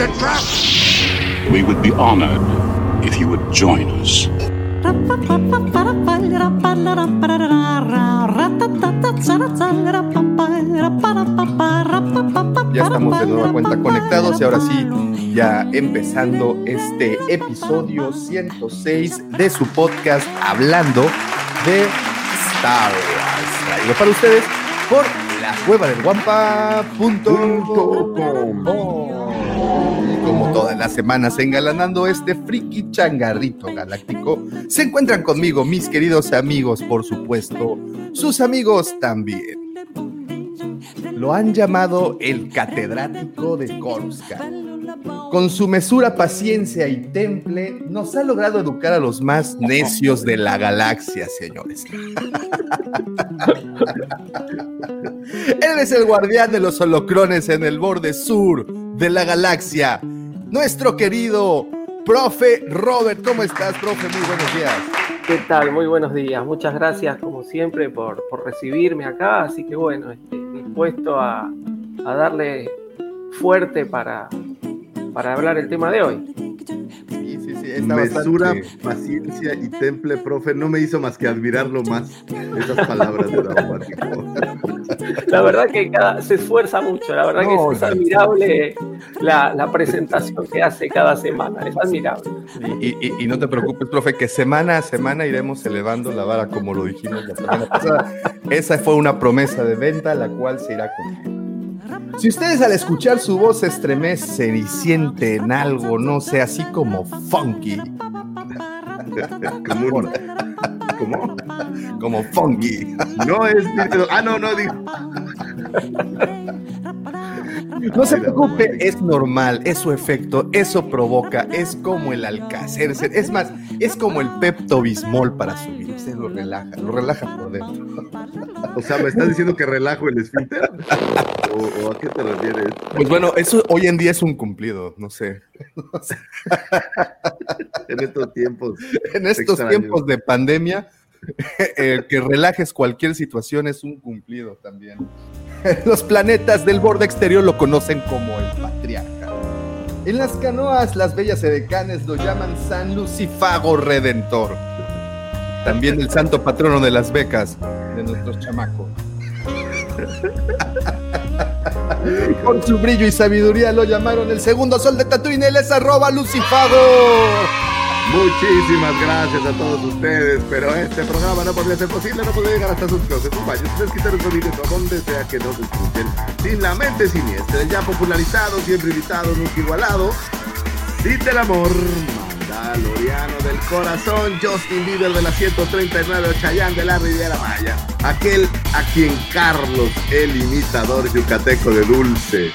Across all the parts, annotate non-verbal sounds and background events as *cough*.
It's a trap! We would be honored if you would join us. Ya estamos de nueva cuenta conectados y ahora sí, ya empezando este episodio 106 de su podcast hablando de Star Wars. Traído para ustedes por la cueva del guampa.com. Las semanas engalanando este friki changarrito galáctico, se encuentran conmigo mis queridos amigos, por supuesto, sus amigos también. Lo han llamado el catedrático de Coruscant. Con su mesura, paciencia y temple, nos ha logrado educar a los más necios de la galaxia, señores. *laughs* Él es el guardián de los holocrones en el borde sur de la galaxia. Nuestro querido profe Robert. ¿Cómo estás, profe? Muy buenos días. ¿Qué tal? Muy buenos días. Muchas gracias, como siempre, por, por recibirme acá. Así que bueno, este, dispuesto a, a darle fuerte para, para hablar el tema de hoy. Está Mesura, bastante- paciencia y temple, profe, no me hizo más que admirarlo más esas palabras de dramático. La verdad que cada- se esfuerza mucho, la verdad No, que es no. admirable la, la presentación que hace cada semana, es admirable. Y, y- y no te preocupes, profe, que semana a semana iremos elevando la vara como lo dijimos la semana pasada. Esa fue una promesa de venta, la cual se irá cumpliendo. Si ustedes al escuchar su voz se estremecen y sienten algo, no sé, así como funky, *laughs* Como un- ¿Cómo? como funky, No es. Ah, no, no, digo. no se preocupe, es normal, es su efecto, eso provoca, es como el alcacer, es más, es como el Pepto Bismol para subir, usted lo relaja, lo relaja por dentro. *laughs* O sea, ¿me estás diciendo que relajo el esfínter? ¿O, o a qué te refieres? Pues bueno, eso hoy en día es un cumplido, no sé. *laughs* En estos tiempos. *laughs* En estos Extraño. tiempos de pandemia, eh, que relajes cualquier situación es un cumplido también. Los planetas del borde exterior lo conocen como el patriarca. En las canoas, las bellas edecanes lo llaman San Lucifago Redentor. También el santo patrono de las becas de nuestros chamacos. *laughs* Por su brillo y sabiduría lo llamaron el segundo sol de Tatooine, él es arroba Lucifago. Muchísimas gracias a todos ustedes, pero este programa no podría ser posible, no podría llegar hasta sus closets, sus baños, sus escritorios, o donde sea que nos escuchen. Sin la mente siniestra, ya popularizado, siempre invitado, nunca igualado. Dite el amor, Mandaloriano del corazón, Justin Bieber de la 139 o Chayanne de la Riviera Maya. Aquel a quien Carlos, el imitador yucateco de dulce,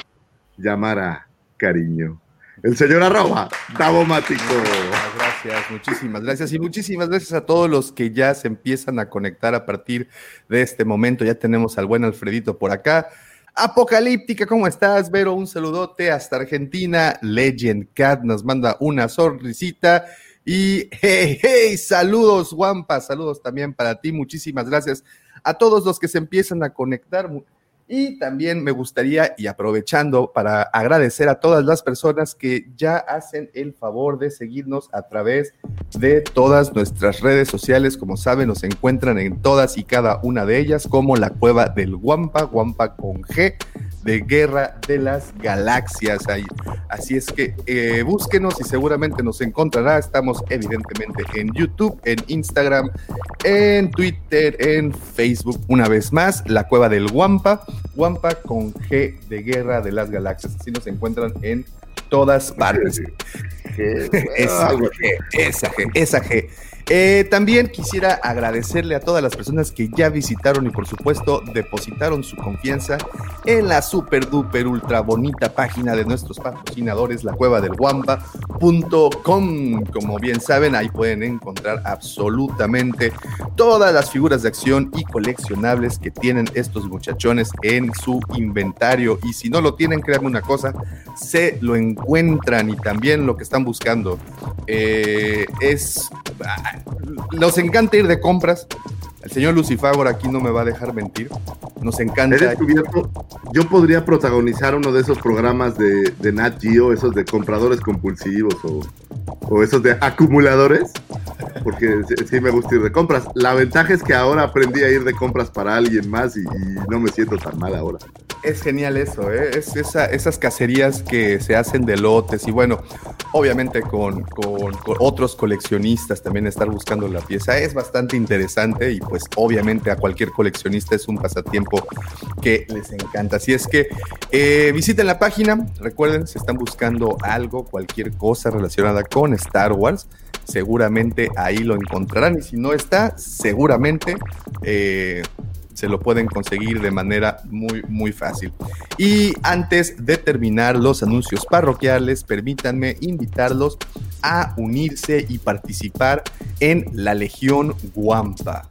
llamara cariño. El señor arroba, Davomático. Muchísimas gracias, muchísimas gracias y muchísimas gracias a todos los que ya se empiezan a conectar a partir de este momento. Ya tenemos al buen Alfredito por acá. Apocalíptica, ¿cómo estás, Vero? Un saludote hasta Argentina. Legend Cat nos manda una sonrisita. Y hey, hey, saludos, Wampa, saludos también para ti. Muchísimas gracias a todos los que se empiezan a conectar. Y también me gustaría, y aprovechando para agradecer a todas las personas que ya hacen el favor de seguirnos a través de todas nuestras redes sociales. Como saben, nos encuentran en todas y cada una de ellas como la cueva del Guampa, Guampa con G de Guerra de las Galaxias. Ahí. Así es que eh, búsquenos y seguramente nos encontrará. Estamos evidentemente en YouTube, en Instagram, en Twitter, en Facebook. Una vez más, la cueva del Guampa, Guampa con G de Guerra de las Galaxias. Así nos encuentran en todas partes. *laughs* Esa G, esa G, esa G. Eh, también quisiera agradecerle a todas las personas que ya visitaron y por supuesto depositaron su confianza en la super duper ultra bonita página de nuestros patrocinadores, la cueva del guamba.com. Como bien saben, ahí pueden encontrar absolutamente todas las figuras de acción y coleccionables que tienen estos muchachones en su inventario. Y si no lo tienen, créanme una cosa, se lo encuentran y también lo que están buscando eh, es nos encanta ir de compras. El señor Lucifagor aquí no me va a dejar mentir. Nos encanta. He descubierto, yo podría protagonizar uno de esos programas de, de Nat Geo, esos de compradores compulsivos o, o esos de acumuladores, porque sí, me gusta ir de compras. La ventaja es que ahora aprendí a ir de compras para alguien más y, no me siento tan mal ahora. Es genial eso, ¿eh? es esa, esas cacerías que se hacen de lotes y bueno, obviamente con, con, con, otros coleccionistas también estar buscando la pieza es bastante interesante y pues obviamente a cualquier coleccionista es un pasatiempo que les encanta. Así es que eh, visiten la página, recuerden, si están buscando algo, cualquier cosa relacionada con Star Wars, seguramente ahí lo encontrarán y si no está, seguramente... Eh, se lo pueden conseguir de manera muy, muy fácil. Y antes de terminar los anuncios parroquiales, permítanme invitarlos a unirse y participar en la Legión Guampa.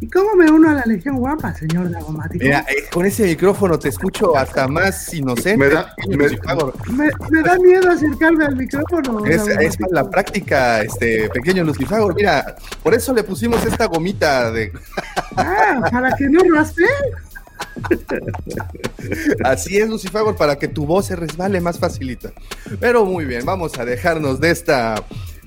¿Y cómo me uno a la Legión Guampa, señor Dagomático? Mira, eh, con ese micrófono te escucho hasta más inocente. Me da, me, me, me da miedo acercarme al micrófono. Es, es para la práctica, este pequeño Lucifagor. Mira, por eso le pusimos esta gomita de. Ah, para que no raspe. *laughs* Así es, Lucifagor, para que tu voz se resbale más facilita. Pero muy bien, vamos a dejarnos de esta.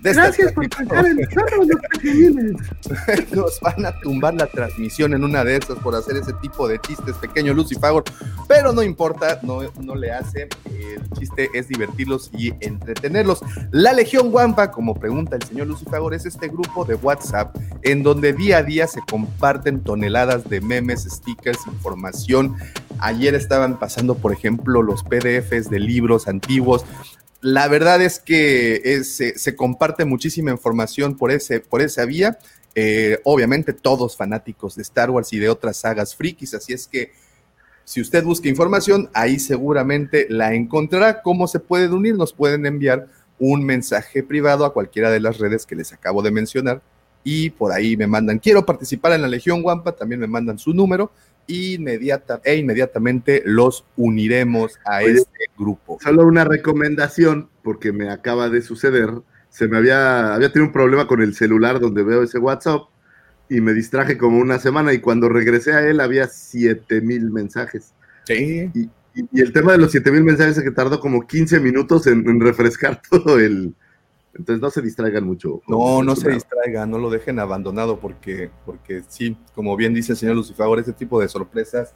Gracias por cantar el chorro los. *laughs* Nos van a tumbar la transmisión en una de esas por hacer ese tipo de chistes, pequeño Lucifagor. Pero no importa, no, no le hace. El chiste es divertirlos y entretenerlos. La Legión Guampa, como pregunta el señor Lucifagor, es este grupo de WhatsApp en donde día a día se comparten toneladas de memes, stickers, información. Ayer estaban pasando, por ejemplo, los PDFs de libros antiguos. La verdad es que se, se, comparte muchísima información por, ese, por esa vía. Eh, obviamente todos fanáticos de Star Wars y de otras sagas frikis, así es que si usted busca información, ahí seguramente la encontrará. ¿Cómo se pueden unir? Nos pueden enviar un mensaje privado a cualquiera de las redes que les acabo de mencionar y por ahí me mandan, quiero participar en la Legión Guampa, también me mandan su número inmediata, e inmediatamente los uniremos a Oye, este grupo. Solo una recomendación, porque me acaba de suceder. Se me había, había tenido un problema con el celular donde veo ese WhatsApp y me distraje como una semana y cuando regresé a él había 7000 mensajes. Sí. Y, y, y, el tema de los 7000 mensajes es que tardó como 15 minutos en, en refrescar *laughs* todo el, entonces no se distraigan mucho. No, no se distraigan, no lo dejen abandonado porque, porque sí, como bien dice el señor Lucifagor, ese tipo de sorpresas.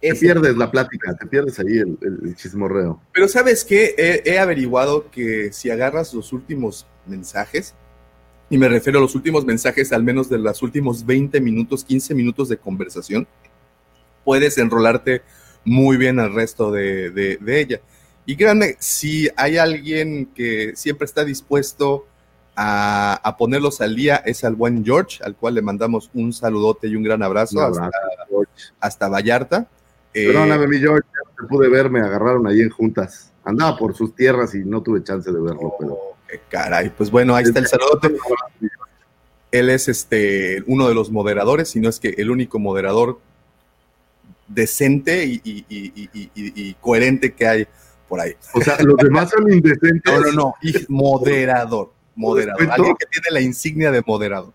Te pierdes la plática, te pierdes ahí el, el, el chismorreo. Pero sabes qué, he, he, averiguado que si agarras los últimos mensajes, y me refiero a los últimos mensajes al menos de los últimos 20 minutos, 15 minutos de conversación, puedes enrolarte muy bien al resto de, de, de ella. Y créanme, si hay alguien que siempre está dispuesto a, a, ponerlos al día, es al buen George, al cual le mandamos un saludote y un gran abrazo, un abrazo hasta, hasta, Vallarta. Perdóname, eh, mi George, no pude ver, me agarraron ahí en juntas. Andaba por sus tierras y no tuve chance de verlo, oh, pero. Qué caray, pues bueno, ahí está el saludote. Él es este uno de los moderadores, si no es que el único moderador decente y, y, y, y coherente que hay por ahí. O sea, los demás son indecentes. *laughs* No, no, no, moderador, moderador, alguien que tiene la insignia de moderador.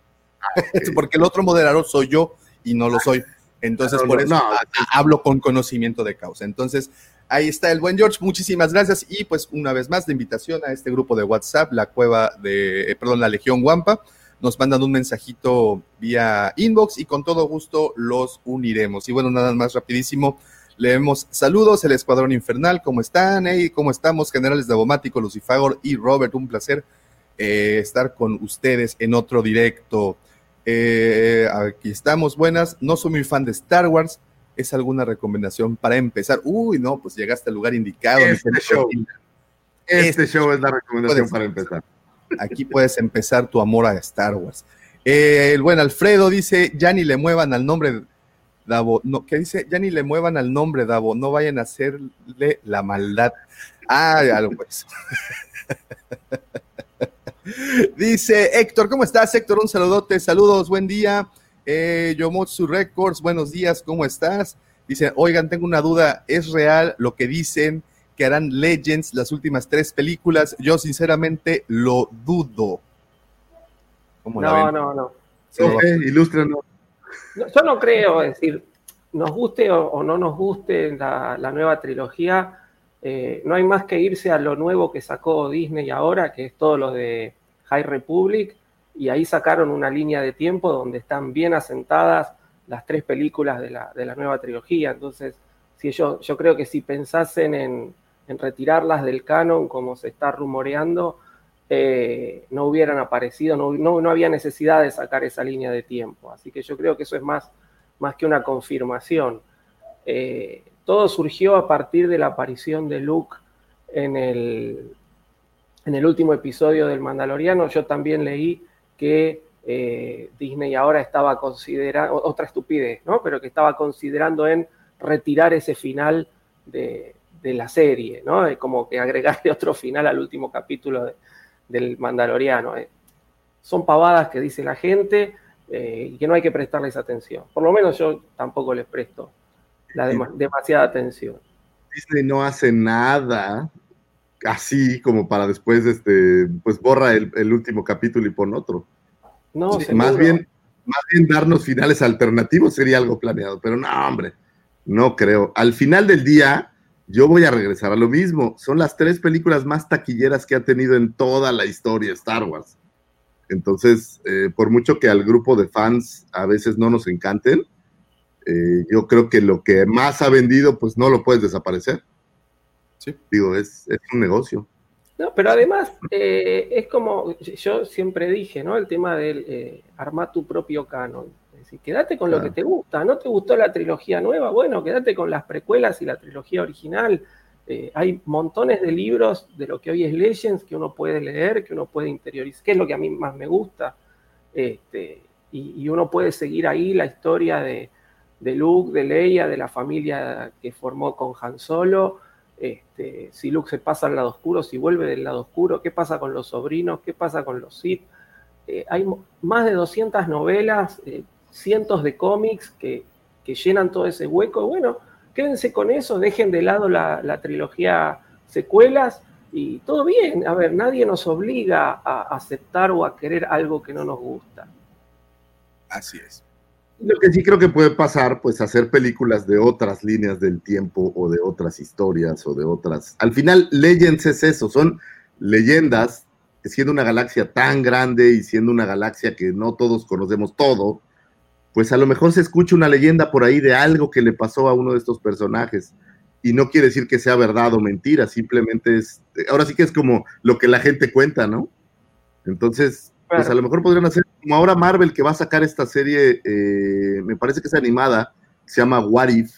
*laughs* Porque el otro moderador soy yo y no lo soy. Entonces, no, por eso no, hablo con conocimiento de causa. Entonces, ahí está el buen George. Muchísimas gracias. Y pues, una vez más, la invitación a este grupo de WhatsApp, la cueva de, eh, perdón, la Legión Guampa. Nos mandan un mensajito vía inbox y con todo gusto los uniremos. Y bueno, nada más rapidísimo. Leemos saludos, el Escuadrón Infernal, ¿cómo están? Hey, ¿Cómo estamos? Generales de Abomático, Lucifagor y Robert, un placer eh, estar con ustedes en otro directo. Eh, aquí estamos, buenas. No soy muy fan de Star Wars. ¿Es alguna recomendación para empezar? Uy, no, pues llegaste al lugar indicado. Este show. Este show es la recomendación para empezar. Aquí puedes empezar tu amor a Star Wars. Eh, el buen Alfredo dice, ya ni le muevan al nombre Davo, no, ¿qué dice? Ya ni le muevan al nombre, Davo, no vayan a hacerle la maldad. Ah, ya lo pues. *laughs* dice Héctor, ¿cómo estás, Héctor? Un saludote, saludos, buen día. Eh, Yomotsu Records, buenos días, ¿cómo estás? Dice, oigan, tengo una duda, ¿es real lo que dicen que harán Legends las últimas tres películas? Yo sinceramente lo dudo. ¿Cómo no, no, no, Ilústranos. Yo no creo, es decir, nos guste o, no nos guste la, nueva trilogía, eh, no hay más que irse a lo nuevo que sacó Disney ahora, que es todo lo de High Republic, y ahí sacaron una línea de tiempo donde están bien asentadas las tres películas de la, nueva trilogía. Entonces, si yo, yo creo que si pensasen en, retirarlas del canon, como se está rumoreando, eh, no hubieran aparecido, no, no, había necesidad de sacar esa línea de tiempo. Así que yo creo que eso es más, más que una confirmación. Eh, todo surgió a partir de la aparición de Luke en el, en el último episodio del Mandaloriano. Yo también leí que eh, Disney ahora estaba considerando, otra estupidez, ¿no? Pero que estaba considerando en retirar ese final de, la serie, ¿no? como que agregarle *laughs* otro final al último capítulo del Mandaloriano. ¿eh? Son pavadas que dice la gente eh, y que no hay que prestarles atención. Por lo menos yo tampoco les presto la demasiada atención. Disney no hace nada así como para después, este, pues borra el, último capítulo y pon otro. No, más bien, más bien darnos finales alternativos sería algo planeado, pero no, hombre, no creo. Al final del día, yo voy a regresar a lo mismo. Son las tres películas más taquilleras que ha tenido en toda la historia Star Wars. Entonces, eh, por mucho que al grupo de fans a veces no nos encanten, eh, yo creo que lo que más ha vendido, pues no lo puedes desaparecer. Sí. Digo, es, un negocio. No, pero además eh, es como yo siempre dije, ¿no? El tema del eh, armar tu propio canon. Quédate con lo que te gusta. ¿No te gustó la trilogía nueva? Bueno, quédate con las precuelas y la trilogía original. Eh, hay montones de libros de lo que hoy es Legends que uno puede leer, que uno puede interiorizar, que es lo que a mí más me gusta. Este, y, uno puede seguir ahí la historia de, de Luke, de Leia, de la familia que formó con Han Solo este, si Luke se pasa al lado oscuro, si vuelve del lado oscuro, qué pasa con los sobrinos, qué pasa con los Sith. Eh, hay más de 200 novelas, eh, cientos de cómics que, llenan todo ese hueco. Bueno, quédense con eso, dejen de lado la, trilogía secuelas y todo bien. A ver, nadie nos obliga a aceptar o a querer algo que no nos gusta. Así es. Lo que sí creo que puede pasar, pues hacer películas de otras líneas del tiempo o de otras historias o de otras. Al final, Legends es eso, son leyendas, siendo una galaxia tan grande y siendo una galaxia que no todos conocemos todo, pues a lo mejor se escucha una leyenda por ahí de algo que le pasó a uno de estos personajes. Y no quiere decir que sea verdad o mentira, simplemente es, ahora sí que es como lo que la gente cuenta, ¿no? Entonces, pues a lo mejor podrían hacer como ahora Marvel que va a sacar esta serie, eh, me parece que es animada, se llama What If,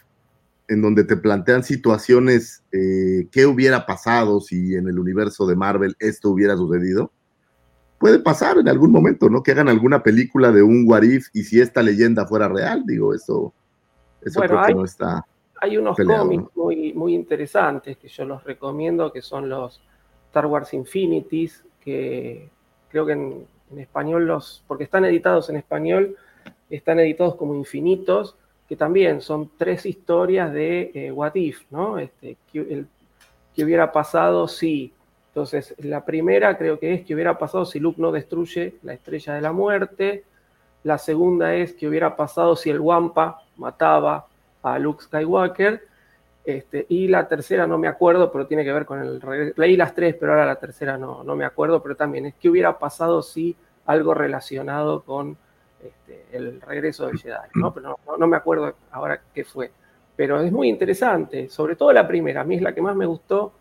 en donde te plantean situaciones, eh, qué hubiera pasado si en el universo de Marvel esto hubiera sucedido. Puede pasar en algún momento, ¿no? Que hagan alguna película de un What If y si esta leyenda fuera real, digo, eso, eso creo que no está. Hay unos cómics muy, muy interesantes que yo los recomiendo, que son los Star Wars Infinities, que creo que en, en español los, porque están editados en español, están editados como infinitos, que también son tres historias de eh, What If, ¿no? Este, que, hubiera pasado si. Entonces, la primera creo que es que hubiera pasado si Luke no destruye la estrella de la muerte. La segunda es que hubiera pasado si el Wampa mataba a Luke Skywalker. Este, y la tercera no me acuerdo, pero tiene que ver con el Leí las tres, pero ahora la tercera no, no me acuerdo, pero también es que hubiera pasado si algo relacionado con este, el regreso del Jedi, ¿no? Pero no, me acuerdo ahora qué fue. Pero es muy interesante, sobre todo la primera, a mí es la que más me gustó.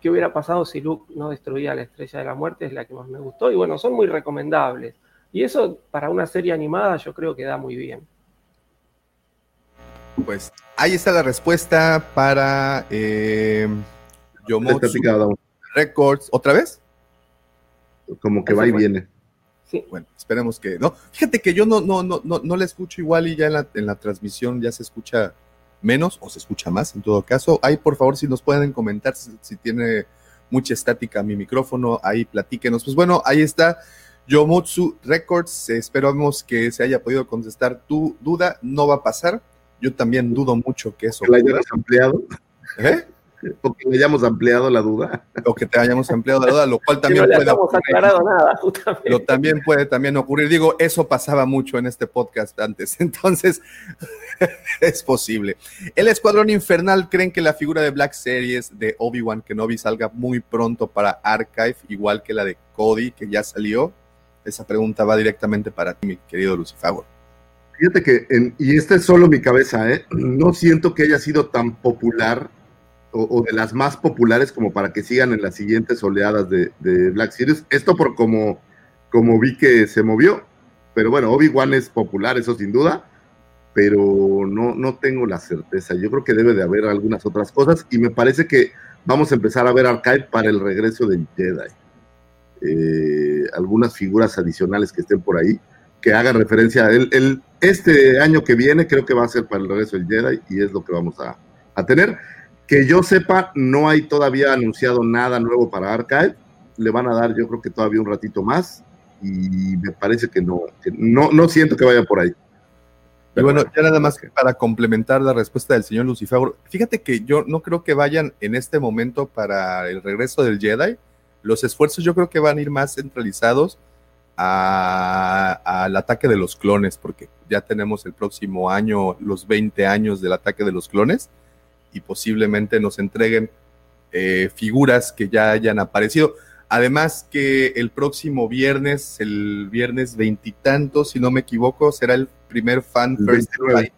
¿Qué hubiera pasado si Luke no destruía la estrella de la muerte? Es la que más me gustó. Y bueno, son muy recomendables. Y eso para una serie animada yo creo que da muy bien. Pues ahí está la respuesta para eh, Yomotsu. Records, ¿otra vez? Como que va y viene. Sí. Bueno, esperemos que no. Fíjate que yo no, no, no, no, no la escucho igual y ya en la, en la transmisión ya se escucha menos o se escucha más en todo caso. Ahí, por favor, si nos pueden comentar si, si tiene mucha estática mi micrófono, ahí platíquenos. Pues bueno, ahí está Yomotsu Records. Esperamos que se haya podido contestar tu duda. No va a pasar. Yo también dudo mucho que eso. Que la hayas ampliado. ¿Eh? *laughs* O que le hayamos ampliado la duda. O que te hayamos ampliado la duda, lo cual *laughs* también no puede ocurrir. aclarado nada, justamente. Lo también puede también ocurrir. Digo, eso pasaba mucho en este podcast antes, *laughs* entonces es posible. El Escuadrón Infernal creen que la figura de Black Series de Obi-Wan Kenobi salga muy pronto para Archive, igual que la de Cody, que ya salió. Esa pregunta va directamente para ti, mi querido Lucifago. Fíjate que, en- y esta es solo mi cabeza, ¿eh? no siento que haya sido tan popular o, o de las más populares como para que sigan en las siguientes oleadas de, de Black Series. Esto por como, como vi que se movió, pero bueno, Obi-Wan es popular, eso sin duda, pero no, no tengo la certeza. Yo creo que debe de haber algunas otras cosas y me parece que vamos a empezar a ver Archive para el regreso del Jedi. Eh, algunas figuras adicionales que estén por ahí que hagan referencia a él. El, este año que viene creo que va a ser para el regreso del Jedi y es lo que vamos a, a tener. Que yo sepa, no hay todavía anunciado nada nuevo para Archive. Le van a dar, yo creo que todavía un ratito más y me parece que no, no, no siento que vaya por ahí. Y bueno, ya nada más para complementar la respuesta del señor Lucifago, fíjate que yo no creo que vayan en este momento para el regreso del Jedi. Los esfuerzos yo creo que van a ir más centralizados al ataque de los clones, porque ya tenemos el próximo año los 20 años del ataque de los clones y posiblemente nos entreguen eh, figuras que ya hayan aparecido. Además que el próximo viernes, el viernes veintitantos, si no me equivoco, será el primer Fan El First 29. Friday,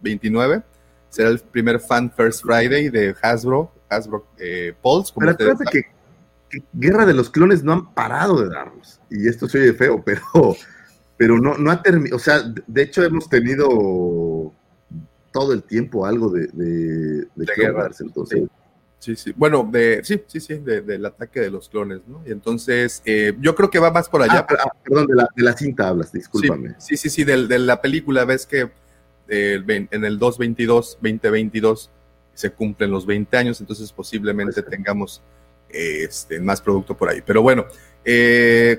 29, será el primer Fan First Friday de Hasbro, Hasbro eh, Pulse. como Pero ustedes acuérdate que, que Guerra de los Clones no han parado de darnos. Y esto se oye feo, *laughs* pero, pero no, no ha terminado. O sea, de hecho hemos tenido todo el tiempo algo de, de, de entonces. Sí, sí. Bueno, de, sí, sí, sí, de- del ataque de los clones, ¿no? Y entonces, eh, yo creo que va más por allá. Ah, ah, perdón, de la, de la cinta hablas, discúlpame. Sí, sí, sí, del- de la película ves que eh, en el 222, 2022 se cumplen los 20 años, entonces posiblemente tengamos eh, este, más producto por ahí. Pero bueno,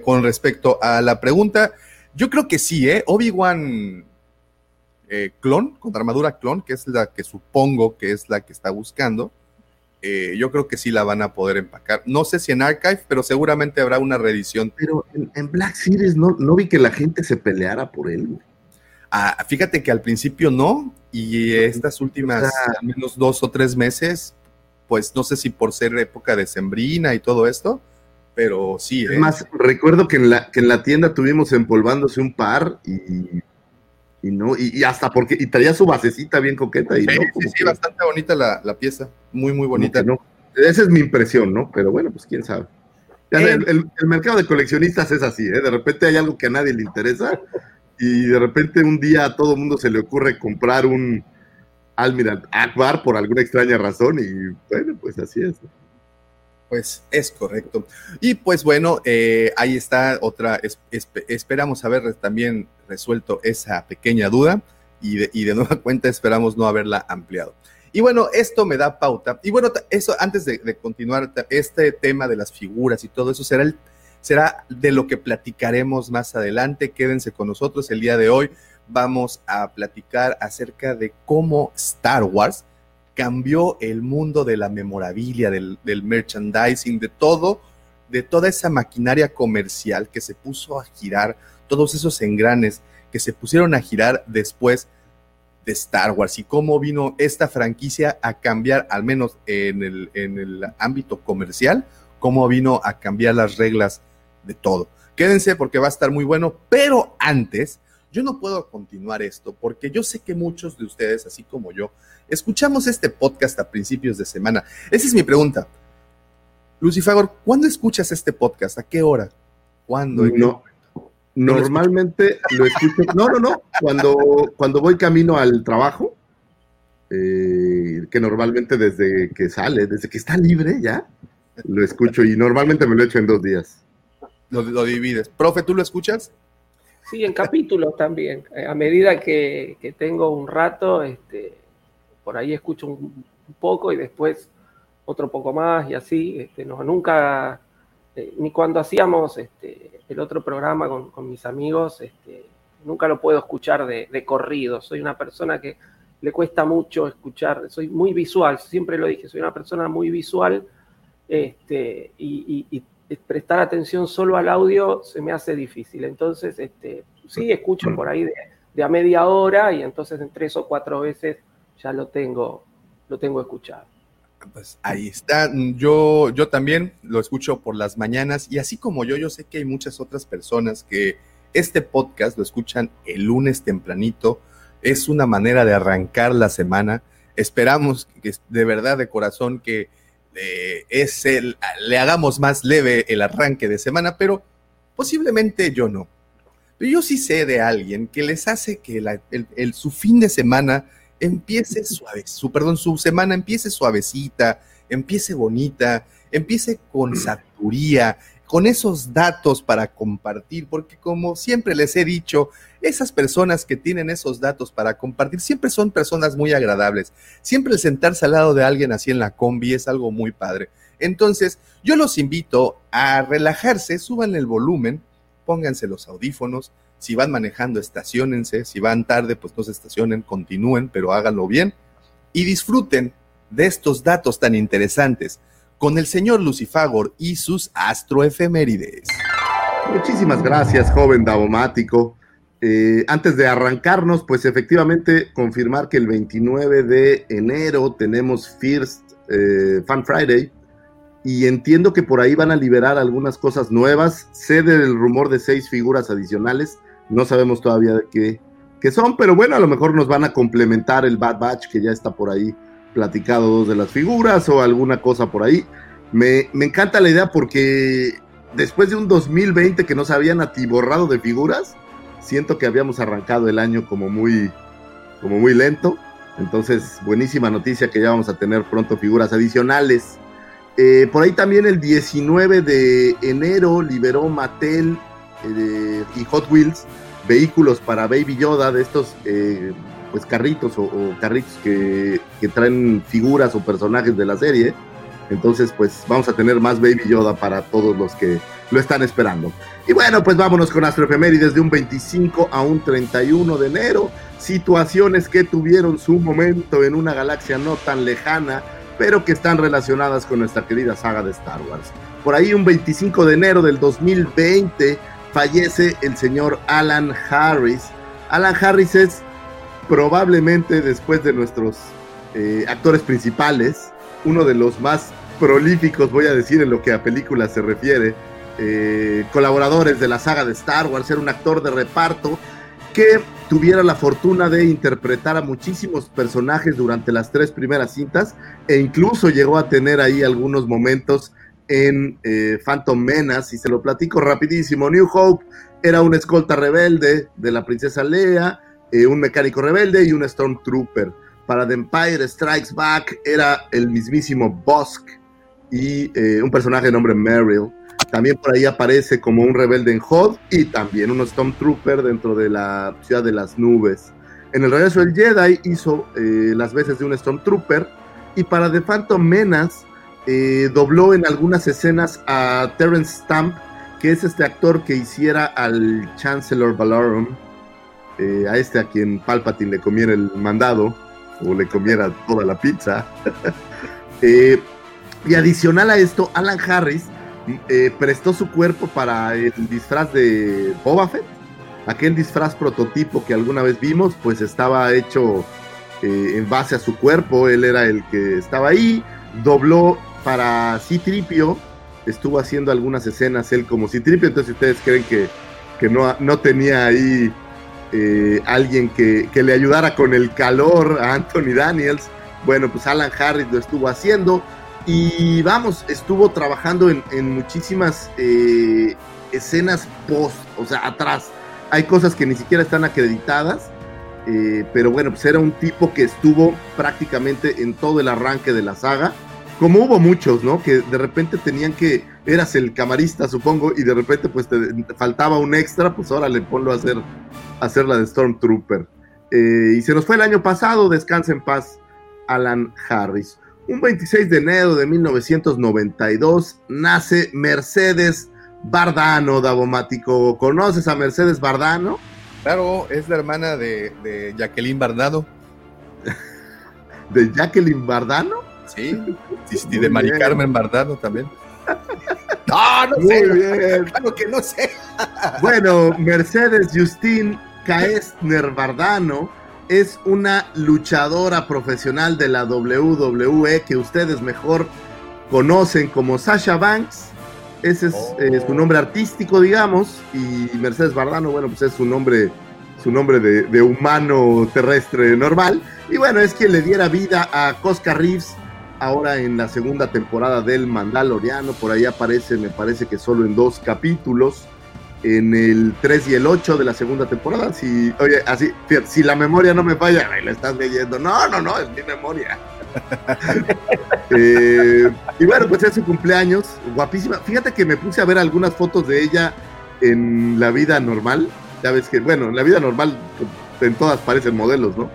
con respecto a la pregunta, yo creo que sí, ¿eh? Obi-Wan eh, clon, con armadura clon, que es la que supongo que es la que está buscando. eh, yo creo que sí la van a poder empacar. No sé si en Archive, pero seguramente habrá una reedición Pero en, en Black Series no, no vi que la gente se peleara por él. Ah, fíjate que al principio no, y estas últimas O sea- al menos dos o tres meses, pues no sé si por ser época de sembrina y todo esto, pero sí. Es ¿eh? más, recuerdo que en la, que en la tienda tuvimos empolvándose un par y, y no, y, y hasta porque, y traía su basecita bien coqueta y sí, no, sí, bastante bonita la, la pieza, muy, muy bonita. no. Esa es mi impresión, ¿no? Pero bueno, pues quién sabe. Ya Eh, el, el- el mercado de coleccionistas es así, ¿eh? De repente hay algo que a nadie le interesa y de repente un día a todo el mundo se le ocurre comprar un Almirant Akbar por alguna extraña razón y bueno, pues así es. Pues es correcto. Y pues bueno, eh, ahí está otra, es- espe- esperamos haber también resuelto esa pequeña duda y de, y de *laughs* nueva cuenta esperamos no haberla ampliado. Y bueno, esto me da pauta. Y bueno, eso antes de, de continuar, este tema de las figuras y todo eso será, el, será de lo que platicaremos más adelante. Quédense con nosotros el día de hoy. Vamos a platicar acerca de cómo Star Wars cambió el mundo de la memorabilia, del, merchandising, de todo, de toda esa maquinaria comercial que se puso a girar, todos esos engranes que se pusieron a girar después de Star Wars y cómo vino esta franquicia a cambiar, al menos en el ámbito comercial, cómo vino a cambiar las reglas de todo. Quédense porque va a estar muy bueno, pero antes, yo no puedo continuar esto porque yo sé que muchos de ustedes, así como yo, escuchamos este podcast a principios de semana. Esa es mi pregunta. Lucifagor, ¿cuándo escuchas este podcast? ¿A qué hora? ¿Cuándo? ¿En qué No, normalmente lo escucho. No, no, no. Cuando, cuando voy camino al trabajo, eh, que normalmente desde que sale, desde que está libre ya, lo escucho y normalmente me lo echo en dos días. Lo, lo divides. Profe, ¿tú lo escuchas? Sí, en capítulos también. Eh, A medida que, que tengo un rato, este, por ahí escucho un, poco y después otro poco más y así. Este, no, nunca, eh, ni cuando hacíamos este, el otro programa con, con mis amigos, este, nunca lo puedo escuchar de, de corrido. Soy una persona que le cuesta mucho escuchar, soy muy visual, siempre lo dije, soy una persona muy visual este, y prestar atención solo al audio se me hace difícil. Entonces, este, sí, escucho por ahí de, de a media hora y entonces en tres o cuatro veces ya lo tengo, lo tengo escuchado. Pues ahí está. Yo, yo también lo escucho por las mañanas y así como yo, yo sé que hay muchas otras personas que este podcast lo escuchan el lunes tempranito. Es una manera de arrancar la semana. Esperamos que de verdad, de corazón, que eh, es el, le hagamos más leve el arranque de semana, pero posiblemente yo no. Pero yo sí sé de alguien que les hace que la- el- el- su fin de semana empiece *laughs* suave, su, perdón, su semana empiece suavecita, empiece bonita, empiece con *clears throat* sabiduría, con esos datos para compartir, porque como siempre les he dicho, esas personas que tienen esos datos para compartir siempre son personas muy agradables. Siempre el sentarse al lado de alguien así en la combi es algo muy padre. Entonces, yo los invito a relajarse, suban el volumen, pónganse los audífonos, si van manejando, estacionense, si van tarde, pues no se estacionen, continúen, pero háganlo bien y disfruten de estos datos tan interesantes con el señor Lucifagor y sus astroefemérides. Muchísimas gracias, joven Davomático. Eh, antes de arrancarnos, pues efectivamente confirmar que el 29 de enero tenemos First eh, Fan Friday y entiendo que por ahí van a liberar algunas cosas nuevas. Sé del rumor de seis figuras adicionales, no sabemos todavía qué, qué son, pero bueno, a lo mejor nos van a complementar el Bad Batch que ya está por ahí platicado dos de las figuras o alguna cosa por ahí. Me, me encanta la idea porque después de un 2020 que nos habían atiborrado de figuras, siento que habíamos arrancado el año como muy, como muy lento. Entonces, buenísima noticia que ya vamos a tener pronto figuras adicionales. Eh, por ahí también el 19 de enero liberó Mattel eh, y Hot Wheels vehículos para Baby Yoda de estos eh, pues carritos o, carritos que, que traen figuras o personajes de la serie. Entonces, pues vamos a tener más Baby Yoda para todos los que lo están esperando. Y bueno, pues vámonos con Astroefemérides de un 25 a un 31 de enero. Situaciones que tuvieron su momento en una galaxia no tan lejana, pero que están relacionadas con nuestra querida saga de Star Wars. Por ahí un 25 de enero del 2020 fallece el señor Alan Harris. Alan Harris es probablemente después de nuestros eh, actores principales, uno de los más prolíficos, voy a decir, en lo que a películas se refiere, eh, colaboradores de la saga de Star Wars, era un actor de reparto que tuviera la fortuna de interpretar a muchísimos personajes durante las tres primeras cintas e incluso llegó a tener ahí algunos momentos en eh, Phantom Menace y se lo platico rapidísimo. New Hope era un escolta rebelde de la princesa Leia, eh, un mecánico rebelde y un Stormtrooper. Para The Empire Strikes Back era el mismísimo Bosk y eh, un personaje de nombre Meryl. También por ahí aparece como un rebelde en Hod y también un Stormtrooper dentro de la ciudad de las nubes. En el regreso del Jedi hizo eh, las veces de un Stormtrooper y para The Phantom Menace dobló en algunas escenas a Terrence Stamp, que es este actor que hiciera al Chancellor Valorum, eh, a este a quien Palpatine le comiera el mandado o le comiera toda la pizza. *laughs* Eh, y adicional a esto, Alan Harris eh, prestó su cuerpo para el disfraz de Boba Fett. Aquel disfraz prototipo que alguna vez vimos, pues estaba hecho en base a su cuerpo. Él era el que estaba ahí. Dobló para Citripio. Estuvo haciendo algunas escenas él como Citripio. Entonces, si ustedes creen que, que no, no tenía ahí eh, alguien que, que le ayudara con el calor a Anthony Daniels, bueno, pues Alan Harris lo estuvo haciendo. Y vamos, estuvo trabajando en, en muchísimas eh, escenas post, o sea, atrás. Hay cosas que ni siquiera están acreditadas, eh, pero bueno, pues era un tipo que estuvo prácticamente en todo el arranque de la saga. Como hubo muchos, ¿no? Que de repente tenían que, eras el camarista, supongo, y de repente pues te, faltaba un extra, pues ahora le ponlo a hacer, a hacer la de Stormtrooper. Eh, y se nos fue el año pasado, descansa en paz, Alan Harris. Un 26 de enero de 1992 nace Mercedes Bardano, Davomático. ¿Conoces a Mercedes Bardano? Claro, es la hermana de, de Jacqueline Bardano. *laughs* ¿De Jacqueline Bardano? Sí, y de Mari Carmen Bardano también. *laughs* No, no sé. Bien. Claro que no sé. *laughs* bueno, Mercedes Justin Kaestner Bardano es una luchadora profesional de la WWE que ustedes mejor conocen como Sasha Banks. Ese es eh, su nombre artístico, digamos, y Mercedes Bardano, bueno, pues es su nombre, su nombre de, de, humano terrestre normal. Y bueno, es quien le diera vida a Cosca Reeves ahora en la segunda temporada del Mandaloriano. Por ahí aparece, me parece que solo en dos capítulos en el 3 y el 8 de la segunda temporada. Si, oye, así, si la memoria no me falla, ahí la estás leyendo. No, no, no, es mi memoria. *laughs* Eh, y bueno, pues es su cumpleaños, guapísima. Fíjate que me puse a ver algunas fotos de ella en la vida normal. Ya ves que, bueno, en la vida normal en todas parecen modelos, ¿no?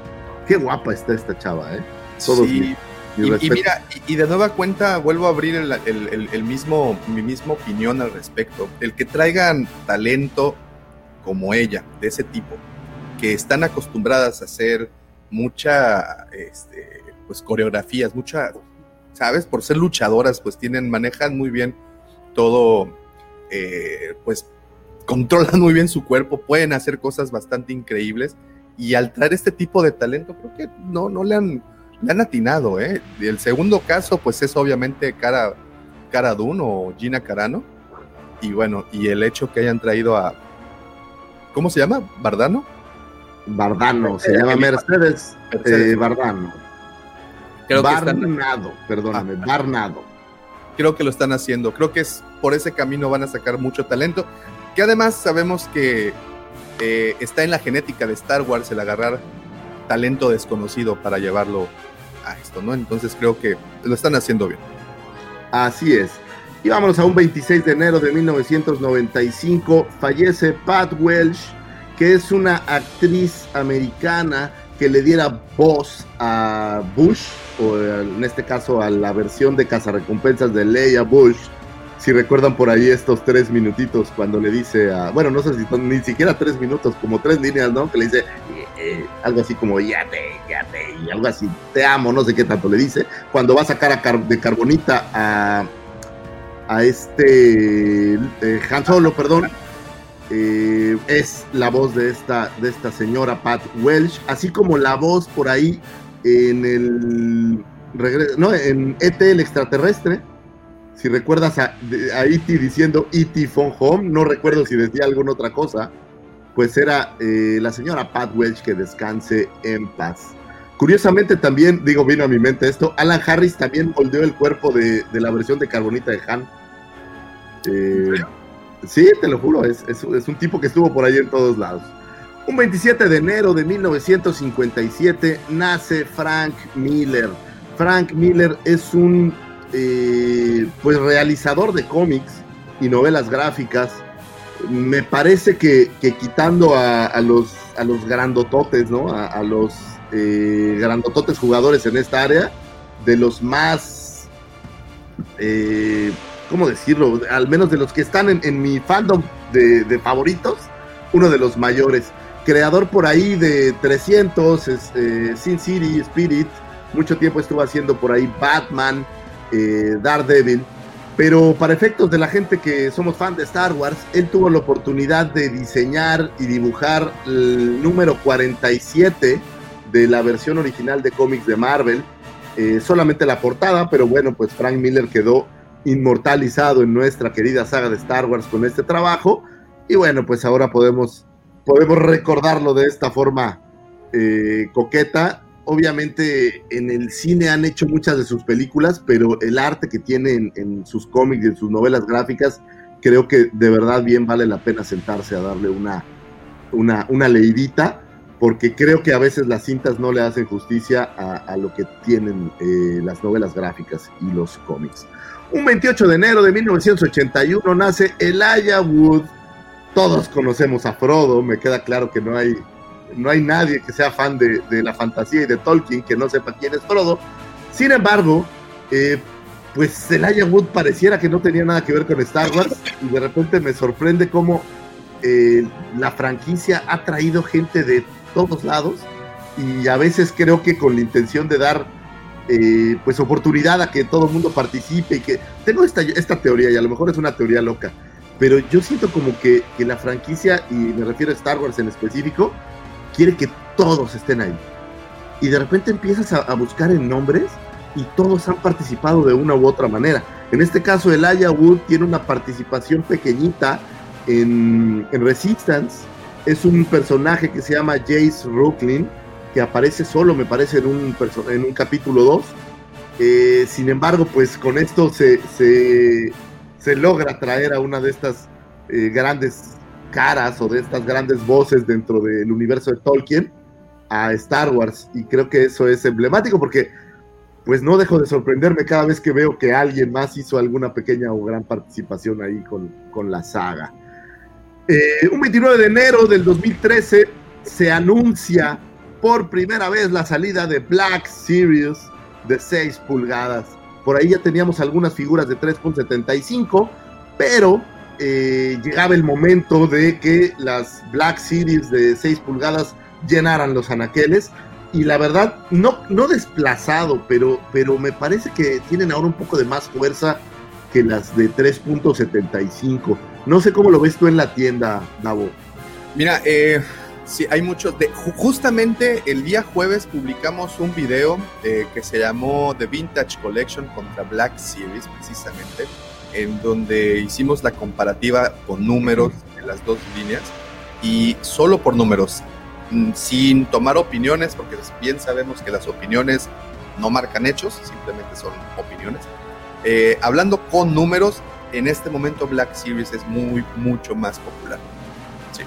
Qué guapa está esta chava, ¿eh? Todos sí. Y, mira, y, de nueva cuenta vuelvo a abrir el, mismo, mi misma opinión al respecto. El que traigan talento como ella, de ese tipo, que están acostumbradas a hacer mucha, este, pues coreografías, mucha, ¿sabes? Por ser luchadoras, pues tienen, manejan muy bien todo, eh, pues controlan muy bien su cuerpo, pueden hacer cosas bastante increíbles. Y al traer este tipo de talento, creo que no, no le han le han atinado, ¿eh? El segundo caso, pues es obviamente Cara, Cara Dune o Gina Carano. Y bueno, y el hecho que hayan traído a. ¿Cómo se llama? ¿Bardano? Bardano, se llama Mercedes, eh, Bardano. Creo Barnado, perdóname, ah, Barnado. Creo que lo están haciendo. Creo que es por ese camino van a sacar mucho talento. Que además sabemos que eh, está en la genética de Star Wars el agarrar talento desconocido para llevarlo a esto, ¿no? Entonces creo que lo están haciendo bien. Así es. Y vámonos a un 26 de enero de 1995, fallece Pat Welsh, que es una actriz americana que le diera voz a Bush, o en este caso a la versión de cazarrecompensas de Leia Bush. Si recuerdan por ahí estos tres minutitos cuando le dice a, bueno, no sé si son ni siquiera tres minutos, como tres líneas, ¿no? Que le dice, eh, algo así como ya te, ya te, y algo así, te amo, no sé qué tanto le dice, cuando va a sacar a de Carbonita a, a este eh, Han Solo, perdón, eh, es la voz de esta, de esta señora Pat Welsh, así como la voz por ahí en el regreso, no, en ET el extraterrestre. Si recuerdas a, a E.T. diciendo E.T. Phone Home, no recuerdo si decía alguna otra cosa pues era eh, la señora Pat Welch que descanse en paz. Curiosamente también, digo, vino a mi mente esto, Alan Harris también moldeó el cuerpo de, la versión de Carbonita de Han. Eh, sí, te lo juro, es, es, un tipo que estuvo por ahí en todos lados. Un 27 de enero de 1957 nace Frank Miller. Frank Miller es un eh, pues realizador de cómics y novelas gráficas me parece que, quitando a, los, a los grandototes, ¿no? A, los eh, grandototes jugadores en esta área, de los más, eh, ¿cómo decirlo? Al menos de los que están en, mi fandom de, favoritos, uno de los mayores. Creador por ahí de 300, eh, Sin City, Spirit, mucho tiempo estuvo haciendo por ahí Batman, eh, Daredevil pero para efectos de la gente que somos fan de Star Wars, él tuvo la oportunidad de diseñar y dibujar el número 47 de la versión original de cómics de Marvel. Eh, solamente la portada, pero bueno, pues Frank Miller quedó inmortalizado en nuestra querida saga de Star Wars con este trabajo. Y bueno, pues ahora podemos, podemos recordarlo de esta forma eh, coqueta obviamente en el cine han hecho muchas de sus películas, pero el arte que tiene en, sus cómics y en sus novelas gráficas, creo que de verdad bien vale la pena sentarse a darle una, una, una leidita. porque creo que a veces las cintas no le hacen justicia a, lo que tienen eh, las novelas gráficas y los cómics. Un 28 de enero de 1981 nace Elijah Wood. Todos conocemos a Frodo, me queda claro que no hay, no hay nadie que sea fan de, de la fantasía y de Tolkien que no sepa quién es Frodo. Sin embargo, eh, pues Elijah Wood pareciera que no tenía nada que ver con Star Wars y de repente me sorprende cómo eh, la franquicia ha traído gente de todos lados y a veces creo que con la intención de dar eh, pues oportunidad a que todo el mundo participe y que tengo esta, esta teoría y a lo mejor es una teoría loca, pero yo siento como que, que la franquicia, y me refiero a Star Wars en específico, quiere que todos estén ahí. Y de repente empiezas a, buscar en nombres y todos han participado de una u otra manera. En este caso, Elijah Wood tiene una participación pequeñita en, Resistance. Es un personaje que se llama Jace Rooklin, que aparece solo, me parece, en un, capítulo 2. Eh, sin embargo, pues con esto se logra traer a una de estas eh, grandes caras o de estas grandes voces dentro del universo de Tolkien a Star Wars. Y creo que eso es emblemático porque pues no dejo de sorprenderme cada vez que veo que alguien más hizo alguna pequeña o gran participación ahí con, con la saga. Eh, un 29 de enero del 2013 se anuncia por primera vez la salida de Black Series de 6 pulgadas. Por ahí ya teníamos algunas figuras de 3.75, pero eh, llegaba el momento de que las Black Series de 6 pulgadas llenaran los anaqueles y la verdad, no, no desplazado, pero, pero me parece que tienen ahora un poco de más fuerza que las de 3.75. No sé cómo lo ves tú en la tienda, Davo. Mira, eh, sí, hay muchos. De, ju- justamente el día jueves publicamos un video eh, que se llamó The Vintage Collection contra Black Series, precisamente, en donde hicimos la comparativa con números de las dos líneas y solo por números, mm, sin tomar opiniones, porque bien sabemos que las opiniones no marcan hechos, simplemente son opiniones. Eh, hablando con números, en este momento Black Series es muy, mucho más popular. Sí.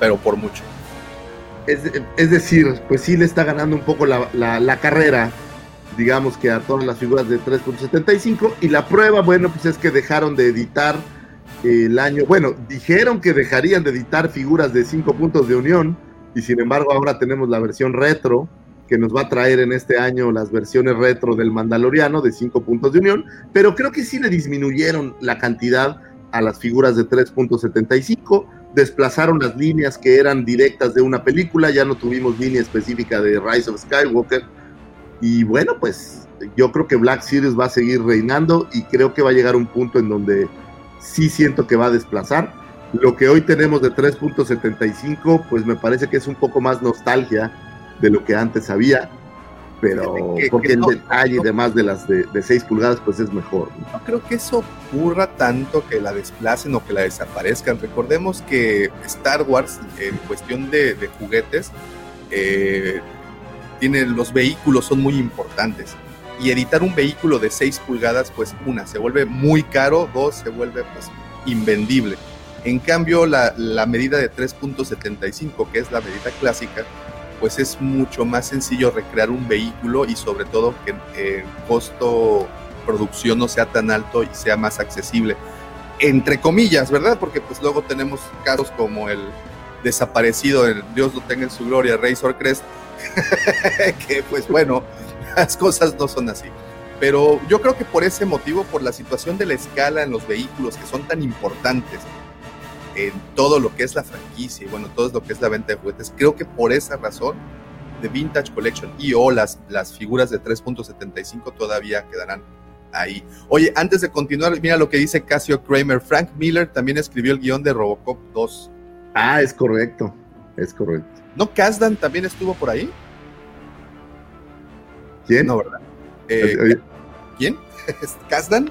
Pero por mucho. Es, es decir, pues sí le está ganando un poco la, la- la carrera, digamos que a todas las figuras de 3.75. Y la prueba, bueno, pues es que dejaron de editar el año. Bueno, dijeron que dejarían de editar figuras de 5 puntos de unión. Y sin embargo, ahora tenemos la versión retro que nos va a traer en este año las versiones retro del Mandaloriano de 5 puntos de unión, pero creo que sí le disminuyeron la cantidad a las figuras de 3.75, desplazaron las líneas que eran directas de una película, ya no tuvimos línea específica de Rise of Skywalker, y bueno, pues yo creo que Black Series va a seguir reinando y creo que va a llegar un punto en donde sí siento que va a desplazar. Lo que hoy tenemos de 3.75, pues me parece que es un poco más nostalgia de lo que antes había, pero que- porque que el detalle no- y demás de las de, de 6 pulgadas, pues es mejor. No creo que eso ocurra tanto que la desplacen o que la desaparezcan. Recordemos que Star Wars, en cuestión de, de juguetes, eh, tiene, los vehículos son muy importantes. Y editar un vehículo de 6 pulgadas, pues una, se vuelve muy caro, dos, se vuelve pues invendible. En cambio, la, la medida de 3.75, que es la medida clásica, pues es mucho más sencillo recrear un vehículo y sobre todo que el costo producción no sea tan alto y sea más accesible. Entre comillas, ¿verdad? Porque pues luego tenemos casos como el desaparecido, el Dios lo tenga en su gloria, Razor Crest, *laughs* que pues bueno, *laughs* las cosas no son así. Pero yo creo que por ese motivo, por la situación de la escala en los vehículos que son tan importantes en todo lo que es la franquicia y bueno, todo lo que es la venta de juguetes, creo que por esa razón The Vintage Collection y o las, las figuras de 3.75 todavía quedarán ahí. Oye, antes de continuar, mira lo que dice Casio Kramer. Frank Miller también escribió el guion de Robocop 2. Ah, es correcto, es correcto. ¿No Kasdan también estuvo por ahí? ¿Quién? No, ¿verdad? Eh, Oye, ¿Quién? *laughs* ¿Kasdan?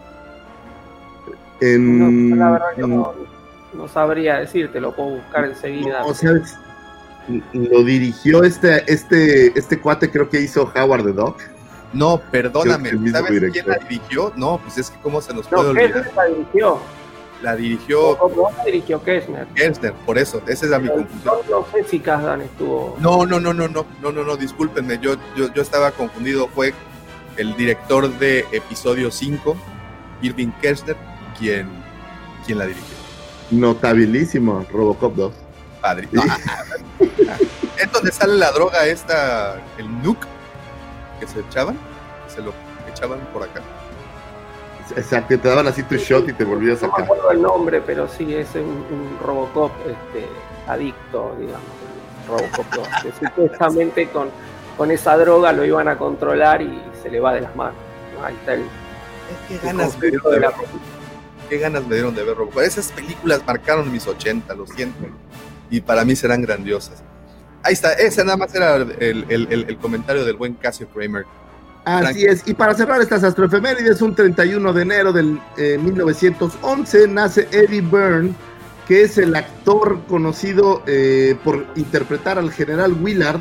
en- No, la verdad que no, no sabría decirte, lo puedo buscar enseguida. O sea, es- lo dirigió este, este, este cuate, creo que hizo Howard the Dog. No, perdóname. ¿Sabes quién la dirigió? No, pues es que cómo se nos no, puede ¿qué olvidar. la dirigió? La dirigió ¿Cómo la dirigió Kessner? Kessner, por eso, esa es la mi confusión. No, no sé si estuvo. No, no, no, no, no, no, no, no, discúlpenme, yo, yo, yo estaba confundido, fue el director de episodio 5, Irving Kessner, quien, quien la dirigió. Notabilísimo, Robocop 2. Padre. No, es donde sale la droga esta, el nuke que se echaban, se lo echaban por acá. Exacto, te daban así tu shot y te volvías a No me sacar. acuerdo el nombre, pero sí, es un, un Robocop este, adicto, digamos. Robocop 2, que supuestamente con, con esa droga lo iban a controlar y se le va de las manos. ¿no? Ahí está el, Qué ganas me dieron de ver, qué ganas me dieron de ver Robocop. Esas películas marcaron mis 80, lo siento. Y para mí serán grandiosas. Ahí está, ese nada más era el, el- el- el comentario del buen Casio Kramer. Así es, y para cerrar estas astroefemérides, un 31 de enero del eh, 1911 nace Eddie Byrne, que es el actor conocido eh, por interpretar al general Willard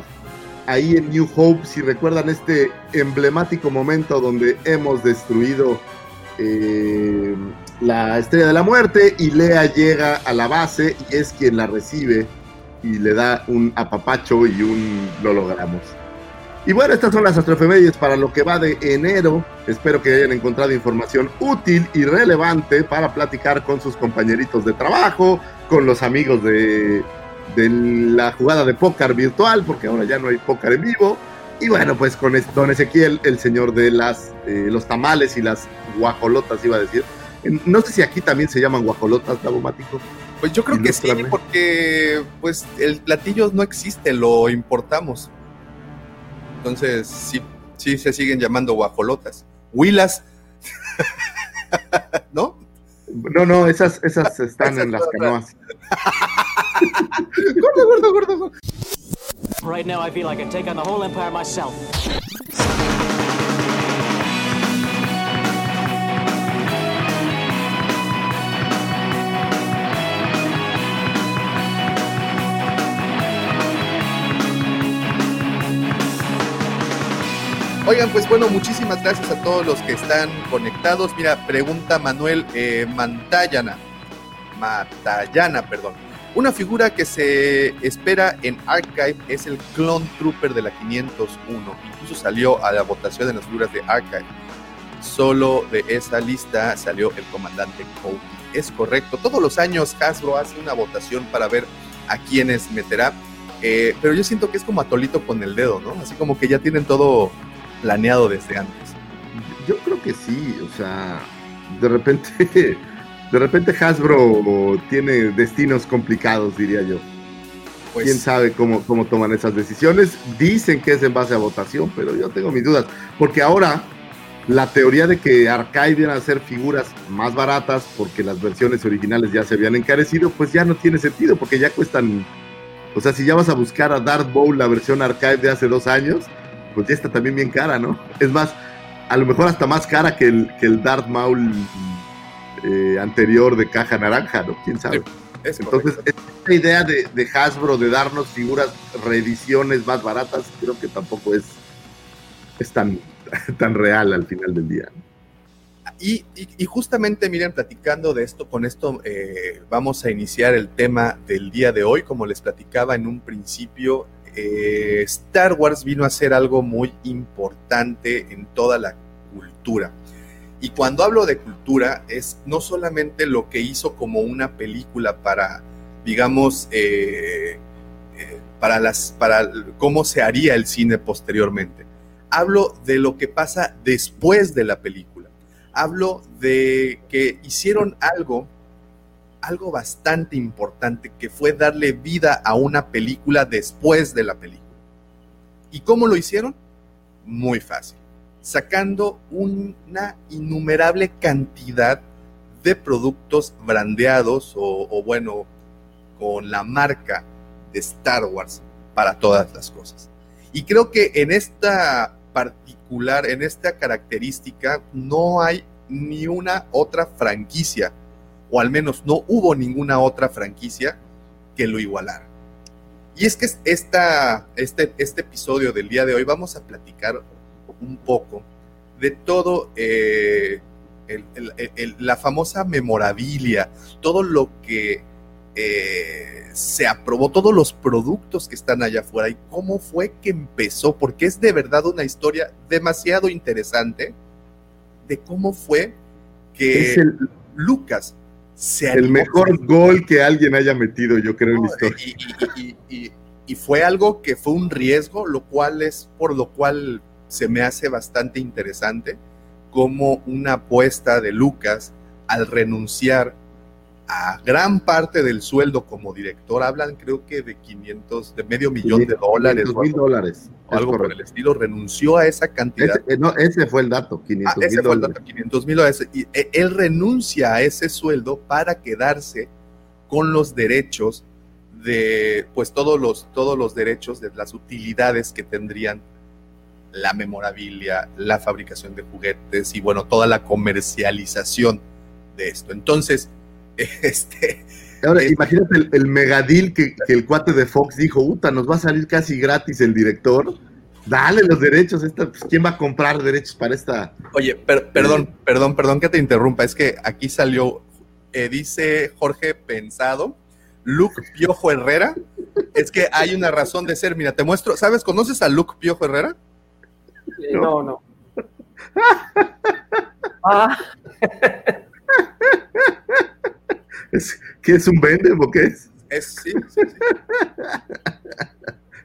ahí en New Hope, si recuerdan este emblemático momento donde hemos destruido eh, la Estrella de la Muerte y Lea llega a la base y es quien la recibe y le da un apapacho y un lo logramos. Y bueno, estas son las astroefemérides para lo que va de enero. Espero que hayan encontrado información útil y relevante para platicar con sus compañeritos de trabajo, con los amigos de, de la jugada de póker virtual, porque ahora ya no hay póker en vivo. Y bueno, pues con don Ezequiel, el señor de las eh, los tamales y las guajolotas, iba a decir. No sé si aquí también se llaman guajolotas, Tabomático. Pues yo creo que sí, porque pues el platillo no existe, lo importamos. Entonces, sí, sí se siguen llamando guajolotas. Huilas. *laughs* ¿No? No, no, esas, esas *laughs* están Esas en las canoas. *laughs* Gordo, gordo, gordo, gordo. Right now, I feel like I take on the whole empire myself. Oigan, pues bueno, muchísimas gracias a todos los que están conectados. Mira, pregunta Manuel eh, Mantayana. Matallana, perdón. Una figura que se espera en Archive es el Clone Trooper de la 501. Incluso salió a la votación en las figuras de Archive. Solo de esa lista salió el comandante Cody. Es correcto. Todos los años Hasbro hace una votación para ver a quiénes meterá. Eh, pero yo siento que es como atolito con el dedo, ¿no? Así como que ya tienen todo planeado desde antes. Yo creo que sí, o sea, de repente, *laughs* de repente Hasbro tiene destinos complicados, diría yo. Pues, Quién sabe cómo, cómo toman esas decisiones. Dicen que es en base a votación, pero yo tengo mis dudas. Porque ahora la teoría de que Archive iban a hacer figuras más baratas porque las versiones originales ya se habían encarecido, pues ya no tiene sentido, porque ya cuestan. O sea, si ya vas a buscar a Darth Bowl, la versión Archive de hace dos años, pues ya está también bien cara, ¿no? Es más, a lo mejor hasta más cara que el, que el Darth Maul eh, anterior de caja naranja, ¿no? ¿Quién sabe? es Entonces, esta idea de, de Hasbro de darnos figuras, reediciones más baratas, creo que tampoco es, es tan, *laughs* tan real al final del día. Y, y- y justamente, miren, platicando de esto, con esto eh, vamos a iniciar el tema del día de hoy. Como les platicaba en un principio, eh, Star Wars vino a ser algo muy importante en toda la cultura. Y cuando hablo de cultura, es no solamente lo que hizo como una película para, digamos, eh, eh, para las, para cómo se haría el cine posteriormente. Hablo de lo que pasa después de la película hablo de que hicieron algo, algo bastante importante, que fue darle vida a una película después de la película. ¿Y cómo lo hicieron? Muy fácil, sacando una innumerable cantidad de productos brandeados o, bueno, con la marca de Star Wars para todas las cosas. Y creo que en esta particular, en esta característica, no hay ni una otra franquicia, o al menos no hubo ninguna otra franquicia que lo igualara. Y es que esta, este, este episodio del día de hoy vamos a platicar un poco de todo, eh, el- el- el- la famosa memorabilia, todo lo que eh, se aprobó, todos los productos que están allá afuera y cómo fue que empezó, porque es de verdad una historia demasiado interesante de cómo fue que Lucas se el mejor gol que alguien haya metido, yo creo, en la historia. y, y- y- y- y fue algo que fue un riesgo, lo cual es por lo cual se me hace bastante interesante como una apuesta de Lucas al renunciar a gran parte del sueldo como director, hablan creo que de 500, de medio millón de dólares 500 o mil algo, dólares. o algo por el estilo, renunció a esa cantidad. Ese, eh, no, ese fue el dato, Ah, 500 ese mil fue el dólares. dato, 500 mil dólares. Y eh, él renuncia a ese sueldo para quedarse con los derechos de, pues todos los, todos los derechos de las utilidades que tendrían la memorabilia, la fabricación de juguetes y bueno, toda la comercialización de esto. Entonces, *laughs* este, Ahora, Es- imagínate el, el megadil que, que el cuate de Fox dijo, Uta, nos va a salir casi gratis el director. Dale los derechos, esta, pues, ¿quién va a comprar derechos para esta? Oye, per- perdón, perdón, perdón que te interrumpa. Es que aquí salió, eh, dice Jorge Pensado, Luke Piojo Herrera. Es que hay una razón de ser. Mira, te muestro. ¿Sabes? ¿Conoces a Luke Piojo Herrera? Eh, no, no. *laughs* Ah, *laughs* ¿Es, ¿Qué es un vendem o qué es? Es, sí, sí, sí. *laughs*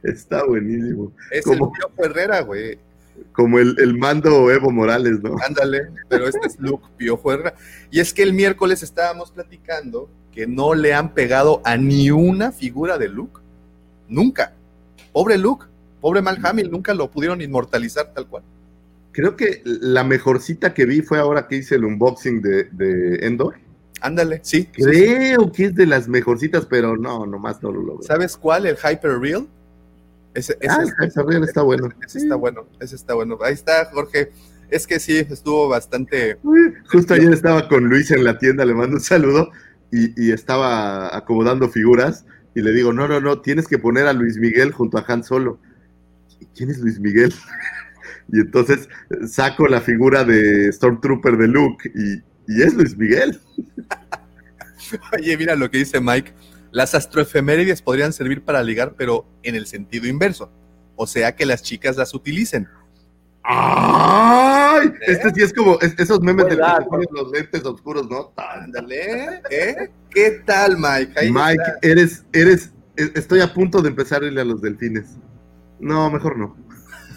Está buenísimo. Es ¿Cómo? el Piojo Herrera, güey. Como el, el mando Evo Morales, ¿no? Ándale, pero este es Luke Piojo Herrera. Y es que el miércoles estábamos platicando que no le han pegado a ni una figura de Luke. Nunca. Pobre Luke, pobre Mal Hamill, nunca lo pudieron inmortalizar tal cual. Creo que la mejorcita que vi fue ahora que hice el unboxing de, de Endor. Ándale, sí. Creo que es de las mejorcitas, pero no, nomás no lo logro. ¿Sabes cuál? El Hyper Real. Ese, ese Ah, es- esa real está bueno. ese está bueno, ese está bueno. Ahí está, Jorge. Es que sí, estuvo bastante. Uy, Justo ayer estaba con Luis en la tienda, le mando un saludo y, y estaba acomodando figuras y le digo, no, no, no, tienes que poner a Luis Miguel junto a Han Solo. ¿Quién es Luis Miguel? *laughs* Y entonces saco la figura de Stormtrooper de Luke y, y es Luis Miguel. *laughs* Oye, mira lo que dice Mike. Las astroefemérides podrían servir para ligar, pero en el sentido inverso. O sea, que las chicas las utilicen. ¡Ay! Este sí es como es- esos memes de los lentes oscuros, ¿no? Ándale, ¿eh? ¿Qué tal, Mike? Ahí Mike, está. eres, eres, e- estoy a punto de empezar a irle a los delfines. No, mejor no.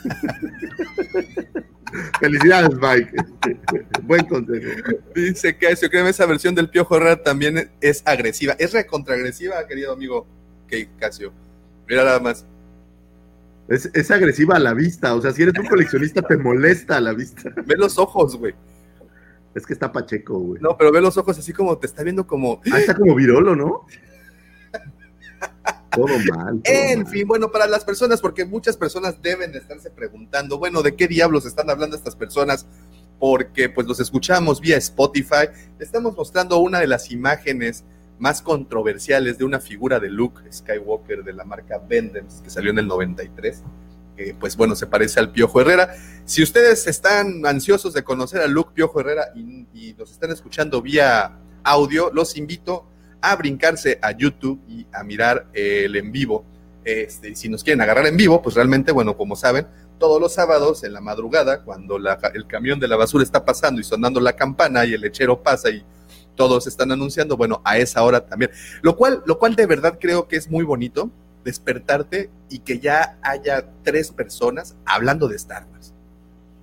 *laughs* Felicidades, Mike. *laughs* Buen consejo. Dice creo que esa versión del Piojo Herrera también es agresiva. Es recontraagresiva, querido amigo que Casio. Mira nada más. Es, es agresiva a la vista. O sea, si eres un coleccionista, te molesta a la vista. *laughs* Ve los ojos, güey. Es que está Pacheco, güey. No, pero ve los ojos así como te está viendo como. Ah, está como virolo, ¿no? Todo mal. todo En mal. fin, bueno, para las personas, porque muchas personas deben de estarse preguntando, bueno, ¿de qué diablos están hablando estas personas? Porque pues los escuchamos vía Spotify. Estamos mostrando una de las imágenes más controversiales de una figura de Luke Skywalker de la marca Vendems que salió en el 93. Que pues bueno, se parece al Piojo Herrera. Si ustedes están ansiosos de conocer a Luke Piojo Herrera y, y nos están escuchando vía audio, los invito a brincarse a YouTube y a mirar el en vivo. Este, y si nos quieren agarrar en vivo, pues realmente, bueno, como saben, todos los sábados en la madrugada, cuando la- el camión de la basura está pasando y sonando la campana y el lechero pasa y todos están anunciando, bueno, a esa hora también. Lo cual, lo cual de verdad creo que es muy bonito despertarte y que ya haya tres personas hablando de Star Wars.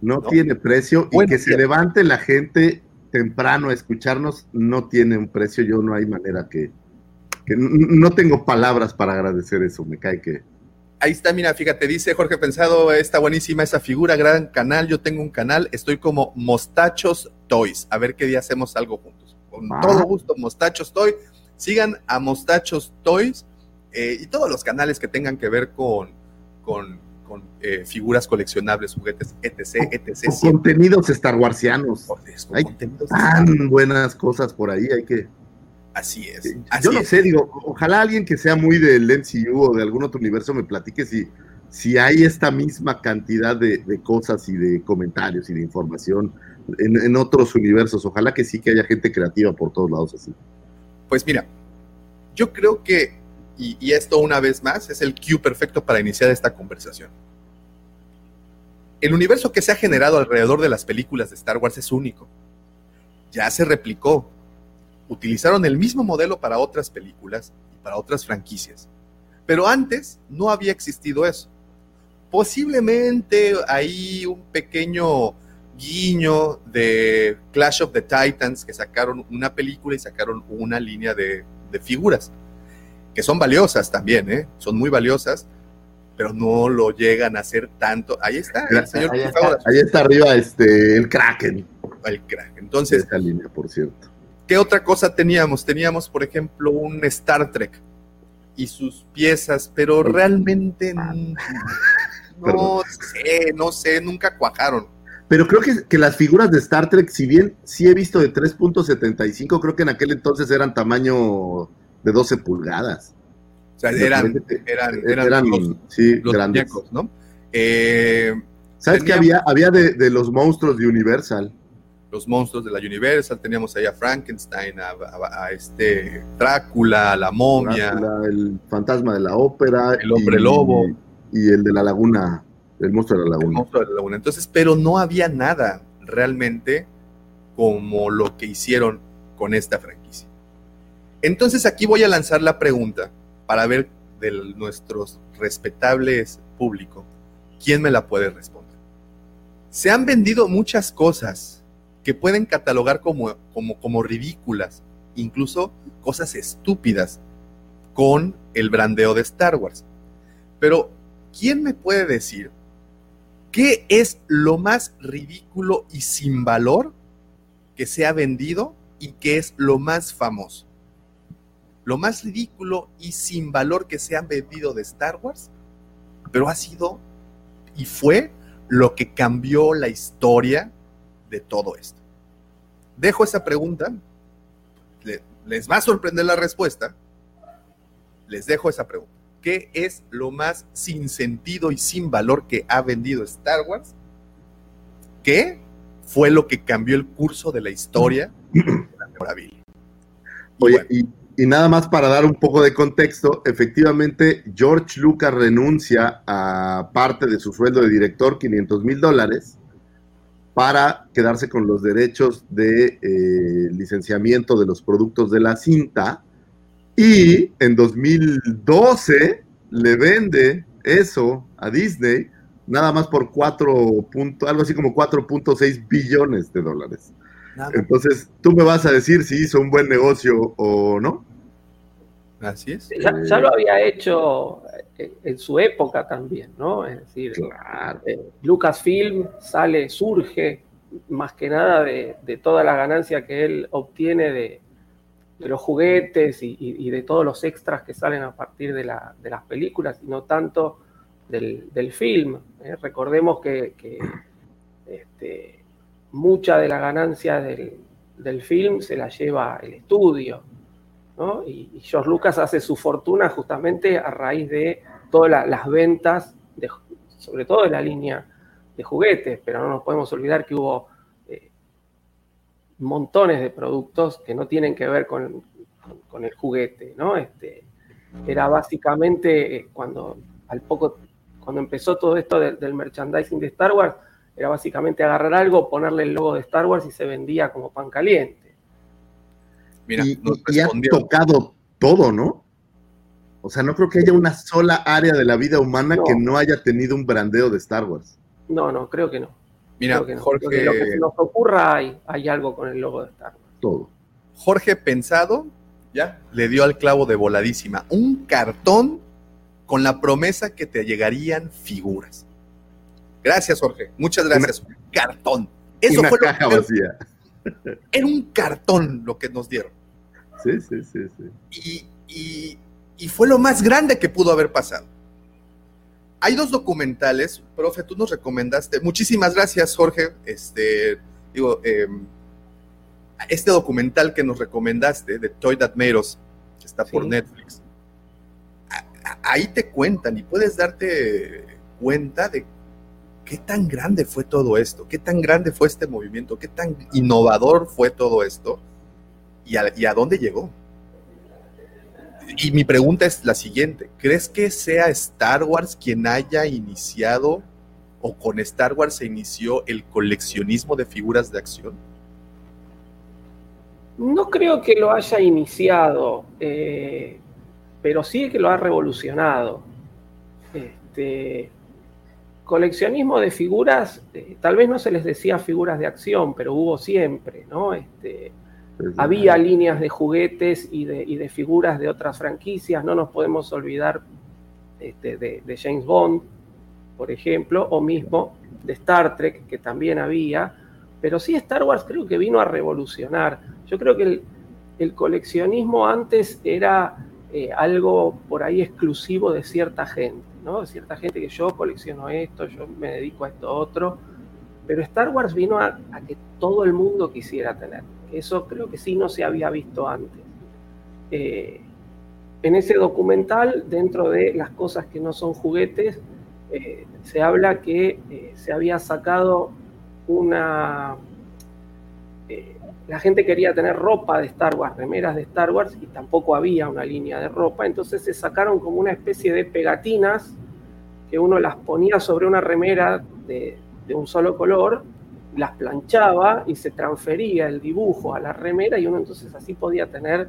No, ¿no? tiene precio y que se levante la gente temprano a escucharnos no tiene un precio. Yo no hay manera que, que no tengo palabras para agradecer eso. Me cae que Ahí está, mira, fíjate, dice Jorge Pensado, está buenísima esa figura, gran canal, yo tengo un canal, estoy como Mostachos Toys, a ver qué día hacemos algo juntos. Con Ah. todo gusto, Mostachos Toys, sigan a Mostachos Toys eh, y todos los canales que tengan que ver con, con, con, eh, figuras coleccionables, juguetes, etc, etc. con contenidos Star Warsianos. Con Hay contenidos tan buenas cosas por ahí, hay que. Así es. así Yo no es. sé, digo, ojalá alguien que sea muy del MCU o de algún otro universo me platique si, si hay esta misma cantidad de, de cosas y de comentarios y de información en, en otros universos. Ojalá que sí que haya gente creativa por todos lados así. Pues mira, yo creo que, y, esto una vez más, es el cue perfecto para iniciar esta conversación. El universo que se ha generado alrededor de las películas de Star Wars es único. Ya se replicó. Utilizaron el mismo modelo para otras películas y para otras franquicias. Pero antes no había existido eso. Posiblemente hay un pequeño guiño de Clash of the Titans que sacaron una película y sacaron una línea de figuras que son valiosas también, ¿eh? son muy valiosas, pero no lo llegan a hacer tanto. Ahí está, el señor Ahí está, ahí está arriba este, el Kraken. el crack. Entonces, Esta línea, por cierto. ¿qué otra cosa teníamos? Teníamos, por ejemplo, un Star Trek y sus piezas, pero realmente n- *laughs* no Perdón. sé, no sé, nunca cuajaron. Pero creo que, que las figuras de Star Trek, si bien sí he visto de 3.75, creo que en aquel entonces eran tamaño de 12 pulgadas. O sea, eran, eran, eran, Eran, los, sí, los grandes. muñecos, ¿no? Eh, ¿Sabes qué había? Había de, de los monstruos de Universal. los monstruos de la Universal, teníamos ahí a Frankenstein, a, a- a este Drácula, a la momia, Drácula, el fantasma de la ópera. El hombre y- lobo. Y el de la laguna, el monstruo de la el laguna. monstruo de la laguna. Entonces, pero no había nada realmente como lo que hicieron con esta franquicia. Entonces aquí voy a lanzar la pregunta para ver de nuestros respetables público, ¿quién me la puede responder? Se han vendido muchas cosas que pueden catalogar como, como, como ridículas, incluso cosas estúpidas con el brandeo de Star Wars. Pero, ¿quién me puede decir qué es lo más ridículo y sin valor que se ha vendido y qué es lo más famoso? Lo más ridículo y sin valor que se ha vendido de Star Wars, pero ha sido y fue lo que cambió la historia de todo esto. Dejo esa pregunta, le- les va a sorprender la respuesta, les dejo esa pregunta. ¿Qué es lo más sin sentido y sin valor que ha vendido Star Wars? ¿Qué fue lo que cambió el curso de la historia de la memorabilia? Y Oye, bueno, y, y nada más para dar un poco de contexto, efectivamente George Lucas renuncia a parte de su sueldo de director, 500 mil dólares, para quedarse con los derechos de eh, licenciamiento de los productos de la cinta. Y en 2012 le vende eso a Disney nada más por 4. punto- algo así como 4.6 billones de dólares. Entonces, tú me vas a decir si hizo un buen negocio o no. así es. Ya, ya lo había hecho en, en su época también, ¿no? Es decir, Claro. eh, Lucasfilm sale, surge más que nada de, de toda la ganancia que él obtiene de, de los juguetes y, y- y de todos los extras que salen a partir de, la- de las películas y no tanto del, del film. ¿eh? Recordemos que, que, este, mucha de la ganancia del, del film se la lleva el estudio. ¿no? Y, George Lucas hace su fortuna justamente a raíz de todas la- las ventas, sobre todo de la línea de juguetes, pero no nos podemos olvidar que hubo eh, montones de productos que no tienen que ver con, con- el juguete, ¿no? Este, era básicamente eh, cuando al poco, cuando empezó todo esto de- del merchandising de Star Wars, era básicamente agarrar algo, ponerle el logo de Star Wars y se vendía como pan caliente. Mira, y, nos y- tocado todo, ¿no? O sea, no creo que haya una sola área de la vida humana No. que no haya tenido un brandeo de Star Wars. No, no, creo que no. Mira, Creo que no. Creo que Jorge, lo que se nos ocurra hay, hay algo con el logo de Star Wars. Todo. Jorge Pensado ya le dio al clavo de voladísima. Un cartón con la promesa que te llegarían figuras. Gracias, Jorge. Muchas gracias. Un cartón. Eso una fue lo caja que- vacía. *laughs* Era un cartón lo que nos dieron. Sí, sí, sí, sí. Y, y- y fue lo más grande que pudo haber pasado. Hay dos documentales, profe, tú nos recomendaste. Muchísimas gracias, Jorge. Este, digo, eh, este documental que nos recomendaste de Toy That Made Us, que está por. Netflix, a- a- ahí te cuentan y puedes darte cuenta de ¿qué tan grande fue todo esto? ¿Qué tan grande fue este movimiento? ¿Qué tan innovador fue todo esto? ¿Y a, dónde llegó? Y mi pregunta es la siguiente, ¿crees que sea Star Wars quien haya iniciado o con Star Wars se inició el coleccionismo de figuras de acción? No creo que lo haya iniciado, eh, pero sí que lo ha revolucionado. Este, coleccionismo de figuras, eh, tal vez no se les decía figuras de acción, pero hubo siempre, ¿no? Este, había líneas de juguetes y de, y de, figuras de otras franquicias, no nos podemos olvidar este, de, de, James Bond, por ejemplo, o mismo de Star Trek, que también había, pero sí Star Wars creo que vino a revolucionar. Yo creo que el, el coleccionismo antes era eh, algo por ahí exclusivo de cierta gente, ¿no? De cierta gente que yo colecciono esto, yo me dedico a esto otro, pero Star Wars vino a, que todo el mundo quisiera tener. Eso creo que sí no se había visto antes. Eh, en ese documental, dentro de las cosas que no son juguetes, eh, se habla que se había sacado una... La gente quería tener ropa de Star Wars, remeras de Star Wars, y tampoco había una línea de ropa, entonces se sacaron como una especie de pegatinas que uno las ponía sobre una remera de, un solo color las planchaba y se transfería el dibujo a la remera y uno entonces así podía tener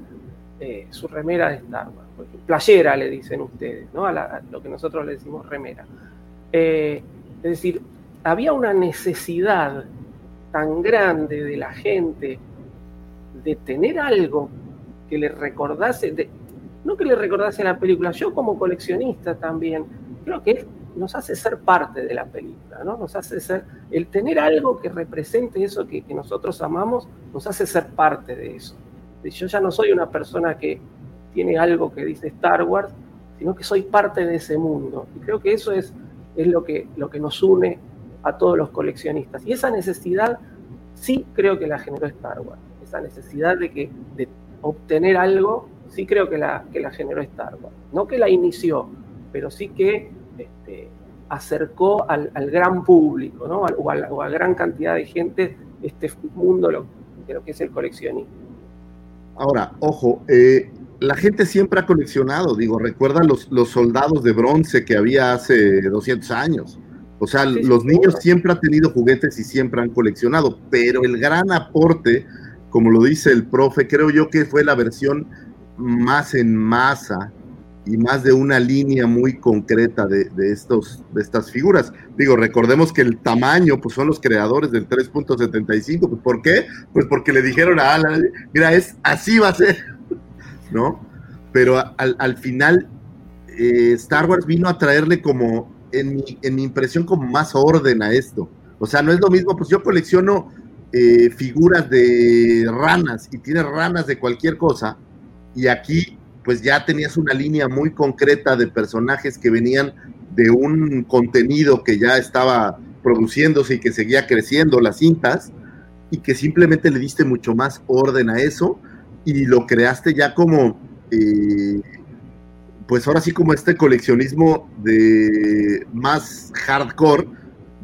eh, su remera de Star Wars. Playera le dicen ustedes, ¿no? A, lo que nosotros le decimos remera. Eh, es decir, había una necesidad tan grande de la gente de tener algo que le recordase, de, no que le recordase la película, yo como coleccionista también, creo que nos hace ser parte de la película, ¿no? Nos hace ser, el tener algo que represente eso que, que, nosotros amamos, nos hace ser parte de eso. Yo ya no soy una persona que tiene algo que dice Star Wars, sino que soy parte de ese mundo. Y creo que eso es, es lo, que, lo que nos une a todos los coleccionistas. Y esa necesidad sí creo que la generó Star Wars. Esa necesidad de, que, de obtener algo, sí creo que la, que la generó Star Wars. No que la inició, pero sí que este, acercó al, al, gran público, ¿no? o, a gran cantidad de gente este mundo lo, de lo que es el coleccionismo. Ahora, ojo, eh, la gente siempre ha coleccionado, digo, recuerdan los, los, soldados de bronce que había hace 200 años. O sea, sí, los sí, niños siempre han tenido juguetes y siempre han coleccionado, pero el gran aporte, como lo dice el profe, creo yo que fue la versión más en masa y más de una línea muy concreta de, de, estos, de estas figuras. Digo, recordemos que el tamaño, pues son los creadores del 3.75, pues ¿por qué? Pues porque le dijeron a Alan, mira, es, así va a ser, *laughs* ¿no? Pero al, al final, eh, Star Wars vino a traerle como, en mi, en mi, impresión, como más orden a esto. O sea, no es lo mismo, pues yo colecciono eh, figuras de ranas y tiene ranas de cualquier cosa, y aquí pues ya tenías una línea muy concreta de personajes que venían de un contenido que ya estaba produciéndose y que seguía creciendo las cintas y que simplemente le diste mucho más orden a eso y lo creaste ya como eh, pues ahora sí como este coleccionismo de más hardcore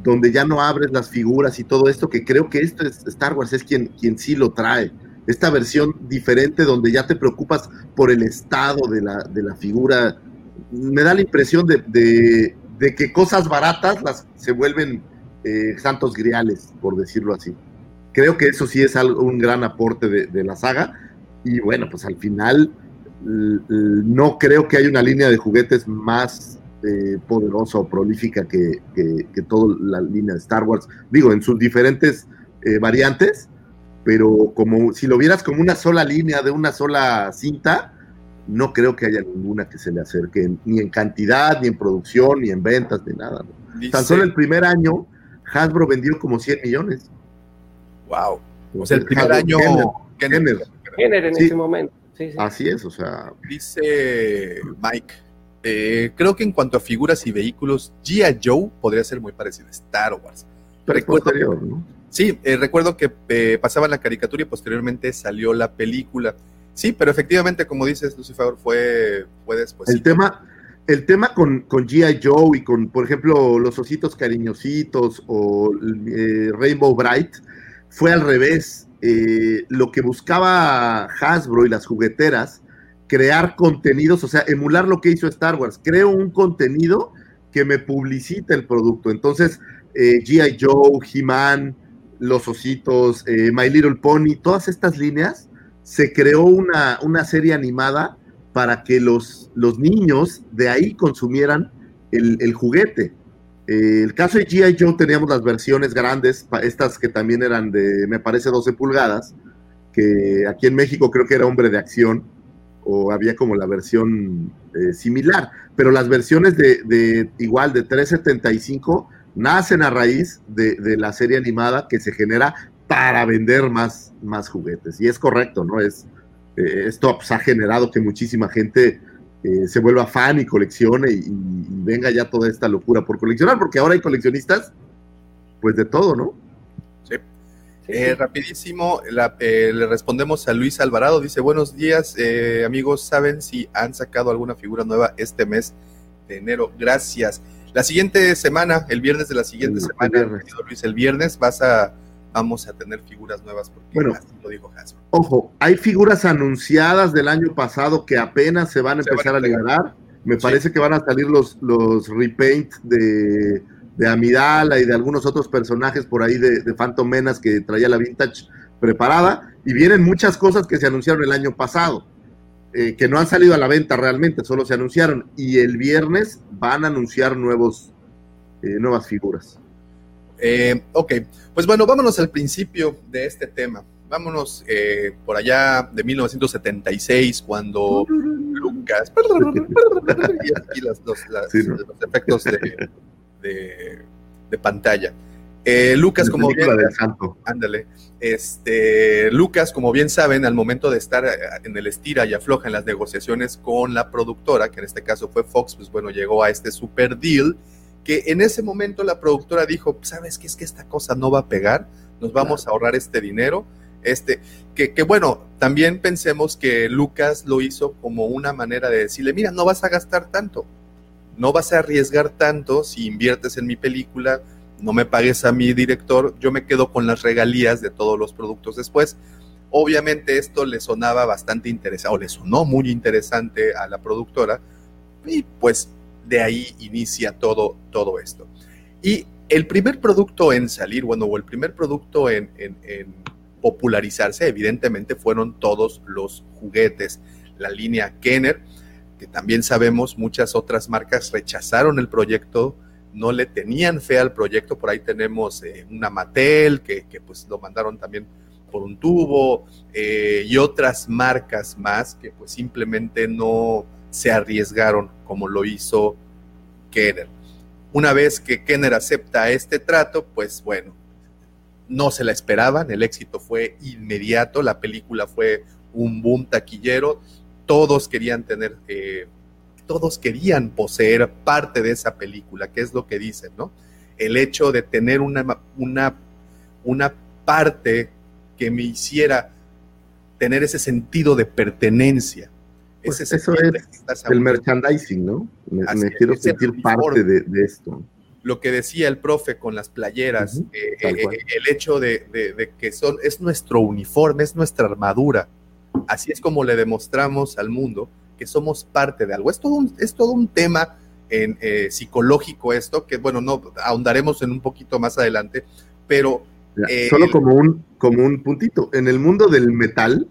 donde ya no abres las figuras y todo esto que creo que esto es Star Wars es quien, quien sí lo trae esta versión diferente donde ya te preocupas por el estado de la, de la figura. Me da la impresión de, de, que cosas baratas las, se vuelven eh, santos griales, por decirlo así. Creo que eso sí es algo, un gran aporte de, de, la saga. Y bueno, pues al final no creo que haya una línea de juguetes más eh, poderosa o prolífica que, que, que, toda la línea de Star Wars. Digo, en sus diferentes eh, variantes, pero como si lo vieras como una sola línea de una sola cinta, no creo que haya ninguna que se le acerque, ni en cantidad, ni en producción, ni en ventas, ni nada. ¿no? Tan solo el primer año, Hasbro vendió como 100 millones. Wow. O sea, el primer Hasbro, año. Kenner, Kenner. Kenner en sí. ese momento. Sí, sí. Así es, o sea. Dice Mike. Eh, creo que en cuanto a figuras y vehículos, G.I. Joe podría ser muy parecido a Star Wars. Pero Recuerdo, posterior, ¿no? Sí, eh, recuerdo que eh, pasaba la caricatura y posteriormente salió la película. Sí, pero efectivamente, como dices, Lucifer, fue, fue después. El tema, el tema con, con G.I. Joe y con, por ejemplo, los ositos cariñositos o eh, Rainbow Bright fue al revés. Eh, lo que buscaba Hasbro y las jugueteras, crear contenidos, o sea, emular lo que hizo Star Wars. Creo un contenido que me publicita el producto. Entonces, eh, G.I. Joe, He-Man, Los Ositos, eh, My Little Pony, todas estas líneas, se creó una, una serie animada para que los, los niños de ahí consumieran el, el juguete. Eh, el caso de G.I. Joe teníamos las versiones grandes, estas que también eran de, me parece, 12 pulgadas, que aquí en México creo que era hombre de acción, o había como la versión eh, similar, pero las versiones de, de, igual de 375 nacen a raíz de, la serie animada que se genera para vender más, más juguetes. Y es correcto, ¿no? Es, eh, esto pues, ha generado que muchísima gente eh, se vuelva fan y coleccione y, y, venga ya toda esta locura por coleccionar, porque ahora hay coleccionistas, pues de todo, ¿no? Sí. Eh, rapidísimo, la, eh, le respondemos a Luis Alvarado, dice, buenos días, eh, amigos, ¿saben si han sacado alguna figura nueva este mes de enero? Gracias. La siguiente semana, el viernes de la siguiente El semana, Luis, el viernes vas a, vamos a tener figuras nuevas porque Bueno. así lo dijo Hasbro. Ojo, hay figuras anunciadas del año pasado que apenas se van a Se van empezar a a liberar. Me Sí. parece que van a salir los, los repaint de, de Amidala y de algunos otros personajes por ahí de, de Phantom Menace que traía la Vintage preparada. Y vienen muchas cosas que se anunciaron el año pasado, eh, que no han salido a la venta realmente, solo se anunciaron. Y el viernes van a anunciar nuevos, eh, nuevas figuras. Eh, ok, pues bueno, vámonos al principio de este tema. Vámonos eh, por allá de 1976, cuando Lucas. *laughs* y aquí las- los, las- Sí, ¿no? los efectos de, de- de pantalla. Eh, Lucas, como bien, ándale, este, Lucas, como bien saben, al momento de estar eh, en el estira y afloja en las negociaciones con la productora, que en este caso fue Fox, pues bueno, llegó a este super deal, que en ese momento la productora dijo, ¿sabes qué? Es que esta cosa no va a pegar, nos vamos a ahorrar este dinero, este, que, que bueno, también pensemos que Lucas lo hizo como una manera de decirle, mira, no vas a gastar tanto, no vas a arriesgar tanto si inviertes en mi película, no me pagues a mi director, yo me quedo con las regalías de todos los productos después. Obviamente esto le sonaba bastante interesante, o le sonó muy interesante a la productora, y pues de ahí inicia todo, todo esto. Y el primer producto en salir, bueno, o el primer producto en, popularizarse, evidentemente fueron todos los juguetes, la línea Kenner, que también sabemos muchas otras marcas rechazaron el proyecto, no le tenían fe al proyecto, por ahí tenemos eh, una Mattel, que, que, pues lo mandaron también por un tubo, eh, y otras marcas más que pues simplemente no se arriesgaron como lo hizo Kenner. Una vez que Kenner acepta este trato, pues bueno, no se la esperaban, el éxito fue inmediato, la película fue un boom taquillero, todos querían tener, eh, todos querían poseer parte de esa película, que es lo que dicen, ¿no? El hecho de tener una, una, una parte que me hiciera tener ese sentido de pertenencia. Pues ese eso es El merchandising, ¿no? Me, quiero sentir parte de, de esto. lo que decía el profe con las playeras, eh, eh, cual. el hecho de, de- de que son, es nuestro uniforme, es nuestra armadura. Así es como le demostramos al mundo que somos parte de algo. Es todo un, es todo un tema en, eh, psicológico esto, que bueno, no ahondaremos en un poquito más adelante, pero Ya, Eh, Solo el- como un, como un puntito. En el mundo del metal,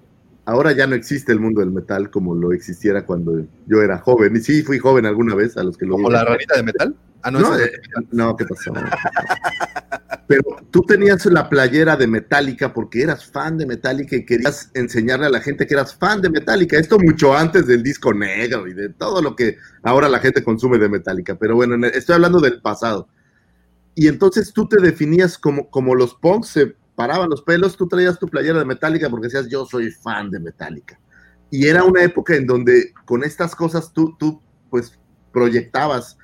ahora ya no existe el mundo del metal como lo existiera cuando yo era joven. Y sí, fui joven alguna vez, a los que lo como la ranita de metal. Ah, no, No, eh, no, ¿qué pasó? Pero tú tenías la playera de Metallica porque eras fan de Metallica y querías enseñarle a la gente que eras fan de Metallica. Esto mucho antes del disco negro y de todo lo que ahora la gente consume de Metallica. Pero bueno, estoy hablando del pasado. Y entonces tú te definías como, como los punks se paraban los pelos, tú traías tu playera de Metallica porque decías yo soy fan de Metallica. Y era una época en donde con estas cosas tú, tú pues proyectabas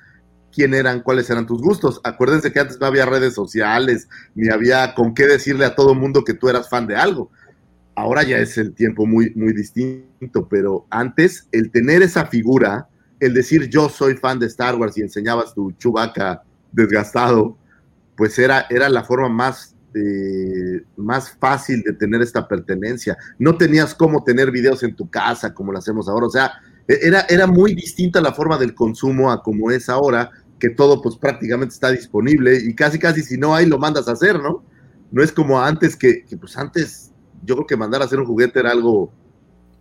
quién eran, cuáles eran tus gustos. Acuérdense que antes no había redes sociales, ni había con qué decirle a todo mundo que tú eras fan de algo. Ahora ya es el tiempo muy, muy distinto, pero antes el tener esa figura el decir yo soy fan de Star Wars y enseñabas tu chubaca desgastado, pues era, era la forma más, eh, más fácil de tener esta pertenencia. No tenías cómo tener videos en tu casa como lo hacemos ahora. O sea, e, era, era muy distinta la forma del consumo a como es ahora, que todo pues prácticamente está disponible y casi casi si no hay lo mandas a hacer, ¿no? No es como antes que, que pues antes yo creo que mandar a hacer un juguete era algo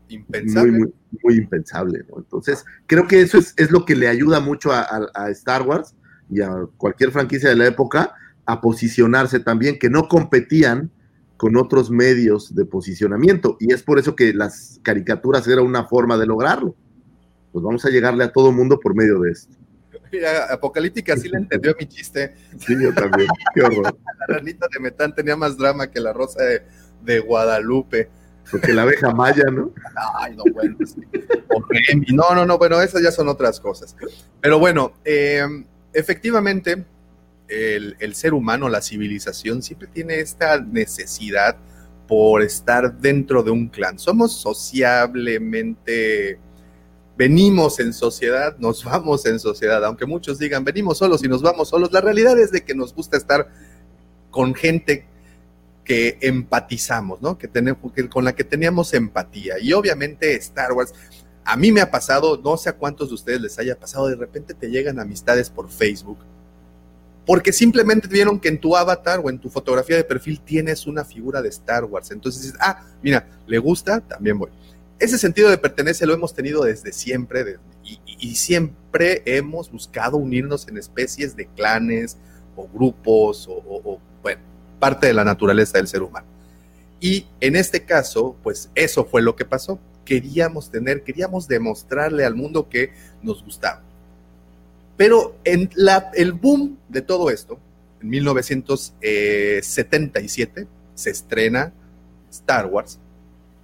impensable. Muy, muy, muy impensable, ¿no? Entonces, creo que eso es, es lo que le ayuda mucho a, a, a, Star Wars y a cualquier franquicia de la época a posicionarse también, que no competían con otros medios de posicionamiento. Y es por eso que las caricaturas era una forma de lograrlo. Pues vamos a llegarle a todo mundo por medio de esto. Mira, Apocalíptica sí le entendió mi chiste. Sí, yo también. Qué horror. *laughs* La ranita de Metán tenía más drama que la rosa de, de Guadalupe. Porque la abeja maya, ¿no? Ay, no, bueno. Sí. No, no, no, bueno, esas ya son otras cosas. Pero bueno, eh, efectivamente, el, ser humano, la civilización, siempre tiene esta necesidad por estar dentro de un clan. Somos sociablemente, venimos en sociedad, nos *laughs* vamos en sociedad, aunque muchos digan, venimos solos y nos vamos solos. La realidad es de que nos gusta estar con gente que empatizamos, ¿no? Que tenemos, que, con la que teníamos empatía. Y obviamente Star Wars, a mí me ha pasado, no sé a cuántos de ustedes les haya pasado, de repente te llegan amistades por Facebook, porque simplemente vieron que en tu avatar o en tu fotografía de perfil tienes una figura de Star Wars. Entonces dices, ah, mira, le gusta, también voy. Ese sentido de pertenencia lo hemos tenido desde siempre y, siempre hemos buscado unirnos en especies de clanes o grupos o, o, o bueno, parte de la naturaleza del ser humano. Y en este caso, pues eso fue lo que pasó. Queríamos tener, queríamos demostrarle al mundo que nos gustaba. Pero en la, el boom de todo esto, en 1977, se estrena Star Wars,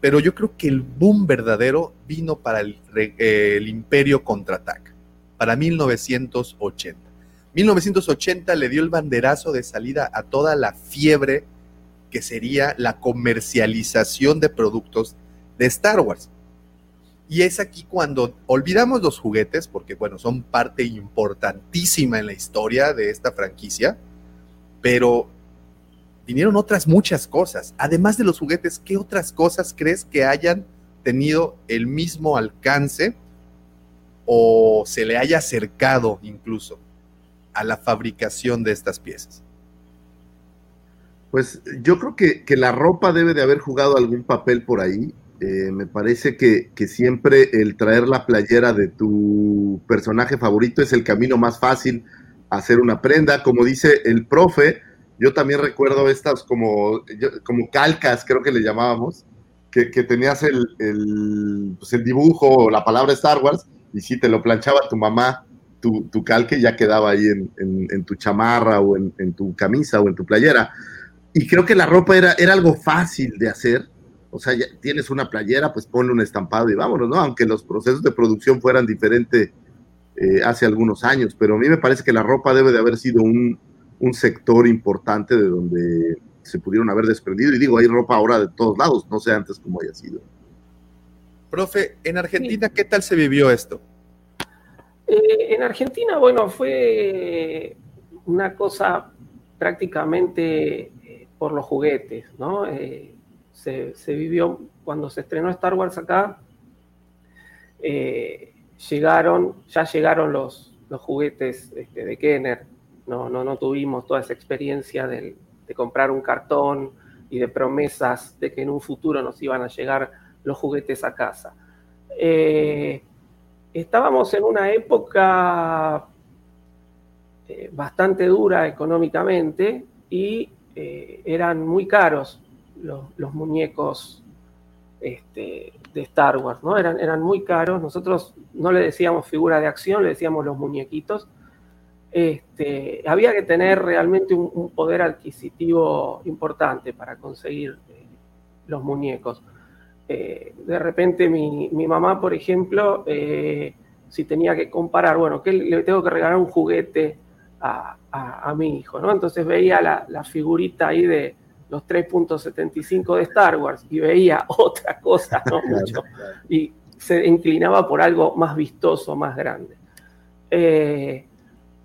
pero yo creo que el boom verdadero vino para el, el Imperio Contraataca, para 1980. 1980 le dio el banderazo de salida a toda la fiebre que sería la comercialización de productos de Star Wars. Y es aquí cuando olvidamos los juguetes, porque bueno, son parte importantísima en la historia de esta franquicia, pero vinieron otras muchas cosas. Además de los juguetes, ¿qué otras cosas crees que hayan tenido el mismo alcance o se le haya acercado incluso a la fabricación de estas piezas? Pues yo creo que, que la ropa debe de haber jugado algún papel por ahí. Eh, me parece que, que, siempre el traer la playera de tu personaje favorito es el camino más fácil a hacer una prenda. Como dice el profe, yo también recuerdo estas como, como calcas, creo que le llamábamos, que, que tenías el, el, pues el, dibujo la palabra Star Wars y si te lo planchaba tu mamá, tu, tu calque ya quedaba ahí en, en, en tu chamarra o en, tu camisa o en tu playera. Y creo que la ropa era, era algo fácil de hacer o sea, ya tienes una playera, pues ponle un estampado y vámonos, ¿no? Aunque los procesos de producción fueran diferentes eh, hace algunos años, pero a mí me parece que la ropa debe de haber sido un, un, sector importante de donde se pudieron haber desprendido. Y digo, hay ropa ahora de todos lados, no sé antes cómo haya sido. Profe, en Argentina, sí. ¿qué tal se vivió esto? Eh, en Argentina, bueno, fue una cosa prácticamente eh, por los juguetes, ¿no? Eh, se, vivió cuando se estrenó Star Wars acá. Eh, llegaron, ya llegaron los, los juguetes este, de Kenner. No, no, no tuvimos toda esa experiencia de, comprar un cartón y de promesas de que en un futuro nos iban a llegar los juguetes a casa. Eh, estábamos en una época eh, bastante dura económicamente y eran muy caros los, muñecos este, de Star Wars, ¿no? Eran, eran muy caros. Nosotros no le decíamos figura de acción, le decíamos los muñequitos. Este, había que tener realmente un, un, poder adquisitivo importante para conseguir eh, los muñecos. Eh, de repente mi, mi, mamá, por ejemplo, eh, si tenía que comparar, bueno, que le tengo que regalar un juguete a, a, a mi hijo, ¿no? Entonces veía la, la figurita ahí de, los 3.75 de Star Wars y veía *laughs* otra cosa, ¿no? Mucho. Y se inclinaba por algo más vistoso, más grande. Eh,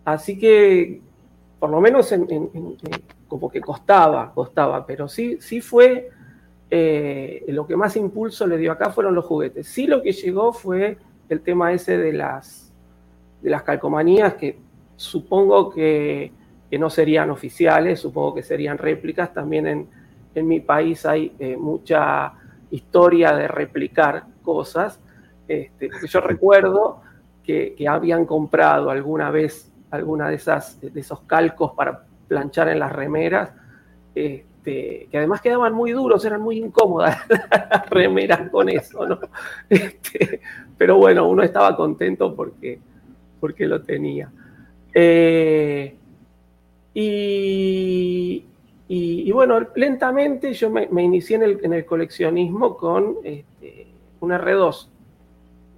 así que, por lo menos como que costaba, costaba, pero sí, sí fue eh, lo que más impulso le dio acá fueron los juguetes. Sí lo que llegó fue el tema ese de las, de las calcomanías, que supongo que, no serían oficiales, supongo que serían réplicas. También en, en mi país hay eh, mucha historia de replicar cosas. Este, yo recuerdo que, habían comprado alguna vez alguna de esas de esos calcos para planchar en las remeras. Este, que además quedaban muy duros, eran muy incómodas *laughs* las remeras con eso, ¿no? Este, pero bueno, uno estaba contento porque, porque lo tenía. Eh, y, bueno, lentamente yo me, inicié en el, coleccionismo con este, un R2,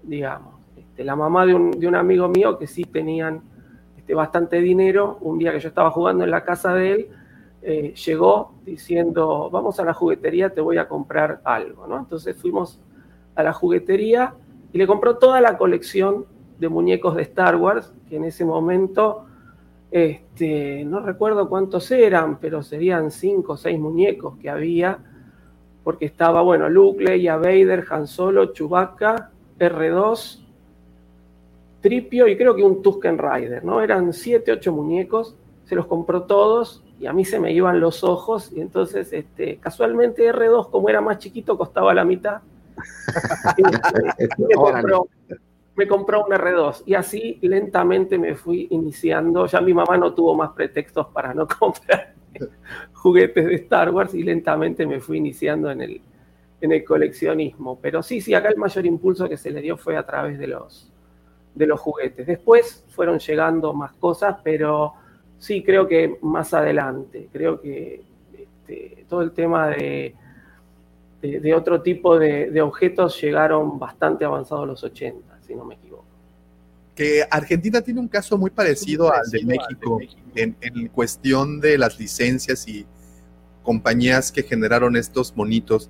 digamos. Este, la mamá de un, amigo mío que sí tenían este, bastante dinero, un día que yo estaba jugando en la casa de él, eh, llegó diciendo, vamos a la juguetería, te voy a comprar algo, ¿no? Entonces fuimos a la juguetería y le compró toda la colección de muñecos de Star Wars, que en ese momento, este, no recuerdo cuántos eran, pero serían cinco o seis muñecos que había, porque estaba, bueno, Luke, Leia, Vader, Han Solo, Chewbacca, R2, Tripio y creo que un Tusken Rider, ¿no? Eran siete, ocho muñecos, se los compró todos y a mí se me iban los ojos y entonces este, casualmente R2 como era más chiquito costaba la mitad. *laughs* me, compró, me, compró, un R2 y así lentamente me fui iniciando. Ya mi mamá no tuvo más pretextos para no *laughs* comprar juguetes de Star Wars y lentamente me fui iniciando en el, en el coleccionismo. Pero sí, sí, acá el mayor impulso que se le dio fue a través de los, de los juguetes. Después fueron llegando más cosas, pero Sí, creo que más adelante. Creo que este, todo el tema de, de, otro tipo de, objetos llegaron bastante avanzados los 80, si no me equivoco. Que Argentina tiene un caso muy parecido, al, de México, En, cuestión de las licencias y compañías que generaron estos monitos.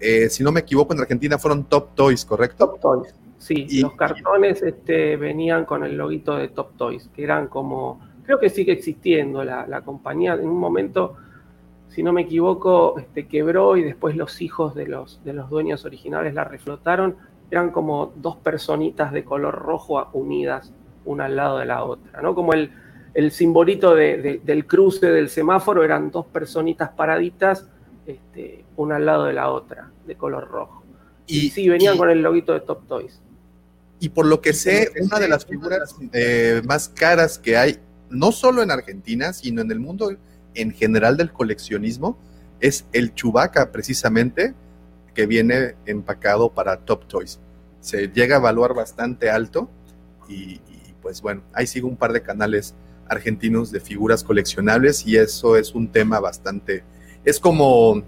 Eh, si no me equivoco, en Argentina fueron Top Toys, ¿correcto? Top Toys, sí. los cartones este, venían con el loguito de Top Toys, que eran como creo que sigue existiendo la, compañía. En un momento, si no me equivoco, este, quebró y después los hijos de los, de los dueños originales la reflotaron. Eran como dos personitas de color rojo unidas una al lado de la otra, ¿no? Como el, el simbolito del cruce del semáforo eran dos personitas paraditas, este, una al lado de la otra, de color rojo. Y, sí, venían con el loguito de Top Toys. Y por lo que sé, una de las figuras eh, más caras que hay no solo en Argentina, sino en el mundo en general del coleccionismo, es el Chubaca precisamente que viene empacado para Top Toys. Se llega a evaluar bastante alto y, pues bueno, ahí sigo un par de canales argentinos de figuras coleccionables y eso es un tema bastante, es como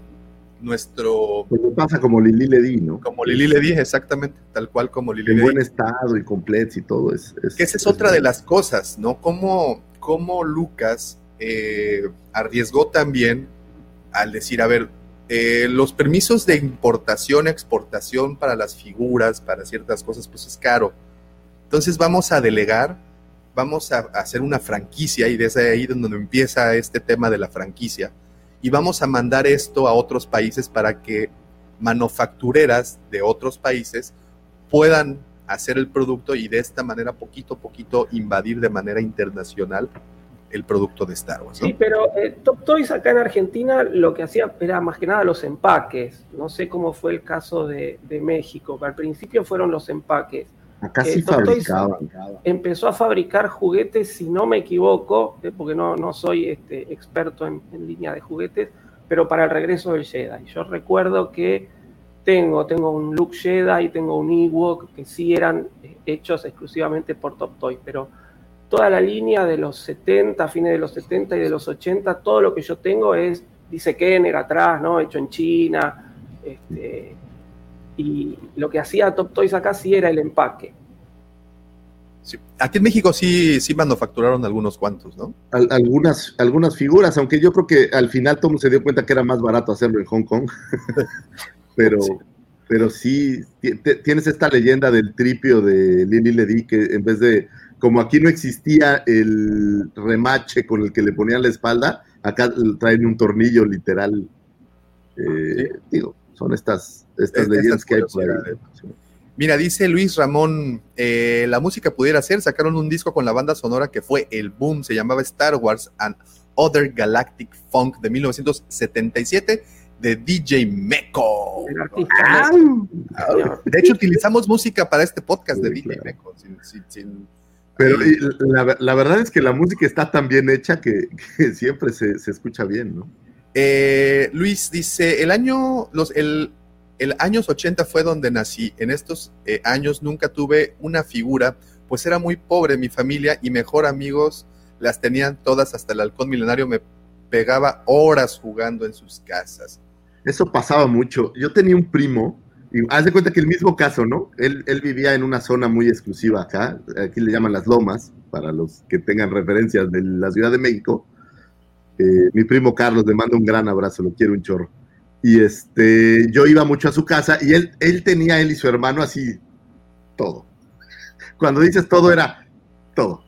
nuestro... Pues pasa como Lili Ledi, ¿no? Como Lili Ledi, exactamente, tal cual como Lili En buen estado y completo y todo. Es, que esa es, otra de las cosas, ¿no? Como cómo Lucas eh, arriesgó también al decir, a ver, eh, los permisos de importación, exportación para las figuras, para ciertas cosas, pues es caro. Entonces vamos a delegar, vamos a, hacer una franquicia y desde ahí donde empieza este tema de la franquicia. Y vamos a mandar esto a otros países para que manufactureras de otros países puedan hacer el producto y de esta manera poquito a poquito invadir de manera internacional el producto de Star Wars. Sí, pero eh, Top Toys acá en Argentina lo que hacía era más que nada los empaques. No sé cómo fue el caso de, México, al principio fueron los empaques. Acá sí fabricaban. Empezó a fabricar juguetes, si no me equivoco, eh, porque no, no soy este, experto en, en línea de juguetes, pero para el regreso del Jedi. Yo recuerdo que tengo, tengo un Luke Jedi, tengo un Ewok, que sí eran eh, hechos exclusivamente por Top Toy, pero toda la línea de los 70, fines de los 70 y de los 80, todo lo que yo tengo es, dice Kenner atrás, ¿no? Hecho en China. Este, y lo que hacía Top Toys acá sí era el empaque. Aquí en México sí, sí manufacturaron algunos cuantos, ¿no? algunas, algunas figuras, aunque yo creo que al final todo se dio cuenta que era más barato hacerlo en Hong Kong. pero, *laughs* pero sí tienes esta leyenda del tripio de Lili Ledy que en vez de, como aquí no existía el remache con el que le ponían la espalda, acá traen un tornillo literal. Eh, digo, son estas, estas, leyendas que hay por ahí. Mira, dice Luis Ramón, eh, la música pudiera ser, sacaron un disco con la banda sonora que fue el boom, se llamaba Star Wars and Other Galactic Funk de 1977 de DJ Meco. De hecho, utilizamos música para este podcast de DJ Meco. Pero la, verdad es que la música está tan bien hecha que, *laughs* siempre se, escucha bien, ¿no? Eh, Luis dice, el año, los, el, el años 80 fue donde nací. En estos eh, años nunca tuve una figura, pues era muy pobre mi familia y mejor amigos las tenían todas hasta el halcón milenario me pegaba horas jugando en sus casas. Eso pasaba mucho. Yo tenía un primo, y haz de cuenta que el mismo caso, ¿no? Él, vivía en una zona muy exclusiva acá, aquí le llaman las lomas, para los que tengan referencias de la Ciudad de México. Eh, mi primo Carlos, le mando un gran abrazo, lo quiero un chorro. Y este, yo iba mucho a su casa y él, él tenía, él y su hermano así, todo. Cuando dices todo era todo.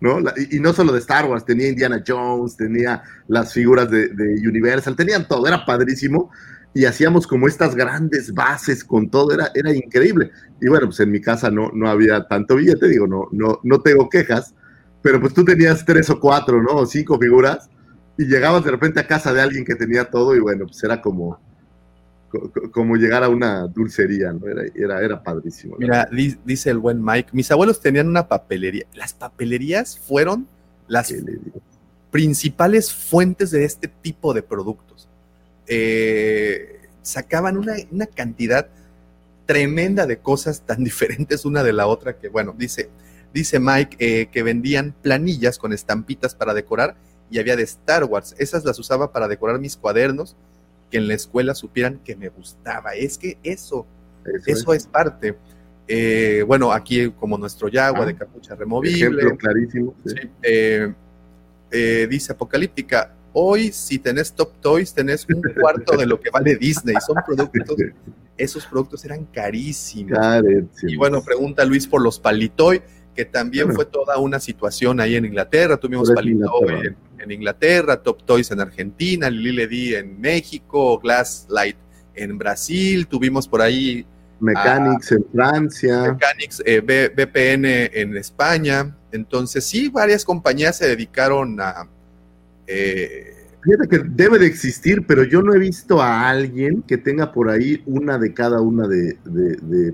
¿no? y, no solo de Star Wars, tenía Indiana Jones, tenía las figuras de, Universal, tenían todo, era padrísimo. Y hacíamos como estas grandes bases con todo, era, era increíble. Y bueno, pues en mi casa no, no había tanto billete, digo, no, no, no tengo quejas, pero pues tú tenías tres o cuatro, ¿no? O cinco figuras y llegabas de repente a casa de alguien que tenía todo y bueno, pues era como, como llegar a una dulcería, ¿no? Era, era, padrísimo. Mira, dice el buen Mike, mis abuelos tenían una papelería. Las papelerías fueron las principales fuentes de este tipo de productos. Eh, sacaban una, cantidad tremenda de cosas tan *laughs* diferentes una de la otra que, bueno, dice, dice Mike eh, que vendían planillas con estampitas para decorar y había de Star Wars. Esas las usaba para decorar mis cuadernos, que en la escuela supieran que me gustaba. Es que eso, eso, es. parte. Eh, bueno, aquí como nuestro Yagua ah, de capucha removible. clarísimo. Eh, dice Apocalíptica, hoy si tenés Top Toys tenés un cuarto de lo que vale Disney. Son productos, esos productos eran carísimos. Y bueno, pregunta Luis por los Palitoy, que también fue toda una situación ahí en Inglaterra. Tuvimos Palitoy en Inglaterra, Top Toys en Argentina, Lili Ledy en México, Glass Light en Brasil, tuvimos por ahí Mechanics en Francia, Mechanics eh, VPN en España. Entonces, sí, varias compañías se dedicaron a. Eh, Fíjate que debe de existir, pero yo no he visto a alguien que tenga por ahí una de cada una de,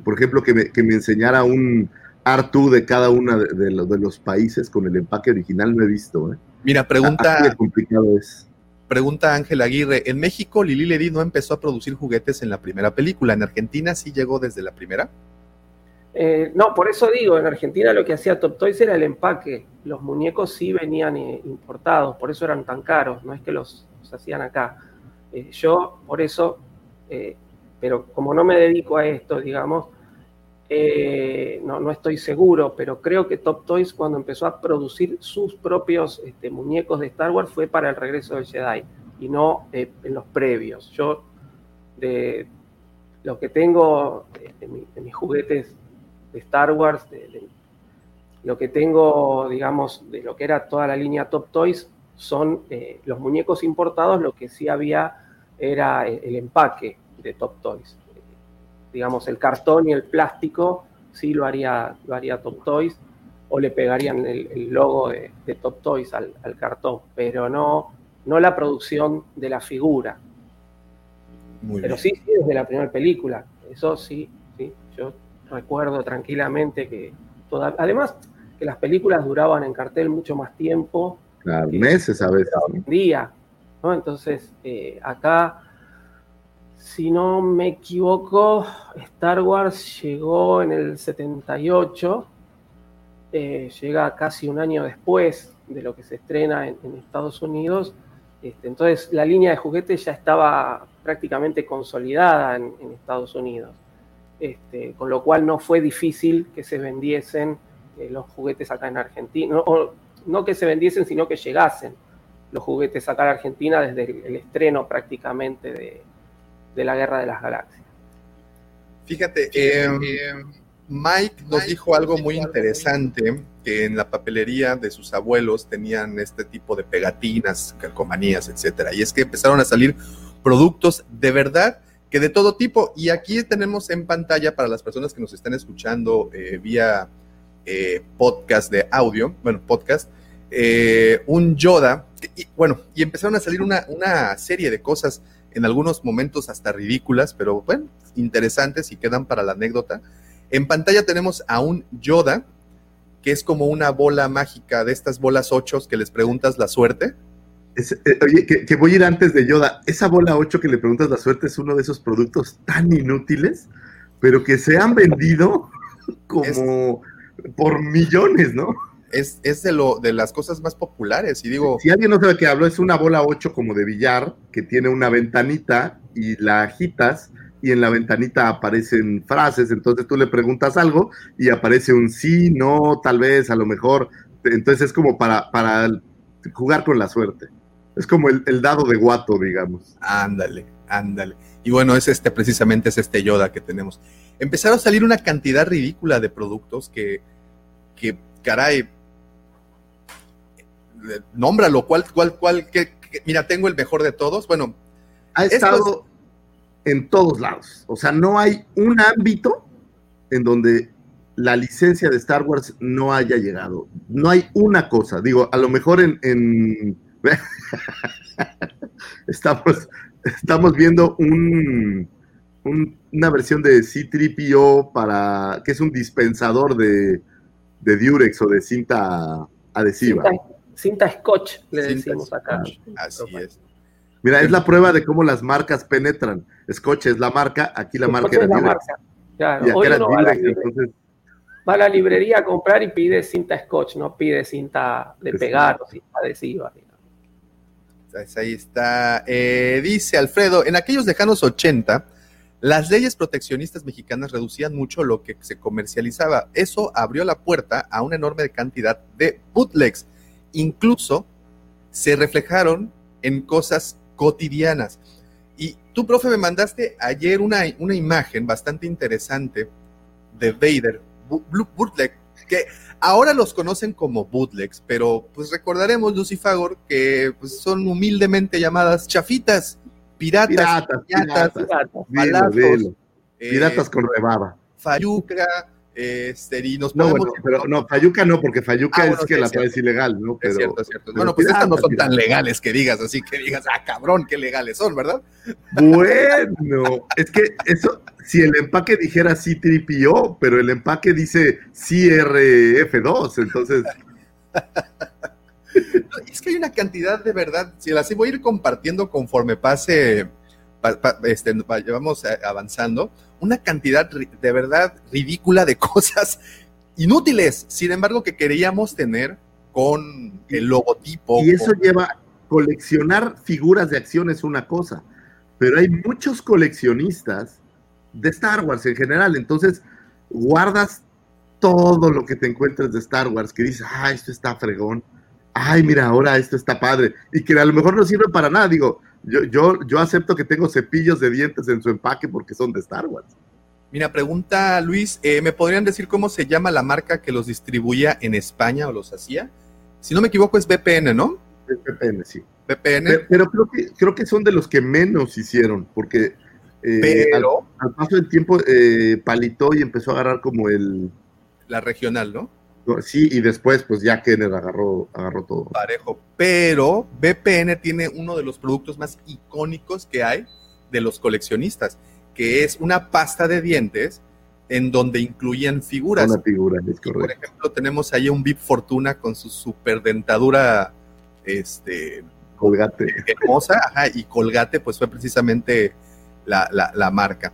por ejemplo, que me, que me enseñara un Artu de cada uno de, los, de los países con el empaque original, no he visto. ¿eh? Mira, pregunta. complicado es. Pregunta Ángel Aguirre. En México, Lili Ledy no empezó a producir juguetes en la primera película. ¿En Argentina sí llegó desde la primera? Eh, no, por eso digo, en Argentina lo que hacía Top Toys era el empaque. Los muñecos sí venían eh, importados, por eso eran tan caros, no es que los, hacían acá. Eh, yo, por eso, pero como no me dedico a esto, digamos, no, no, estoy seguro, pero creo que Top Toys cuando empezó a producir sus propios este, muñecos de Star Wars fue para el regreso del Jedi y no en los previos. Yo de lo que tengo de, mis juguetes de Star Wars, lo que tengo, digamos, de lo que era toda la línea Top Toys, son eh, los muñecos importados, lo que sí había era el empaque de Top Toys. Digamos, el cartón y el plástico, sí lo haría, lo haría Top Toys, o le pegarían el, logo de, Top Toys al, cartón, pero no, no la producción de la figura. pero sí, sí, desde la primera película, eso sí, sí, yo recuerdo tranquilamente que toda, además que las películas duraban en cartel mucho más tiempo. meses a veces. Día, ¿no? Entonces, eh, acá si no me equivoco, Star Wars llegó en el 78, eh, llega casi un año después de lo que se estrena en, Estados Unidos. Este, entonces la línea de juguetes ya estaba prácticamente consolidada en, Estados Unidos, este, con lo cual no fue difícil que se vendiesen eh, los juguetes acá en Argentina, no, no, que se vendiesen, sino que llegasen los juguetes acá en Argentina desde el estreno prácticamente de, de la Guerra de las Galaxias. Fíjate, eh, Mike nos dijo algo muy interesante, que en la papelería de sus abuelos tenían este tipo de pegatinas, calcomanías, etcétera. Y es que empezaron a salir productos de verdad que de todo tipo. Y aquí tenemos en pantalla para las personas que nos están escuchando eh, vía eh, podcast de audio, bueno, podcast, eh, un Yoda. Y, bueno, y empezaron a salir una, una serie de cosas en algunos momentos hasta ridículas, pero bueno, interesantes y quedan para la anécdota. En pantalla tenemos a un Yoda, que es como una bola mágica de estas bolas ochos que les preguntas la suerte. Es, eh, oye, que, que, voy a ir antes de Yoda. Esa bola 8 que le preguntas la suerte es uno de esos productos tan inútiles, pero que se han vendido *laughs* como es, por millones, ¿no? Es, es, de, lo, de las cosas más populares. Y digo. Si alguien no sabe qué hablo, es una bola 8 como de billar que tiene una ventanita y la agitas y en la ventanita aparecen frases, entonces tú le preguntas algo y aparece un sí, no, tal vez, a lo mejor. Entonces es como para, para jugar con la suerte. Es como el, el dado de guato, digamos. Ándale, ándale. Y bueno, es este, precisamente es este Yoda que tenemos. Empezaron a salir una cantidad ridícula de productos que, que caray, nómbralo, ¿cuál, cuál, cuál? Que, que, mira, tengo el mejor de todos. Bueno, ha estado en todos lados. O sea, no hay un ámbito en donde la licencia de Star Wars no haya llegado. No hay una cosa. Digo, a lo mejor en. en... *laughs* estamos, estamos viendo un, un, una versión de C3PO para. que es un dispensador de, de Durex o de cinta adhesiva. Cinta, cinta scotch, le cinta decimos scotch. acá. Así es. Mira, es la prueba de cómo las marcas penetran. Scotch es la marca, aquí la marca era la marca. Claro. Entonces... va, a la librería a comprar y pide cinta Scotch, no pide cinta de pegar o cinta adhesiva. Ahí está. Eh, dice Alfredo, en aquellos lejanos 80, las leyes proteccionistas mexicanas reducían mucho lo que se comercializaba. Eso abrió la puerta a una enorme cantidad de bootlegs. Incluso se reflejaron en cosas cotidianas. Y tú, profe, me mandaste ayer una, una imagen bastante interesante de Vader, bootleg, que ahora los conocen como bootlegs, pero pues recordaremos, Lucifagor, que pues, son humildemente llamadas chafitas, piratas, piratas, piratas, piratas dilo. Eh, piratas con rebaba. Fayuca, este, y nos no, bueno, pero no, Fayuca no, porque Fayuca ah, bueno, es que sí, la es traes ilegal, ¿no? Pero, es cierto, es cierto. Bueno, pues estas no son tan legales que digas, así que digas, ah, cabrón, qué legales son, ¿verdad? Bueno, es que eso, si el empaque dijera C-3PO, pero el empaque dice CRF2, entonces... *laughs* es que hay una cantidad de verdad, si las voy a ir compartiendo conforme pase, pa, pa, este, vamos avanzando, una cantidad de verdad ridícula de *laughs* cosas inútiles, sin embargo, que queríamos tener con el logotipo. Y eso con... lleva, coleccionar figuras de acción es una cosa, pero hay muchos coleccionistas de Star Wars en general, entonces guardas todo lo que te encuentres de Star Wars, que dices, ah, esto está fregón, ay, mira, ahora esto está padre, y que a lo mejor no sirve para nada, digo, yo, yo, yo acepto que tengo cepillos de dientes en su empaque porque son de Star Wars. Mira, pregunta Luis, eh, ¿me podrían decir cómo se llama la marca que los distribuía en España o los hacía? Si no me equivoco es VPN, ¿no? Es VPN, sí. VPN. Pero, pero, creo, que, creo que son de los que menos hicieron, porque eh, pero... al, al, paso del tiempo eh, palitó y empezó a agarrar como el... La regional, ¿no? Sí, y después, pues ya Kenner agarró, agarró todo. Parejo. Pero VPN tiene uno de los productos más icónicos que hay de los coleccionistas, que es una pasta de dientes en donde incluían figuras. Una figura, es y por ejemplo, tenemos ahí un VIP Fortuna con su super dentadura, este... Colgate. Hermosa, ajá, y Colgate, pues fue precisamente la, la, la marca.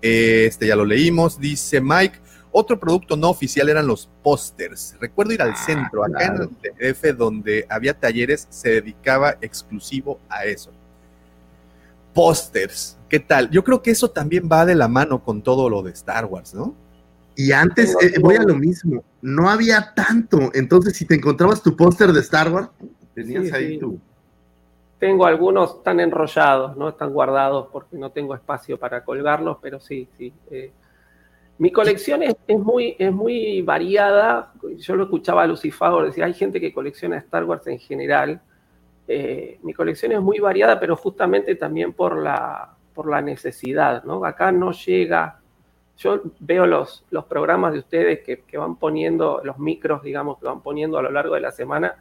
Este ya lo leímos, dice Mike, otro producto no oficial eran los pósters. Recuerdo ir al ah, centro, acá claro. en el DF, donde había talleres, se dedicaba exclusivo a eso. Pósters, ¿qué tal? Yo creo que eso también va de la mano con todo lo de Star Wars, ¿no? Y antes, eh, voy a lo mismo, no había tanto. Entonces, si te encontrabas tu póster de Star Wars, tenías sí, ahí sí. tu. Tengo algunos tan enrollados, ¿no? Están guardados porque no tengo espacio para colgarlos, pero sí, sí. Eh, Mi colección es, muy, variada. Yo lo escuchaba a Lucifago, decía, hay gente que colecciona Star Wars en general. Eh, mi colección es muy variada, pero justamente también por la, necesidad, ¿no? Acá no llega... Yo veo los, programas de ustedes que, que van poniendo, los micros, digamos, que van poniendo a lo largo de la semana,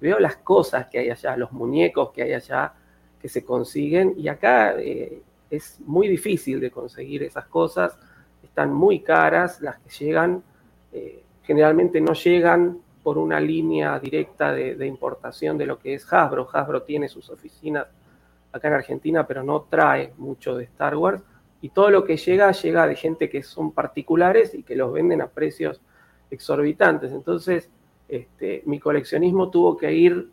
veo las cosas que hay allá, los muñecos que hay allá, que se consiguen, y acá eh, es muy difícil de conseguir esas cosas están muy caras, las que llegan, eh, generalmente no llegan por una línea directa de, importación de lo que es Hasbro. Hasbro tiene sus oficinas acá en Argentina, pero no trae mucho de Star Wars. Y todo lo que llega, llega de gente que son particulares y que los venden a precios exorbitantes. Entonces, este, mi coleccionismo tuvo que ir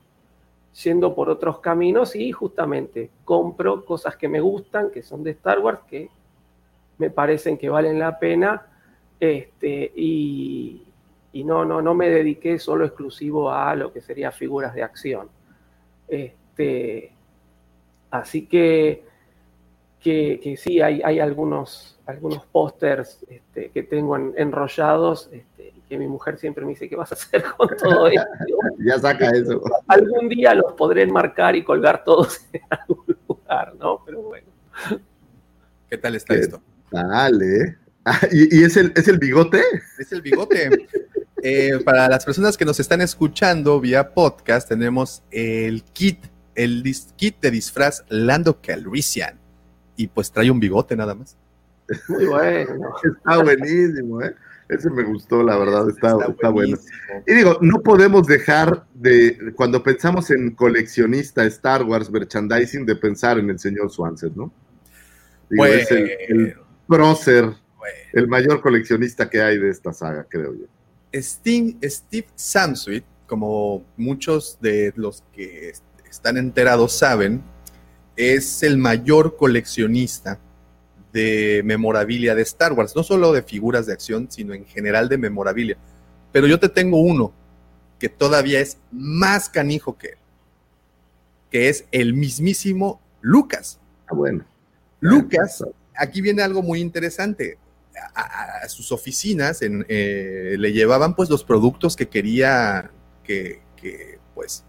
yendo por otros caminos y justamente compro cosas que me gustan, que son de Star Wars, que me parecen que valen la pena. Este, y, no, no, no me dediqué solo exclusivo a lo que sería figuras de acción. Este, así que, que, sí, hay, hay algunos, algunos pósters este, que tengo enrollados este, que mi mujer siempre me dice, ¿qué vas a hacer con todo *laughs* esto? ya saca eso. Algún día los podré enmarcar y colgar todos en algún lugar, ¿no? Pero bueno. ¿Qué tal está esto? Dale. *laughs* Ah, ¿y, es, el, es el bigote? Es el bigote. Eh, para las personas que nos están escuchando vía podcast, tenemos el kit, el kit de disfraz Lando Calrissian. Y pues trae un bigote nada más. Muy bueno. Está buenísimo, ¿eh? Ese me gustó, la verdad, está, está, bueno. Y digo, no podemos dejar de, cuando pensamos en coleccionista Star Wars merchandising, de pensar en el señor Swanson, ¿no? Digo, es el, el mayor coleccionista que hay de esta saga, creo yo. Steve, Steve Samswick, como muchos de los que están enterados saben, es el mayor coleccionista de memorabilia de Star Wars, no solo de figuras de acción, sino en general de memorabilia. Pero yo te tengo uno que todavía es más canijo que él, que es el mismísimo Lucas. Ah, bueno. Lucas aquí viene algo muy interesante. A, sus oficinas eh, le llevaban pues los productos que quería que, pues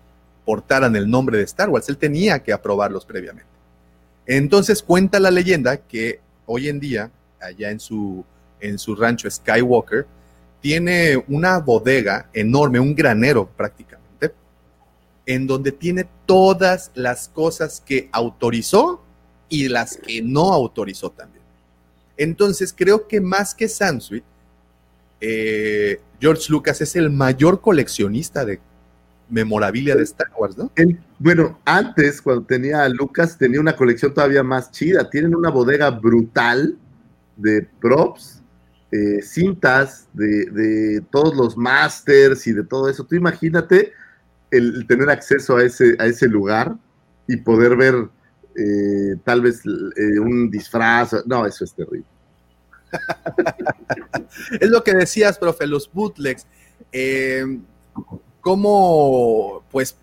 portaran el nombre de Star Wars. Él tenía que aprobarlos previamente. Entonces cuenta la leyenda que hoy en día, allá en su, en su rancho Skywalker, tiene una bodega enorme, un granero prácticamente, en donde tiene todas las cosas que autorizó y las que no autorizó también. Entonces, creo que más que Sansweet, eh, George Lucas es el mayor coleccionista de memorabilia de Star Wars, ¿no? bueno, antes, cuando tenía a Lucas, tenía una colección todavía más chida. Tienen una bodega brutal de props, eh, cintas, de, todos los masters y de todo eso. Tú imagínate el, tener acceso a ese, a ese lugar y poder ver eh, tal vez eh, un disfraz. No, eso es terrible. *laughs* es lo que decías, profe, los bootlegs. Eh, ¿Cómo, pues,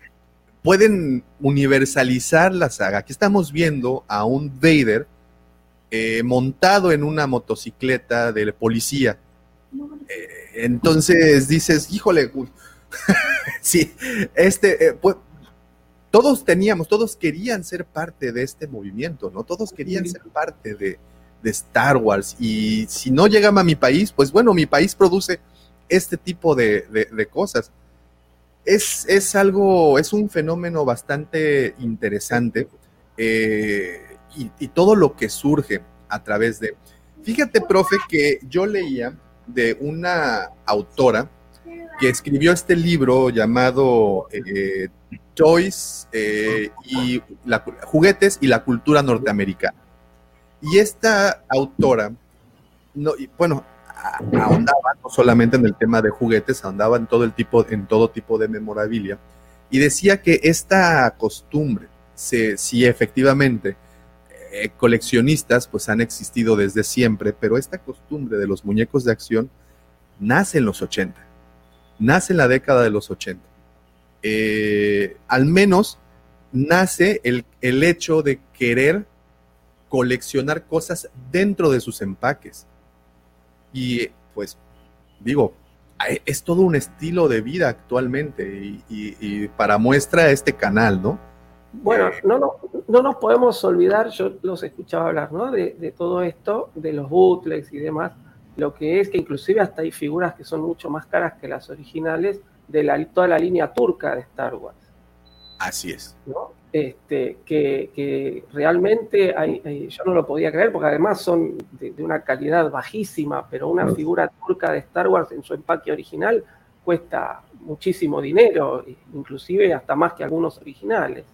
pueden universalizar la saga? Aquí estamos viendo a un Vader montado en una motocicleta de policía. entonces dices, híjole, *laughs* sí, este, pues, todos teníamos, todos querían ser parte de este movimiento, ¿no? Todos querían ser parte de, Star Wars. Y si no llegaba a mi país, pues bueno, mi país produce este tipo de, cosas. Es, es, algo, es un fenómeno bastante interesante eh, y, y, todo lo que surge a través de... Fíjate, profe, que yo leía de una autora que escribió este libro llamado eh, Toys eh, y la, juguetes y la cultura norteamericana. Y esta autora, no, bueno, ahondaba no solamente en el tema de juguetes, ahondaba en todo el tipo, en todo tipo de memorabilia, y decía que esta costumbre, si sí efectivamente eh, coleccionistas pues han existido desde siempre, pero esta costumbre de los muñecos de acción nace en los 80, nace en la década de los 80 eh, al menos nace el, el hecho de querer coleccionar cosas dentro de sus empaques. Y pues, digo, es todo un estilo de vida actualmente y, y- para muestra este canal, ¿no? Bueno, no, no, no nos podemos olvidar, yo los escuchaba hablar, ¿no? De todo esto, de los bootlegs y demás, lo que es que inclusive hasta hay figuras que son mucho más caras que las originales de la, toda la línea turca de Star Wars, Así es. ¿no? Este, que, que realmente hay, yo no lo podía creer porque además son de, de una calidad bajísima, pero una figura turca de Star Wars en su empaque original cuesta muchísimo dinero, inclusive hasta más que algunos originales.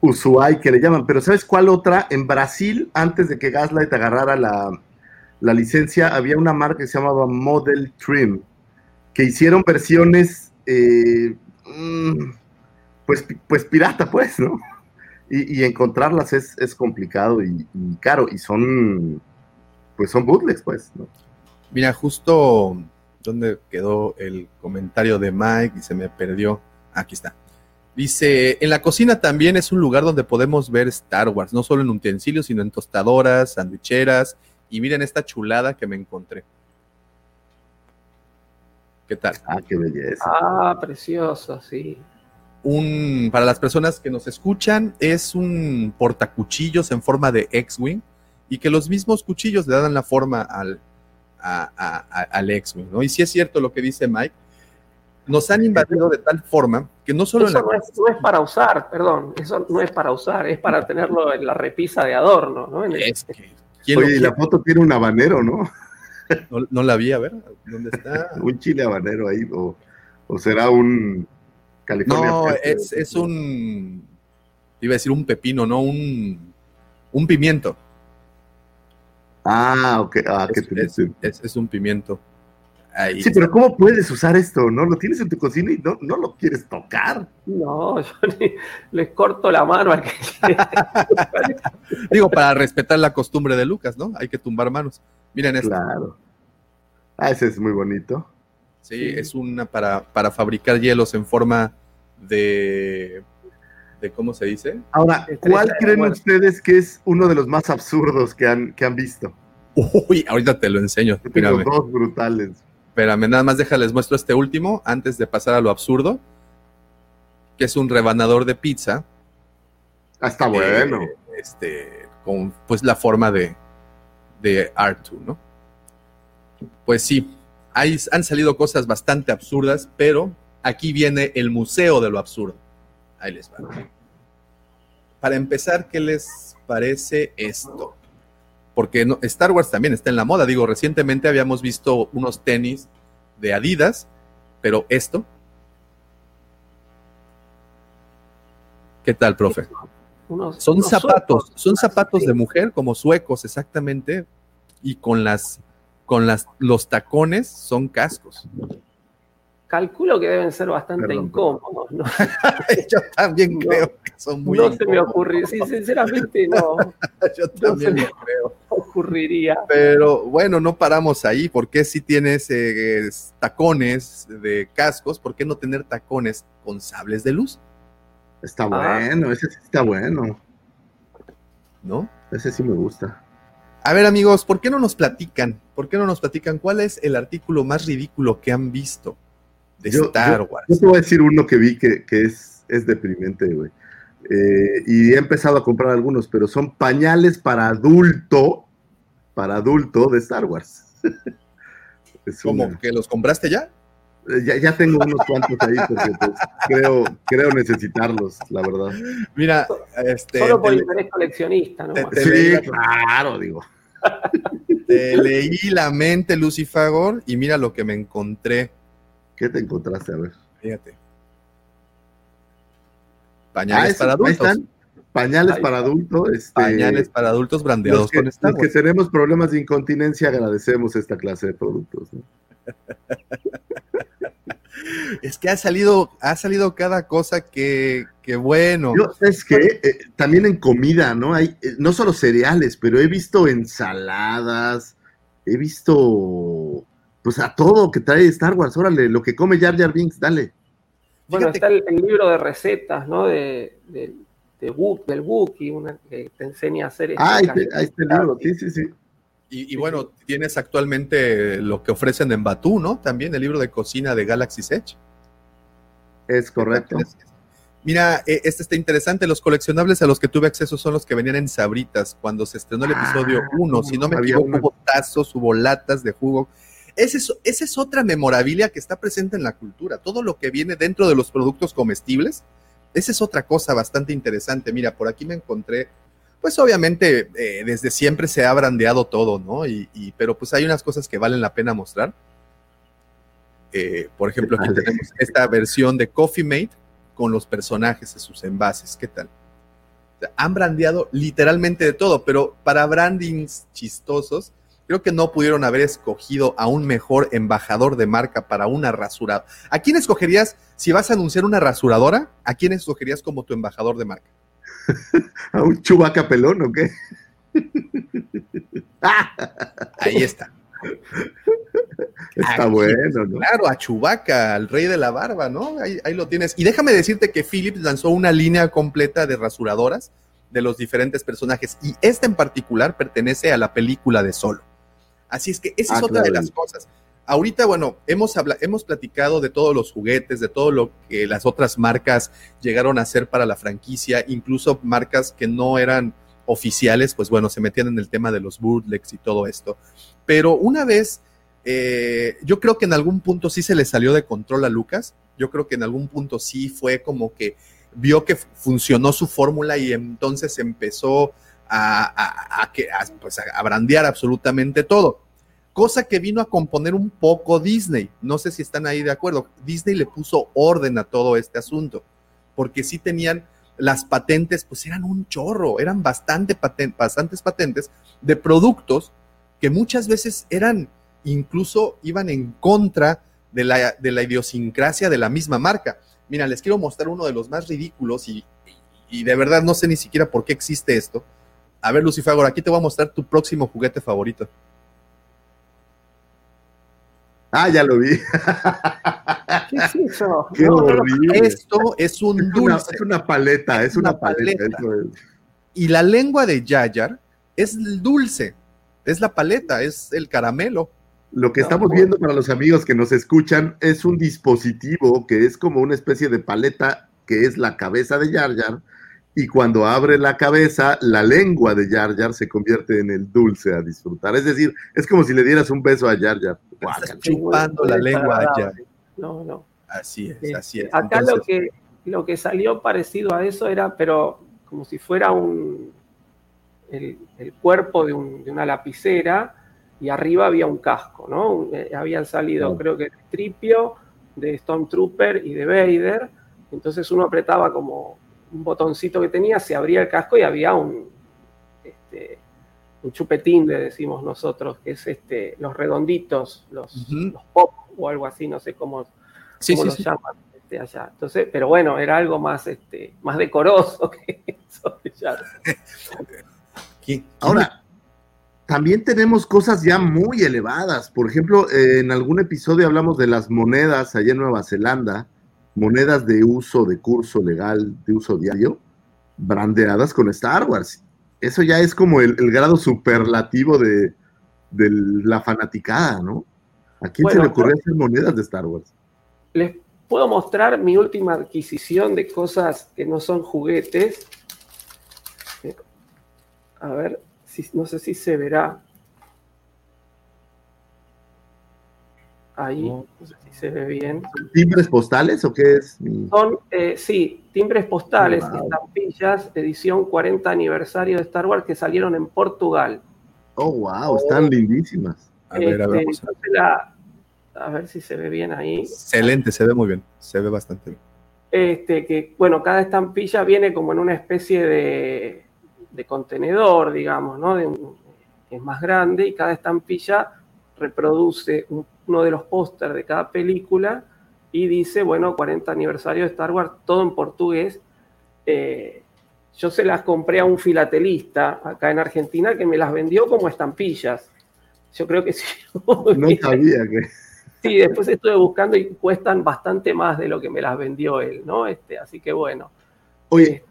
Ushuai, que le llaman. Pero ¿sabes cuál otra? En Brasil, antes de que Gaslight agarrara la, la licencia, había una marca que se llamaba Model Trim, que hicieron versiones, eh, mm, pues, pues pirata, pues, ¿no? Y, y encontrarlas es, es complicado y, y caro, y son, pues son bootlegs, pues, ¿no? Mira, justo donde quedó el comentario de Mike y se me perdió. Aquí está. Dice, en la cocina también es un lugar donde podemos ver Star Wars, no solo en utensilios, sino en tostadoras, sandwicheras. Y miren esta chulada que me encontré. ¿Qué tal? Ah, qué belleza. Ah, precioso, sí. Un, para las personas que nos escuchan, es un portacuchillos en forma de X-Wing y que los mismos cuchillos le dan la forma al, a- a- a- al X-Wing, ¿no? Y si es cierto lo que dice Mike, nos han invadido de tal forma que no solo en Eso la no es, no es para usar, perdón, eso no es para usar, es para tenerlo en la repisa de adorno, ¿no? En el- Es que, ¿quién lo Oye, y la foto tiene un habanero, ¿no? no, no la vi, a ver, ¿dónde está? *laughs* Un chile habanero ahí, o, o será un California. No, es, es un, iba a decir un pepino, no un, un pimiento. Ah, ok. Ah, qué Es, triste. es- es un pimiento. Ahí Sí, pero ¿cómo puedes usar esto? ¿No? Lo tienes en tu cocina y no, no lo quieres tocar. No, *laughs* yo les corto la mano al que *laughs* Digo, para respetar la costumbre de Lucas, ¿no? Hay que tumbar manos. Miren esto. Claro. Ah, ese es muy bonito. Sí, es una para, para fabricar hielos en forma de, de ¿cómo se dice? Ahora, ¿cuál creen ustedes que es uno de los más absurdos que han, que han visto? Uy, ahorita te lo enseño. Yo tengo Espérame, dos brutales. Espérame, nada más déjales muestro este último antes de pasar a lo absurdo, que es un rebanador de pizza. Ah, está eh, bueno. este, con pues la forma de, de R2, ¿no? Pues sí, hay, han salido cosas bastante absurdas, pero aquí viene el museo de lo absurdo. Ahí les va. Para empezar, ¿qué les parece esto? Porque no- Star Wars también está en la moda. Digo, recientemente habíamos visto unos tenis de Adidas, pero esto. ¿Qué tal, profe? unos- Son unos zapatos, suecos. son zapatos de mujer, como suecos exactamente, y con las, con las, los tacones son cascos. Calculo que deben ser bastante Perdón, incómodos. No, *laughs* Yo también No, creo que son muy no se me ocurriría, sí, sinceramente no *laughs* Yo también lo creo. Ocurriría. Pero bueno, no paramos ahí. ¿Por qué si tienes eh, tacones de cascos? ¿Por qué no tener tacones con sables de luz? Está Ah. bueno, ese sí está bueno. ¿No? Ese sí me gusta. A ver, amigos, ¿por qué no nos platican? ¿Por qué no nos platican cuál es el artículo más ridículo que han visto de Yo- Star yo- Wars? Yo te voy a decir uno que vi que, que es, es deprimente, güey. Eh, y he empezado a comprar algunos, pero son pañales para adulto, para adulto de Star Wars. *laughs* Es ¿Cómo una- que los compraste ya? eh, ya, ya tengo unos cuantos ahí porque pues, creo, creo necesitarlos, la verdad. Mira, este, Solo por te, interés coleccionista, ¿no? te- te Sí, leí, claro, digo. te leí la mente, Lucifagor, y mira lo que me encontré. ¿Qué te encontraste? A ver. Fíjate. Ah, Pañales para ahí adultos. están. Pañales para adultos. Este, Pañales para adultos brandeados los que, con Star los que Wars. tenemos problemas de incontinencia agradecemos esta clase de productos. ¿no? *laughs* Es que ha salido, ha salido cada cosa que, que bueno. Yo, es que también en comida, ¿no? Hay eh, no solo cereales, pero he visto ensaladas, he visto pues a todo que trae Star Wars. Órale, lo que come Jar Jar Binks, dale. Bueno, Fíjate está el, el libro de recetas, ¿no? De, de, de Wook- del Wookiee, una que te enseña a hacer Ah, ahí, este te- ahí está el libro, sí, sí, sí. Y, y bueno, tienes actualmente lo que ofrecen en Batú, ¿no? También el libro de cocina de Galaxy's Edge. Es correcto. Mira, eh, este está interesante. Los coleccionables a los que tuve acceso son los que venían en Sabritas cuando se estrenó el episodio Ah, 1. Si no me equivoco, una- hubo tazos, hubo latas de jugo. Esa es, esa es otra memorabilia que está presente en la cultura. Todo lo que viene dentro de los productos comestibles, esa es otra cosa bastante interesante. Mira, por aquí me encontré, pues obviamente eh, desde siempre se ha brandeado todo, ¿no? Y, y- pero pues hay unas cosas que valen la pena mostrar. Eh, por ejemplo, aquí Vale. tenemos esta versión de Coffee Mate con los personajes de sus envases. ¿Qué tal? O sea, han brandeado literalmente de todo, pero para brandings chistosos, creo que no pudieron haber escogido a un mejor embajador de marca para una rasuradora. ¿A quién escogerías si vas a anunciar una rasuradora? ¿A quién escogerías como tu embajador de marca? *laughs* ¿A un chubaca pelón o qué? *laughs* Ahí está. Está Aquí, bueno, ¿no? Claro, a Chubaca, al rey de la barba, ¿no? Ahí, ahí lo tienes. Y déjame decirte que Philips lanzó una línea completa de rasuradoras de los diferentes personajes. Y esta en particular pertenece a la película de Solo. Así es que esa Ah, es otra claro. de las cosas. Ahorita, bueno, hemos, habla- hemos platicado de todos los juguetes, de todo lo que las otras marcas llegaron a hacer para la franquicia, incluso marcas que no eran oficiales, pues bueno, se metían en el tema de los bootlegs y todo esto. Pero una vez, eh, yo creo que en algún punto sí se le salió de control a Lucas, yo creo que en algún punto sí fue como que vio que funcionó su fórmula y entonces empezó a, a- a que- a, pues, a brandear absolutamente todo. Cosa que vino a componer un poco Disney. No sé si están ahí de acuerdo. Disney le puso orden a todo este asunto, porque sí tenían las patentes, pues eran un chorro, eran bastante paten- bastantes patentes de productos que muchas veces eran, incluso iban en contra de la, de la idiosincrasia de la misma marca. Mira, les quiero mostrar uno de los más ridículos y, de verdad no sé ni siquiera por qué existe esto. A ver, Lucifagor, aquí te voy a mostrar tu próximo juguete favorito. Ah, ya lo vi. ¿Qué es eso? *laughs* Qué No. Esto es un Es una, dulce. es una paleta, es, una, una paleta. paleta. eso es. Y la lengua de Yayar es el dulce. Es la paleta, es el caramelo. Lo que No, estamos viendo para los amigos que nos escuchan es un dispositivo que es como una especie de paleta que es la cabeza de Yar Yar y cuando abre la cabeza la lengua de Yar Yar se convierte en el dulce a disfrutar. Es decir, es como si le dieras un beso a Yar Yar. Guácala. Estás chupando la lengua a Yar. No, no. Así es, Este, así es. Acá lo, que, lo que salió parecido a eso era, pero como si fuera un el, el cuerpo de, un- de una lapicera y arriba había un casco, ¿no? Eh, habían salido, creo que de Tripio, de Stormtrooper y de Vader. Entonces uno apretaba como un botoncito que tenía, se abría el casco y había un, este, un chupetín, le decimos nosotros, que es este, los redonditos, los, pop o algo así, no sé cómo, sí, cómo sí, los sí. llaman este, allá. Entonces, pero bueno, era algo más, este, más decoroso *laughs* que eso. ya. *laughs* Ahora, también tenemos cosas ya muy elevadas. Por ejemplo, eh, en algún episodio hablamos de las monedas allá en Nueva Zelanda, monedas de uso de curso legal, de uso diario, brandeadas con Star Wars. Eso ya es como el, el grado superlativo de, de la fanaticada, ¿no? ¿A quién se le ocurrió hacer monedas de Star Wars? Les puedo mostrar mi última adquisición de cosas que no son juguetes. Eh, A ver, si, no sé si se verá. Ahí, no sé si se ve bien. ¿Timbres postales o qué es? Son, eh, sí, timbres postales, Wow. estampillas, edición 40 aniversario de Star Wars que salieron en Portugal. Oh, wow, están lindísimas. A ver, a ver, Este, vamos a ver. entonces la- a ver si se ve bien ahí. Excelente, se ve muy bien. Se ve bastante bien. Este, que, bueno, cada estampilla viene como en una especie de, de contenedor, digamos, ¿no? De un- que es más grande y cada estampilla reproduce un- uno de los pósters de cada película y dice, bueno, 40 aniversario de Star Wars, todo en portugués. Eh, yo se las compré a un filatelista acá en Argentina que me las vendió como estampillas. Yo creo que *laughs* sí. No sabía que... Sí, después estuve buscando y cuestan bastante más de lo que me las vendió él, ¿no? Este, así que bueno. Oye,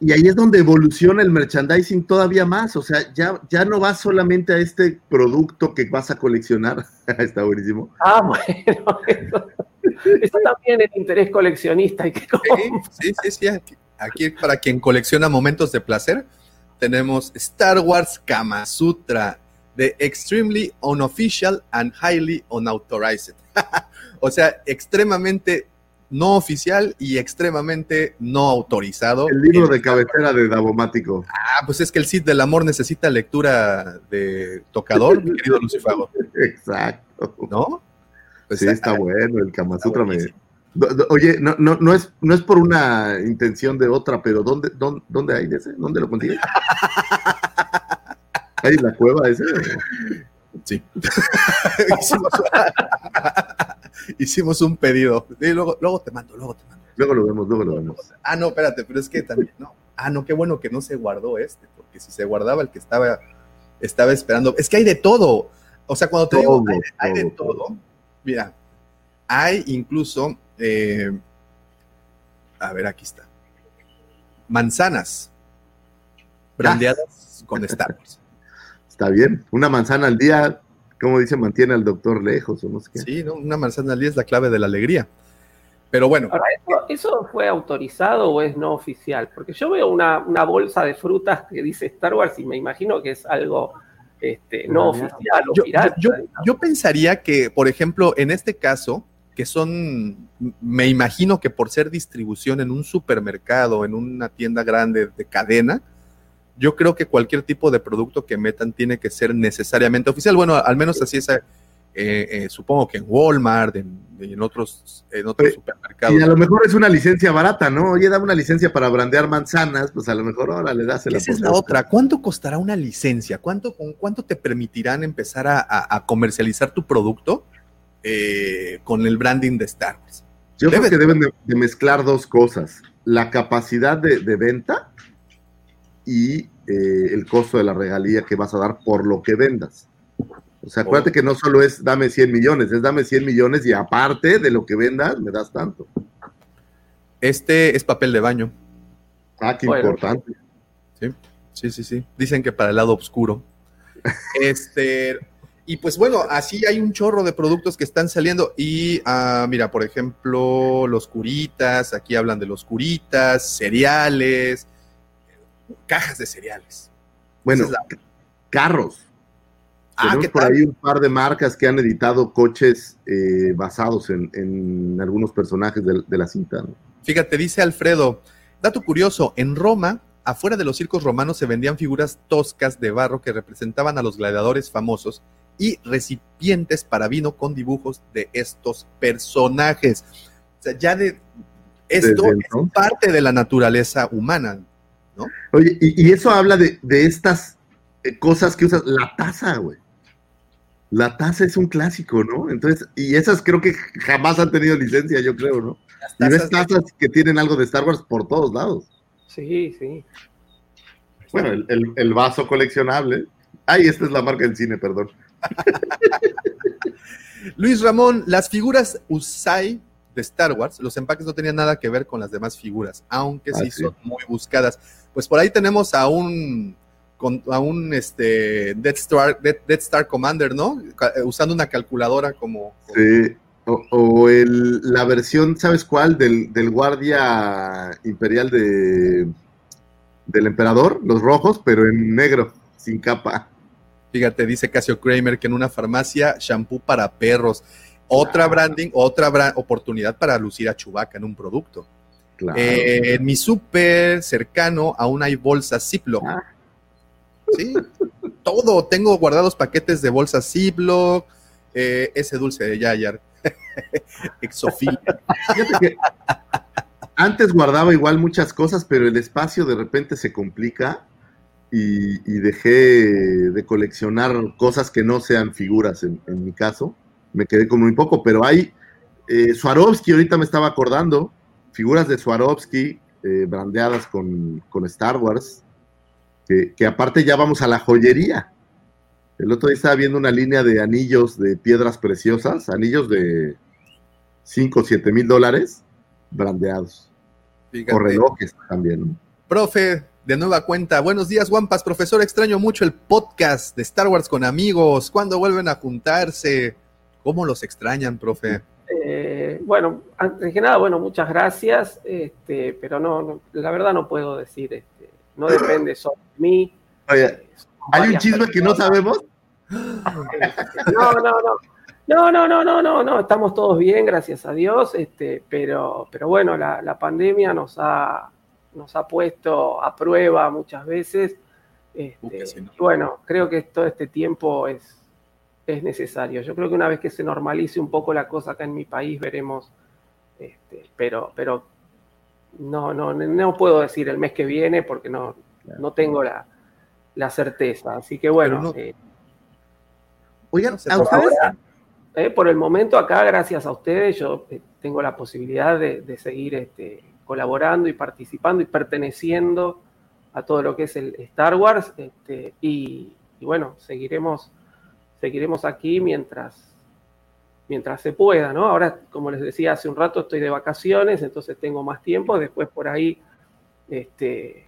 Y ahí es donde evoluciona el merchandising todavía más. O sea, ya, ya no vas solamente a este producto que vas a coleccionar. *laughs* Está buenísimo. Ah, *laughs* bueno, eso, eso también es interés coleccionista. Y que Sí, sí, sí. Aquí, aquí para quien colecciona momentos de placer, tenemos Star Wars Kama Sutra de Extremely Unofficial and Highly Unauthorized. *laughs* o sea, extremadamente no oficial y extremadamente no autorizado. El libro de cabecera de Davomático. Ah, pues es que el Cid del Amor necesita lectura de tocador, mi querido *laughs* Lucifago. Exacto. ¿No? Pues, sí, está bueno, el Kama Sutra me... Oye, no, no, no, es, no es por una intención de otra, pero ¿dónde, dónde, dónde hay de ese? ¿Dónde lo consigues? *laughs* ¿Hay la cueva ese? Sí. *laughs* *laughs* hicimos, un pedido. Sí, luego, luego te mando, luego te mando. Luego lo vemos, luego lo vemos. Ah, no, espérate, pero es que también, no. Ah, no, qué bueno que no se guardó este, porque si se guardaba el que estaba, estaba esperando. Es que hay de todo. O sea, cuando te digo, hay, de- hay de todo, todo. Mira, hay incluso, eh, a ver, aquí está. Manzanas brandeadas con Star Wars. *laughs* Está bien. Una manzana al día, como dice, mantiene al doctor lejos o no sé qué. Sí, ¿no? Una manzana al día es la clave de la alegría. Pero bueno, Ahora, ¿eso, eso fue autorizado o es no oficial? Porque yo veo una, una bolsa de frutas que dice Star Wars y me imagino que es algo este, no oficial o yo, pirata. yo- yo pensaría que, por ejemplo, en este caso, que son, me imagino que por ser distribución en un supermercado, en una tienda grande de cadena, yo creo que cualquier tipo de producto que metan tiene que ser necesariamente oficial. Bueno, al menos así es, eh, eh, supongo que en Walmart, en, en otros, en otros supermercados. Y a lo mejor es una licencia barata, ¿no? Oye, dame una licencia para brandear manzanas, pues a lo mejor ahora le das el Esa es la otra. ¿Cuánto costará una licencia? ¿Cuánto, ¿Con cuánto te permitirán empezar a, a- a comercializar tu producto eh, con el branding de Star Wars? Yo creo que deben de, de mezclar dos cosas: la capacidad de, de venta y eh, el costo de la regalía que vas a dar por lo que vendas. O sea, acuérdate que no solo es dame 100 millones, es dame 100 millones y aparte de lo que vendas, me das tanto. Este es papel de baño. Ah, qué Bueno. importante. Sí, sí, sí, sí. Dicen que para el lado oscuro. *laughs* Este, y pues bueno, así hay un chorro de productos que están saliendo. Y ah, mira, por ejemplo, los curitas, aquí hablan de los curitas, cereales, cajas de cereales. Bueno, Esa es la- carros. Ah, Tenemos ¿qué por ahí un par de marcas que han editado coches eh, basados en, en algunos personajes de, de la cinta. ¿no? Fíjate, dice Alfredo, dato curioso, en Roma, afuera de los circos romanos se vendían figuras toscas de barro que representaban a los gladiadores famosos y recipientes para vino con dibujos de estos personajes. O sea, ya de esto Desde es entonces. parte de la naturaleza humana. Oye, y, y eso habla de, de estas eh, cosas que usas. La taza, güey. La taza es un clásico, ¿no? Entonces, y esas creo que jamás han tenido licencia, yo creo, ¿no? Y ves tazas que tienen algo de Star Wars por todos lados. Sí, sí. Bueno, el, el- el vaso coleccionable. Ay, esta es la marca del cine, perdón. *laughs* Luis Ramón, las figuras Usai de Star Wars, los empaques no tenían nada que ver con las demás figuras, aunque Ah, sí, sí. son muy buscadas. Pues por ahí tenemos a un a un este Death Star, Death, Death Star Commander, ¿no? Eh, Usando una calculadora como, como- Sí. O, o el- la versión, ¿sabes cuál? Del, del guardia imperial de del emperador, los rojos, pero en negro, sin capa. fíjate, dice Casio Kramer que en una farmacia shampoo para perros. Otra branding, otra bra- oportunidad para lucir a Chewbacca en un producto. Claro. Eh, en mi súper cercano aún hay bolsas Ziploc. Ah. Sí, todo. Tengo guardados paquetes de bolsas Ziploc, eh, ese dulce de Yayar, *laughs* Exofil. Fíjate que antes guardaba igual muchas cosas, pero el espacio de repente se complica y, y dejé de coleccionar cosas que no sean figuras en, en mi caso. Me quedé con muy poco, pero hay eh, Swarovski, ahorita me estaba acordando, figuras de Swarovski eh, brandeadas con, con Star Wars, que, que aparte ya vamos a la joyería. El otro día estaba viendo una línea de anillos de piedras preciosas, anillos de 5 o 7 mil dólares brandeados. Fíjate. O relojes también. Profe, de nueva cuenta. Buenos días, Wampas. Profesor, extraño mucho el podcast de Star Wars con amigos. ¿Cuándo vuelven a juntarse? ¿Cómo los extrañan, profe? Eh, bueno, antes que nada, bueno, muchas gracias, este, pero no, no, la verdad no puedo decir, este, no depende solo de mí. Oye, Eh, ¿hay un chisme que no sabemos? *laughs* No, no, no. No, no, no, no, no, no, estamos todos bien, gracias a Dios, este, pero, pero bueno, la, la pandemia nos ha, nos ha puesto a prueba muchas veces. este, Uh, que sí, ¿no? y bueno, creo que todo este tiempo es, es necesario. Yo creo que una vez que se normalice un poco la cosa acá en mi país, veremos, este, pero, pero no, no, no puedo decir el mes que viene porque no, no tengo la, la certeza. Así que bueno, no- eh, Oigan, No sé, ¿a por ustedes? ahora, eh, por el momento acá, gracias a ustedes, yo eh, tengo la posibilidad de, de seguir este, colaborando y participando y perteneciendo a todo lo que es el Star Wars. este, y, y bueno, seguiremos, seguiremos aquí mientras, mientras se pueda, ¿no? Ahora, como les decía hace un rato, estoy de vacaciones, entonces tengo más tiempo, después por ahí este,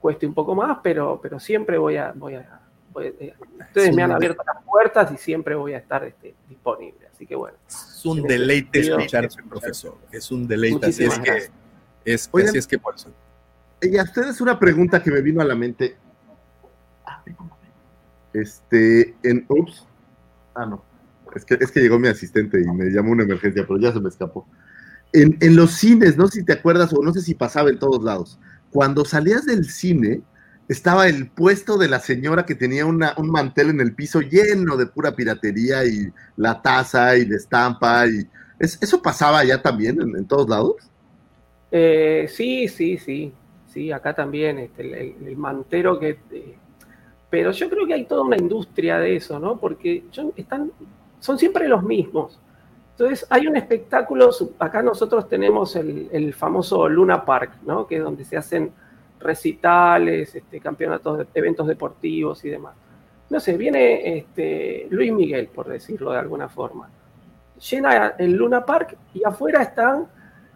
cueste un poco más, pero, pero siempre voy a... Voy a voy a- eh, ustedes Sí. me han abierto las puertas y siempre voy a estar este, disponible. Así que bueno. Es un deleite sentido- escucharte, profesor. Es un deleite. Así es que, es, Oigan. así es que por eso. Y a ustedes una pregunta que me vino a la mente. Este, en Ups. Ah, no. Es que, es que llegó mi asistente y me llamó una emergencia, pero ya se me escapó. En, en los cines, no sé si te acuerdas o no sé si pasaba en todos lados. Cuando salías del cine, estaba el puesto de la señora que tenía una- un mantel en el piso lleno de pura piratería y la taza y la estampa. y ¿es- ¿Eso pasaba ya también en, en todos lados? Eh, sí, sí, sí. Sí, acá también, este, el mantero que. eh, pero yo creo que hay toda una industria de eso, ¿no? Porque son, están, son siempre los mismos. Entonces, hay un espectáculo. Acá nosotros tenemos el, el famoso Luna Park, ¿no? Que es donde se hacen recitales, este, campeonatos, de, eventos deportivos y demás. No sé, viene este, Luis Miguel, por decirlo de alguna forma. Llena el Luna Park y afuera están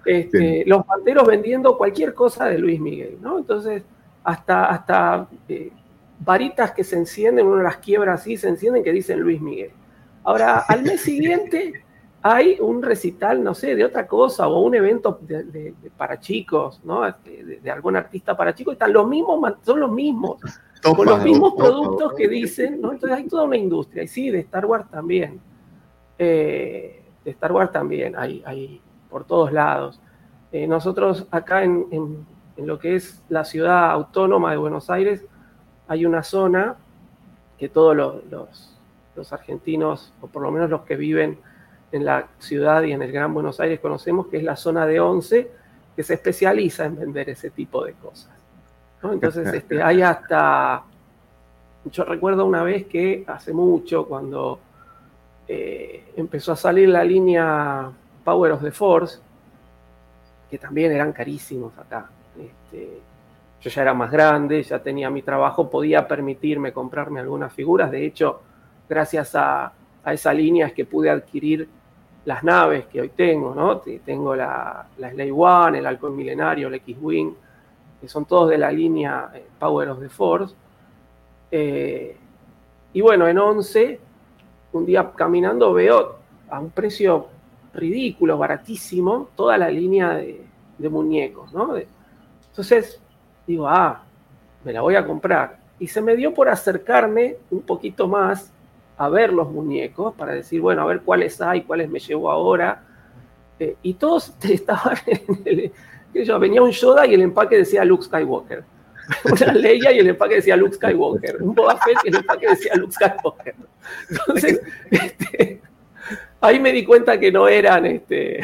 este, los manteros vendiendo cualquier cosa de Luis Miguel, ¿no? Entonces, hasta, hasta eh, varitas que se encienden, uno las quiebra así, se encienden que dicen Luis Miguel. Ahora, al mes siguiente hay un recital, no sé, de otra cosa, o un evento de- de- de- para chicos, ¿no? Este, De, de algún artista para chicos, están los mismos, son los mismos, con los mismos productos que dicen, ¿no? Entonces hay toda una industria, y sí, de Star Wars también. Eh, de Star Wars también, hay, hay por todos lados. Eh, nosotros acá en, en- en lo que es la ciudad autónoma de Buenos Aires, hay una zona que todos los, los- los argentinos, o por lo menos los que viven en la ciudad y en el Gran Buenos Aires, conocemos que es la zona de Once, que se especializa en vender ese tipo de cosas. ¿no? Entonces, *laughs* este, hay hasta, yo recuerdo una vez que hace mucho, cuando eh, empezó a salir la línea Power of the Force, que también eran carísimos acá. Este, yo ya era más grande, ya tenía mi trabajo, podía permitirme comprarme algunas figuras. De hecho, gracias a, a esa línea es que pude adquirir las naves que hoy tengo, ¿no? Te- Tengo la, la Slave One, el Halcón Milenario, el X-Wing, que son todos de la línea eh, Power of the Force. Eh, y bueno, en 11, un día caminando veo a un precio ridículo, baratísimo, toda la línea de, de muñecos, ¿no? Entonces, digo, ah, me la voy a comprar. Y se me dio por acercarme un poquito más a ver los muñecos, para decir, bueno, a ver cuáles hay, cuáles me llevo ahora. Eh, y todos *laughs* estaban en el... venía un Yoda y el empaque decía Luke Skywalker. *laughs* Una Leia y el empaque decía Luke Skywalker. Un Boba Fett y el empaque decía Luke Skywalker. Entonces, *laughs* este, ahí me di cuenta que no eran, este,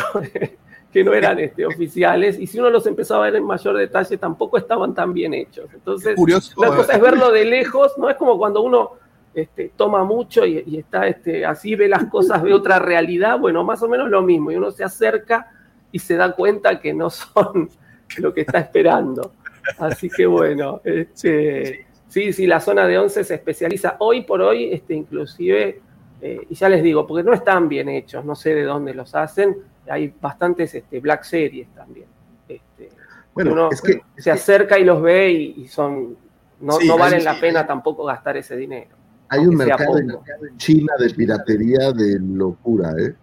que no eran *laughs* este, oficiales. Y si uno los empezaba a ver en mayor detalle, tampoco estaban tan bien hechos. Entonces, Curioso. una cosa es verlo de lejos, no es como cuando uno este, toma mucho y, y está este, así, ve las cosas, ve otra realidad, bueno, más o menos lo mismo, y uno se acerca y se da cuenta que no son *laughs* lo que está esperando. Así que bueno, este, sí, sí, la zona de 11 se especializa hoy por hoy, este, inclusive, eh, y ya les digo, porque no están bien hechos, no sé de dónde los hacen, hay bastantes este, Black Series también. Este, Bueno, uno es que se acerca y los ve y, y son no, Sí, no hay- valen la pena hay- tampoco gastar ese dinero. hay un mercado en. China de piratería de locura, ¿eh?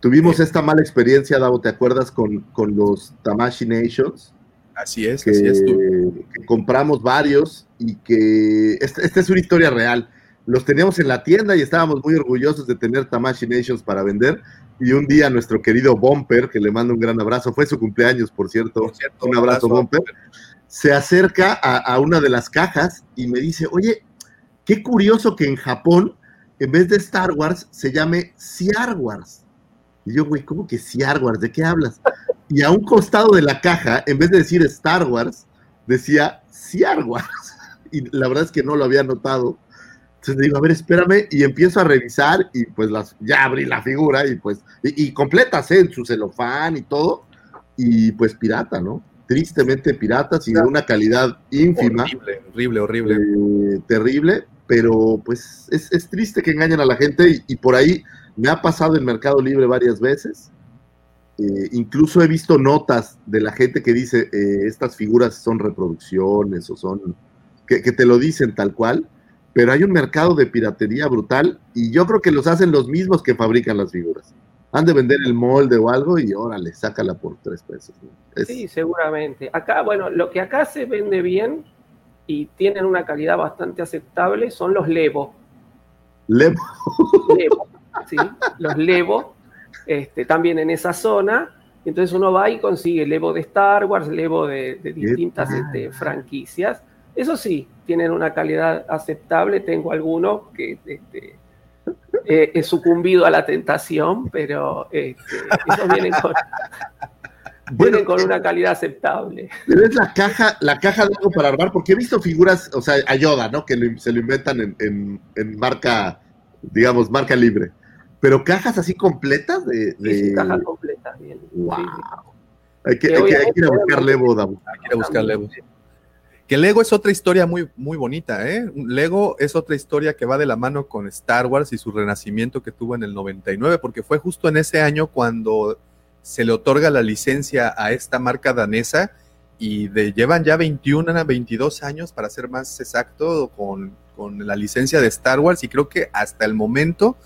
Tuvimos esta mala experiencia, Davo, ¿te acuerdas con, con los Tamashi Nations? Así es, que, así es tú. que compramos varios y que esta, esta es una historia real. Los teníamos en la tienda y estábamos muy orgullosos de tener Tamashi Nations para vender. Y un día nuestro querido Bumper, que le mando un gran abrazo, fue su cumpleaños, por cierto, Por cierto, un abrazo, a Bumper, se acerca a, a una de las cajas y me dice, oye, qué curioso que en Japón, en vez de Star Wars, se llame Star Wars. Y yo, güey, ¿cómo que Star Wars? ¿De qué hablas? Y a un costado de la caja, en vez de decir Star Wars, decía Star Wars. *laughs* Y la verdad es que no lo había notado. Entonces le digo, a ver, espérame, y empiezo a revisar, y pues las, ya abrí la figura, y pues, y, y completas, ¿eh? En su celofán y todo, y pues pirata, ¿no? Tristemente piratas y de una calidad ínfima Horrible, horrible, horrible. eh, terrible, pero pues es, es triste que engañen a la gente y, y por ahí me ha pasado en Mercado Libre varias veces. Eh, incluso he visto notas de la gente que dice estas figuras son reproducciones o son que, que te lo dicen tal cual, pero hay un mercado de piratería brutal y yo creo que los hacen los mismos que fabrican las figuras. Han de vender el molde o algo y órale, sácala por tres pesos. Sí, seguramente. Acá, bueno, lo que acá se vende bien y tienen una calidad bastante aceptable son los Levo. le- Levo, ¿sí? Los Levo, este, también en esa zona. Entonces uno va y consigue Levo de Star Wars, Levo de, de distintas este, franquicias. Eso sí, tienen una calidad aceptable. Tengo algunos que este, eh, he sucumbido a la tentación, pero este, esos vienen con, *laughs* Bueno, vienen con una calidad aceptable. Pero es la caja, la caja de algo para armar, porque he visto figuras, o sea, a Yoda, ¿no? Que lo- se lo inventan en, en- en marca, digamos, marca libre. Pero cajas así completas de. de- Sí, sí, cajas completas, bien. Wow. Sí. Hay, que, hay que- hay que ir a buscar Levo. Hay que ir a buscar. Que Lego es otra historia muy, muy bonita, ¿eh? Lego es otra historia que va de la mano con Star Wars y su renacimiento que tuvo en el 99, porque fue justo en ese año cuando se le otorga la licencia a esta marca danesa y de, llevan ya 21 a 22 años, para ser más exacto, con, con la licencia de Star Wars y creo que hasta el momento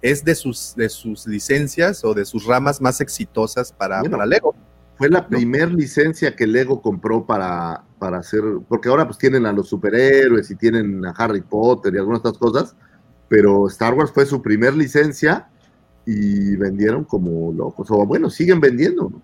es de sus, de sus licencias o de sus ramas más exitosas para, Bueno, para Lego. Fue la primer licencia que Lego compró para, para hacer, porque ahora pues tienen a los superhéroes y tienen a Harry Potter y algunas otras cosas, pero Star Wars fue su primer licencia y vendieron como locos, o bueno, siguen vendiendo, ¿no?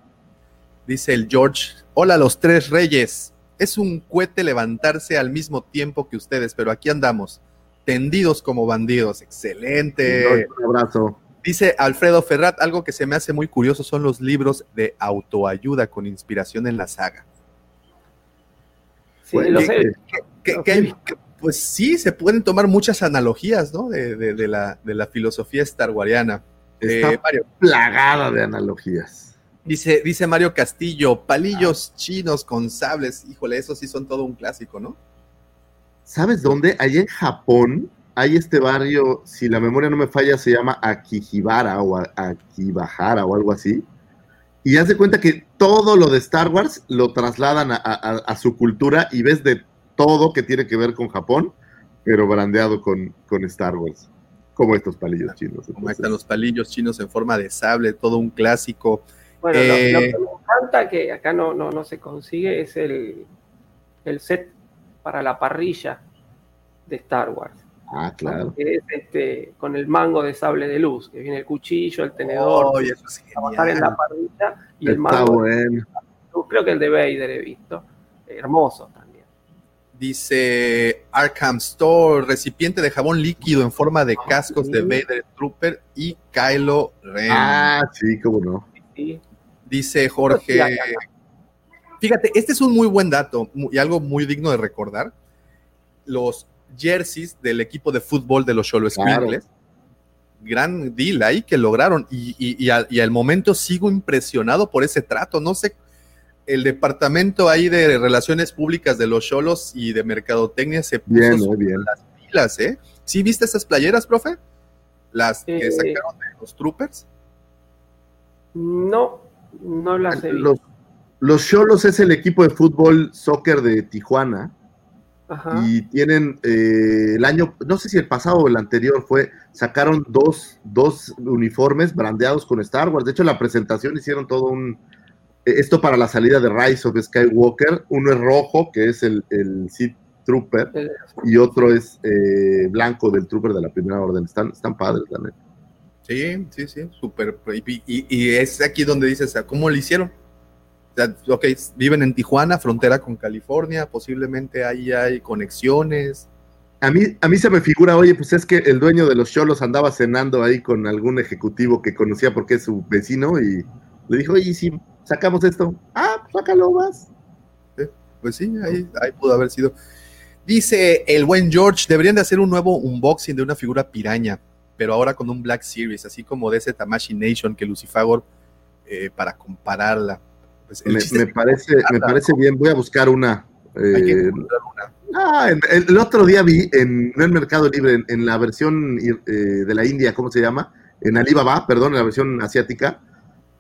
Dice el George, hola los tres reyes. Es un cohete levantarse al mismo tiempo que ustedes, pero aquí andamos, tendidos como bandidos. Excelente. Un abrazo. Dice Alfredo Ferrat, algo que se me hace muy curioso son los libros de autoayuda con inspiración en la saga. Sí, lo sé. Que- que que, pues sí, se pueden tomar muchas analogías, ¿no? De, de- de la, de la filosofía starwariana. Está Eh, Mario, plagada de analogías. dice, dice Mario Castillo, palillos chinos con sables. Híjole, esos sí son todo un clásico, ¿no? ¿Sabes dónde? Allá en Japón hay este barrio, si la memoria no me falla, se llama Akihibara o Akibahara o algo así. Y haz de cuenta que todo lo de Star Wars lo trasladan a, a- a su cultura y ves de todo que tiene que ver con Japón, pero brandeado con, con Star Wars. Como estos palillos chinos. Como están los palillos chinos en forma de sable, todo un clásico. Bueno, lo- Eh, lo, que me encanta que acá no, no, no se consigue es el, el set para la parrilla de Star Wars. Ah, claro. Que es este, con el mango de sable de luz, que viene el cuchillo, el tenedor, Oye, eso es trabajar en la parrilla y el Está mango. bueno. Creo que el de Vader he visto. Hermoso también. Dice Arkham Store, recipiente de jabón líquido en forma de cascos de Vader Trooper y Kylo Ren. Ah, sí, cómo no. Sí. Dice Jorge. Fíjate, este es un muy buen dato y algo muy digno de recordar. Los jerseys del equipo de fútbol de los Cholo Claro. Gran deal ahí que lograron. Y, y- y al, y al momento sigo impresionado por ese trato. No sé, el departamento ahí de relaciones públicas de los Cholos y de mercadotecnia se puso Bien, bien. pilas, ¿eh? ¿Sí viste esas playeras, profe? Las que Eh, sacaron de los troopers. No, no las he visto. Los Cholos es el equipo de fútbol soccer de Tijuana Ajá. y tienen eh, el año, no sé si el pasado o el anterior fue, sacaron dos, dos uniformes brandeados con Star Wars. De hecho, en la presentación hicieron todo un, eh, esto para la salida de Rise of Skywalker. Uno es rojo, que es el, el Sith Trooper, El- y otro es eh, blanco del Trooper de la Primera Orden. Están, están padres, la neta. Sí, sí, sí, súper. Y, y- y es aquí donde dices, ah, ¿cómo lo hicieron? Ok, viven en Tijuana, frontera con California, posiblemente ahí hay conexiones. A mí, a mí se me figura, oye, pues es que el dueño de los Cholos andaba cenando ahí con algún ejecutivo que conocía porque es su vecino y le dijo, oye, ¿y si sacamos esto, ah, pues sácalo más. Pues sí, ahí, ahí pudo haber sido. Dice el buen George, deberían de hacer un nuevo unboxing de una figura piraña, pero ahora con un Black Series, así como de ese Tamashi Nation que Lucifagor, eh, para compararla. Pues el Me, parece, me parece bien, voy a buscar una. hay que eh, una. ah, en- el, el otro día vi en, no en Mercado Libre, en, en la versión eh, de la India, ¿cómo se llama? En Alibaba, perdón, en la versión asiática,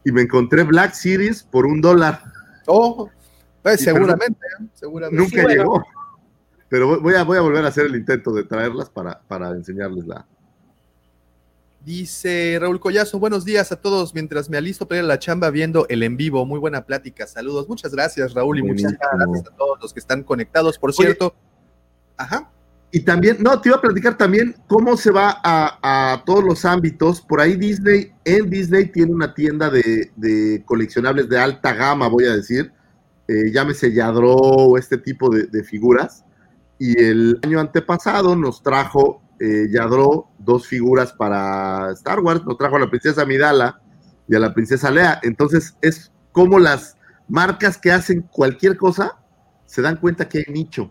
y me encontré Black Series por un dólar. Oh, pues seguramente, ¿eh? seguramente. Nunca Sí, bueno. llegó. Pero voy- voy a, voy a volver a hacer el intento de traerlas para, para enseñarles la. Dice Raúl Collazo, buenos días a todos. Mientras me alisto para ir a la chamba viendo el en vivo, muy buena plática. Saludos. Muchas gracias, Raúl, y muchas gracias a todos los que están conectados. Por Oye. cierto, ajá, Y también, no, te iba a platicar también cómo se va a, a todos los ámbitos. Por ahí Disney, en Disney tiene una tienda de, de coleccionables de alta gama, voy a decir. Eh, llámese Yadro o este tipo de, de figuras. Y el año antepasado nos trajo eh, Yadro dos figuras para Star Wars. Nos trajo a la princesa Midala y a la princesa Lea. Entonces es como las marcas que hacen cualquier cosa se dan cuenta que hay nicho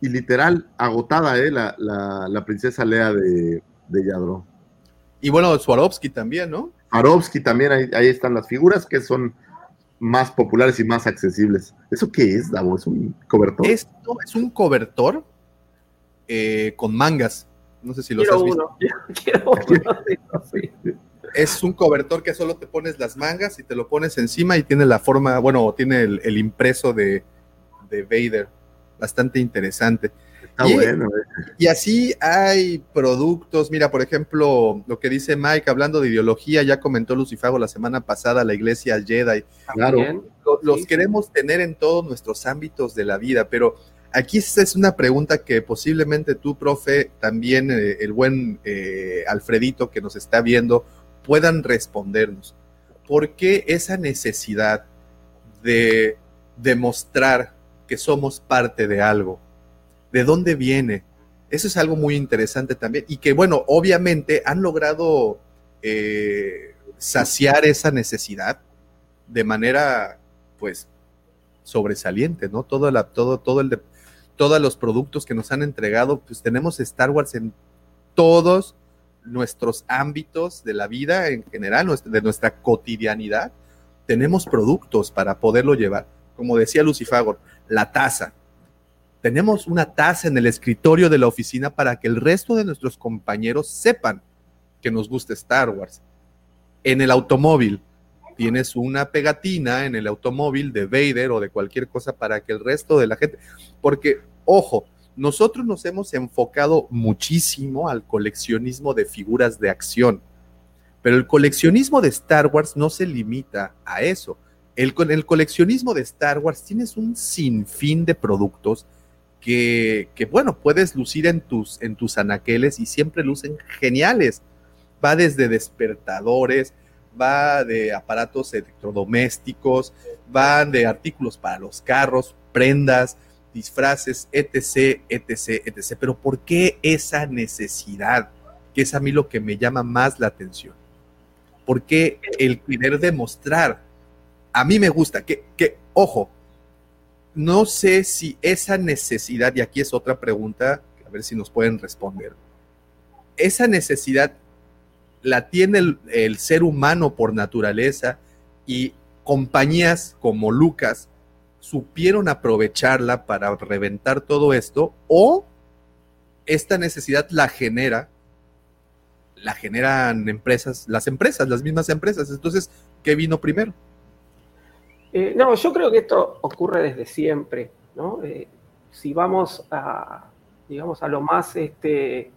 y literal agotada, ¿eh? La, la, la princesa Lea de, de Yadro. y bueno, Swarovski también, ¿no? Arovsky también, ahí, ahí están las figuras que son más populares y más accesibles. ¿Eso qué es, Davo? ¿Es un cobertor? Esto es un cobertor eh, con mangas. No sé si los Quiero has visto. uno. *laughs* Quiero uno. sí. Es un cobertor que solo te pones las mangas y te lo pones encima y tiene la forma, bueno, tiene el, el impreso de, de Vader. Bastante interesante. Está y- bueno, ¿eh? Y así hay productos, mira, por ejemplo, lo que dice Mike, hablando de ideología, ya comentó Lucifago la semana pasada, la iglesia Jedi, Claro. Los Sí. queremos tener en todos nuestros ámbitos de la vida, pero aquí es una pregunta que posiblemente tú, profe, también eh, el buen eh, Alfredito que nos está viendo, puedan respondernos. ¿Por qué esa necesidad de demostrar que somos parte de algo? ¿De dónde viene? Eso es algo muy interesante también. Y que, bueno, obviamente han logrado eh, saciar esa necesidad de manera, pues, sobresaliente, ¿no? Todo, todo, todo el todos los productos que nos han entregado, pues tenemos Star Wars en todos nuestros ámbitos de la vida en general, de nuestra cotidianidad. Tenemos productos para poderlo llevar. Como decía Lucifagor, la taza. Tenemos una taza en el escritorio de la oficina para que el resto de nuestros compañeros sepan que nos gusta Star Wars. En el automóvil, tienes una pegatina en el automóvil de Vader o de cualquier cosa para que el resto de la gente, porque, ojo, nosotros nos hemos enfocado muchísimo al coleccionismo de figuras de acción, pero el coleccionismo de Star Wars no se limita a eso. El, el coleccionismo de Star Wars tienes un sinfín de productos que, que, bueno, puedes lucir en tus, en tus anaqueles y siempre lucen geniales. Va desde despertadores, va de aparatos electrodomésticos, van de artículos para los carros, prendas, disfraces, etc., etc., etc. Pero ¿por qué esa necesidad? Que es a mí lo que me llama más la atención. ¿Por qué el querer demostrar? A mí me gusta, que, que ojo, no sé si esa necesidad, y aquí es otra pregunta, a ver si nos pueden responder. Esa necesidad la tiene el, el, ser humano por naturaleza y compañías como Lucas supieron aprovecharla para reventar todo esto o esta necesidad la genera la generan empresas, las empresas, las mismas empresas. Entonces, ¿qué vino primero? Eh, no, yo creo que esto ocurre desde siempre, ¿no? Eh, si vamos a, digamos, a lo más, este,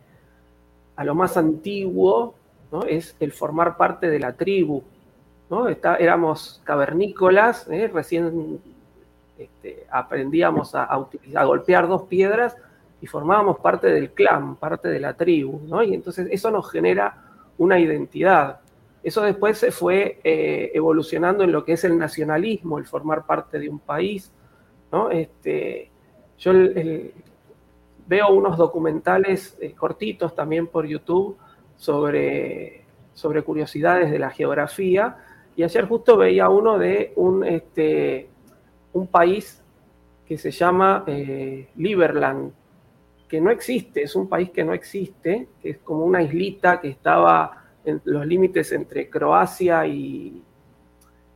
a lo más antiguo, ¿no? Es el formar parte de la tribu, ¿no? éramos cavernícolas, ¿eh? recién este, aprendíamos a, golpear dos piedras y formábamos parte del clan, parte de la tribu, ¿no? Y entonces eso nos genera una identidad. Eso después se fue eh, evolucionando en lo que es el nacionalismo, el formar parte de un país, ¿no? Este, yo veo unos documentales eh, cortitos también por YouTube sobre, sobre curiosidades de la geografía y ayer justo veía uno de un, este, un país que se llama eh, Liberland, que no existe, es un país que no existe, que es como una islita que estaba en los límites entre Croacia y,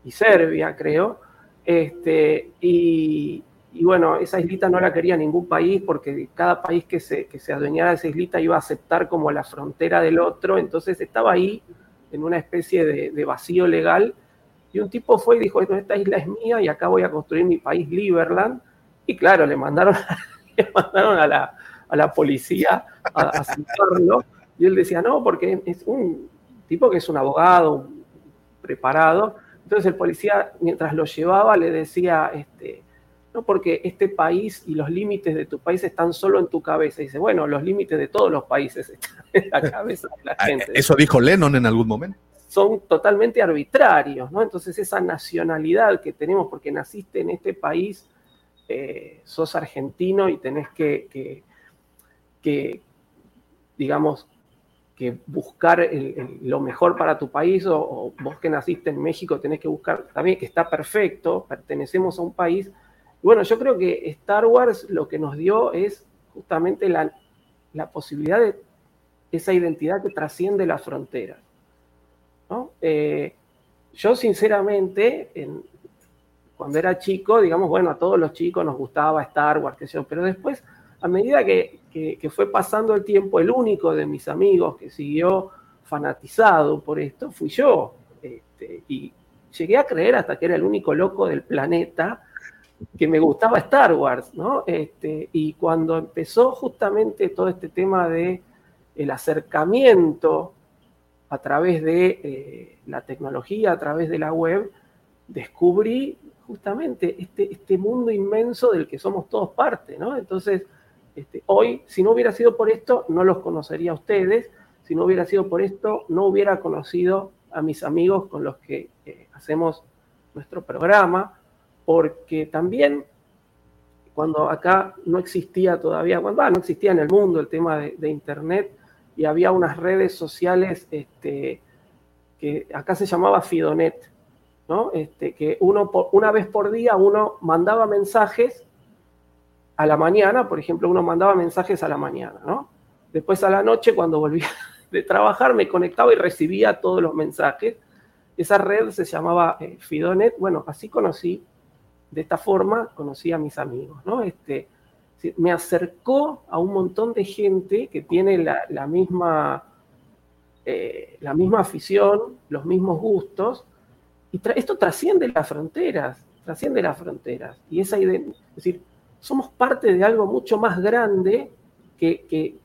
Serbia, creo. Este, y, bueno, esa islita no la quería ningún país porque cada país que se, que se adueñara de esa islita iba a aceptar como la frontera del otro, entonces estaba ahí en una especie de, vacío legal. Y un tipo fue y dijo, esta isla es mía y acá voy a construir mi país, Liberland. Y claro, le mandaron, *laughs* le mandaron a, la, a la policía a, a Y él decía, no, porque es un tipo que es un abogado preparado. Entonces el policía, mientras lo llevaba, le decía, este, no porque este país y los límites de tu país están solo en tu cabeza. Y dice, bueno, los límites de todos los países están en la *laughs* cabeza de la ah, gente. Eso dijo Lennon en algún momento. Son totalmente arbitrarios, ¿no? Entonces esa nacionalidad que tenemos porque naciste en este país, eh, sos argentino y tenés que, digamos, que buscar lo mejor para tu país o, vos que naciste en México tenés que buscar también que está perfecto, pertenecemos a un país bueno, yo creo que Star Wars lo que nos dio es justamente la, posibilidad de esa identidad que trasciende las fronteras. Eh, yo sinceramente, cuando era chico, digamos, bueno, a todos los chicos nos gustaba Star Wars, pero después, a medida que, fue pasando el tiempo, el único de mis amigos que siguió fanatizado por esto fui yo. Este, y llegué a creer hasta que era el único loco del planeta que me gustaba Star Wars. Este, y cuando empezó justamente todo este tema de el acercamiento a través de eh, la tecnología, a través de la web, descubrí justamente este, este mundo inmenso del que somos todos parte, ¿no? Entonces, este, hoy, si no hubiera sido por esto, no los conocería a ustedes, si no hubiera sido por esto, no hubiera conocido a mis amigos con los que eh, hacemos nuestro programa, porque también cuando acá no existía todavía, cuando no existía en el mundo el tema de, Internet y había unas redes sociales este, que acá se llamaba Fidonet, ¿no? Este, que uno una vez por día uno mandaba mensajes a la mañana, por ejemplo, uno mandaba mensajes a la mañana, ¿no? Después a la noche, cuando volvía *laughs* de trabajar, me conectaba y recibía todos los mensajes. Esa red se llamaba eh, Fidonet. Bueno, así conocí de esta forma conocí a mis amigos, ¿no? Este, me acercó a un montón de gente que tiene la, misma, eh, la misma afición, los mismos gustos, y esto trasciende las fronteras, trasciende las fronteras. Y esa idea, es decir, somos parte de algo mucho más grande que,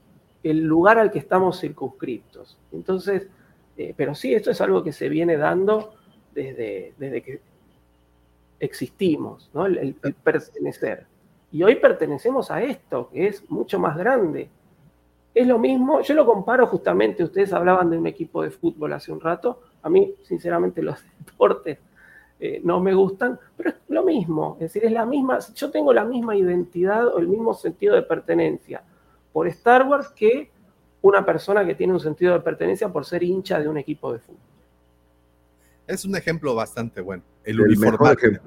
el lugar al que estamos circunscriptos. Entonces, eh, pero sí, esto es algo que se viene dando desde, desde que existimos, ¿no? el, pertenecer. Y hoy pertenecemos a esto, que es mucho más grande. Es lo mismo, yo lo comparo justamente, ustedes hablaban de un equipo de fútbol hace un rato, a mí sinceramente los *laughs* deportes eh, no me gustan, pero es lo mismo, es decir, es la misma, yo tengo la misma identidad o el mismo sentido de pertenencia por Star Wars que una persona que tiene un sentido de pertenencia por ser hincha de un equipo de fútbol. Es un ejemplo bastante bueno. El, uniformarte.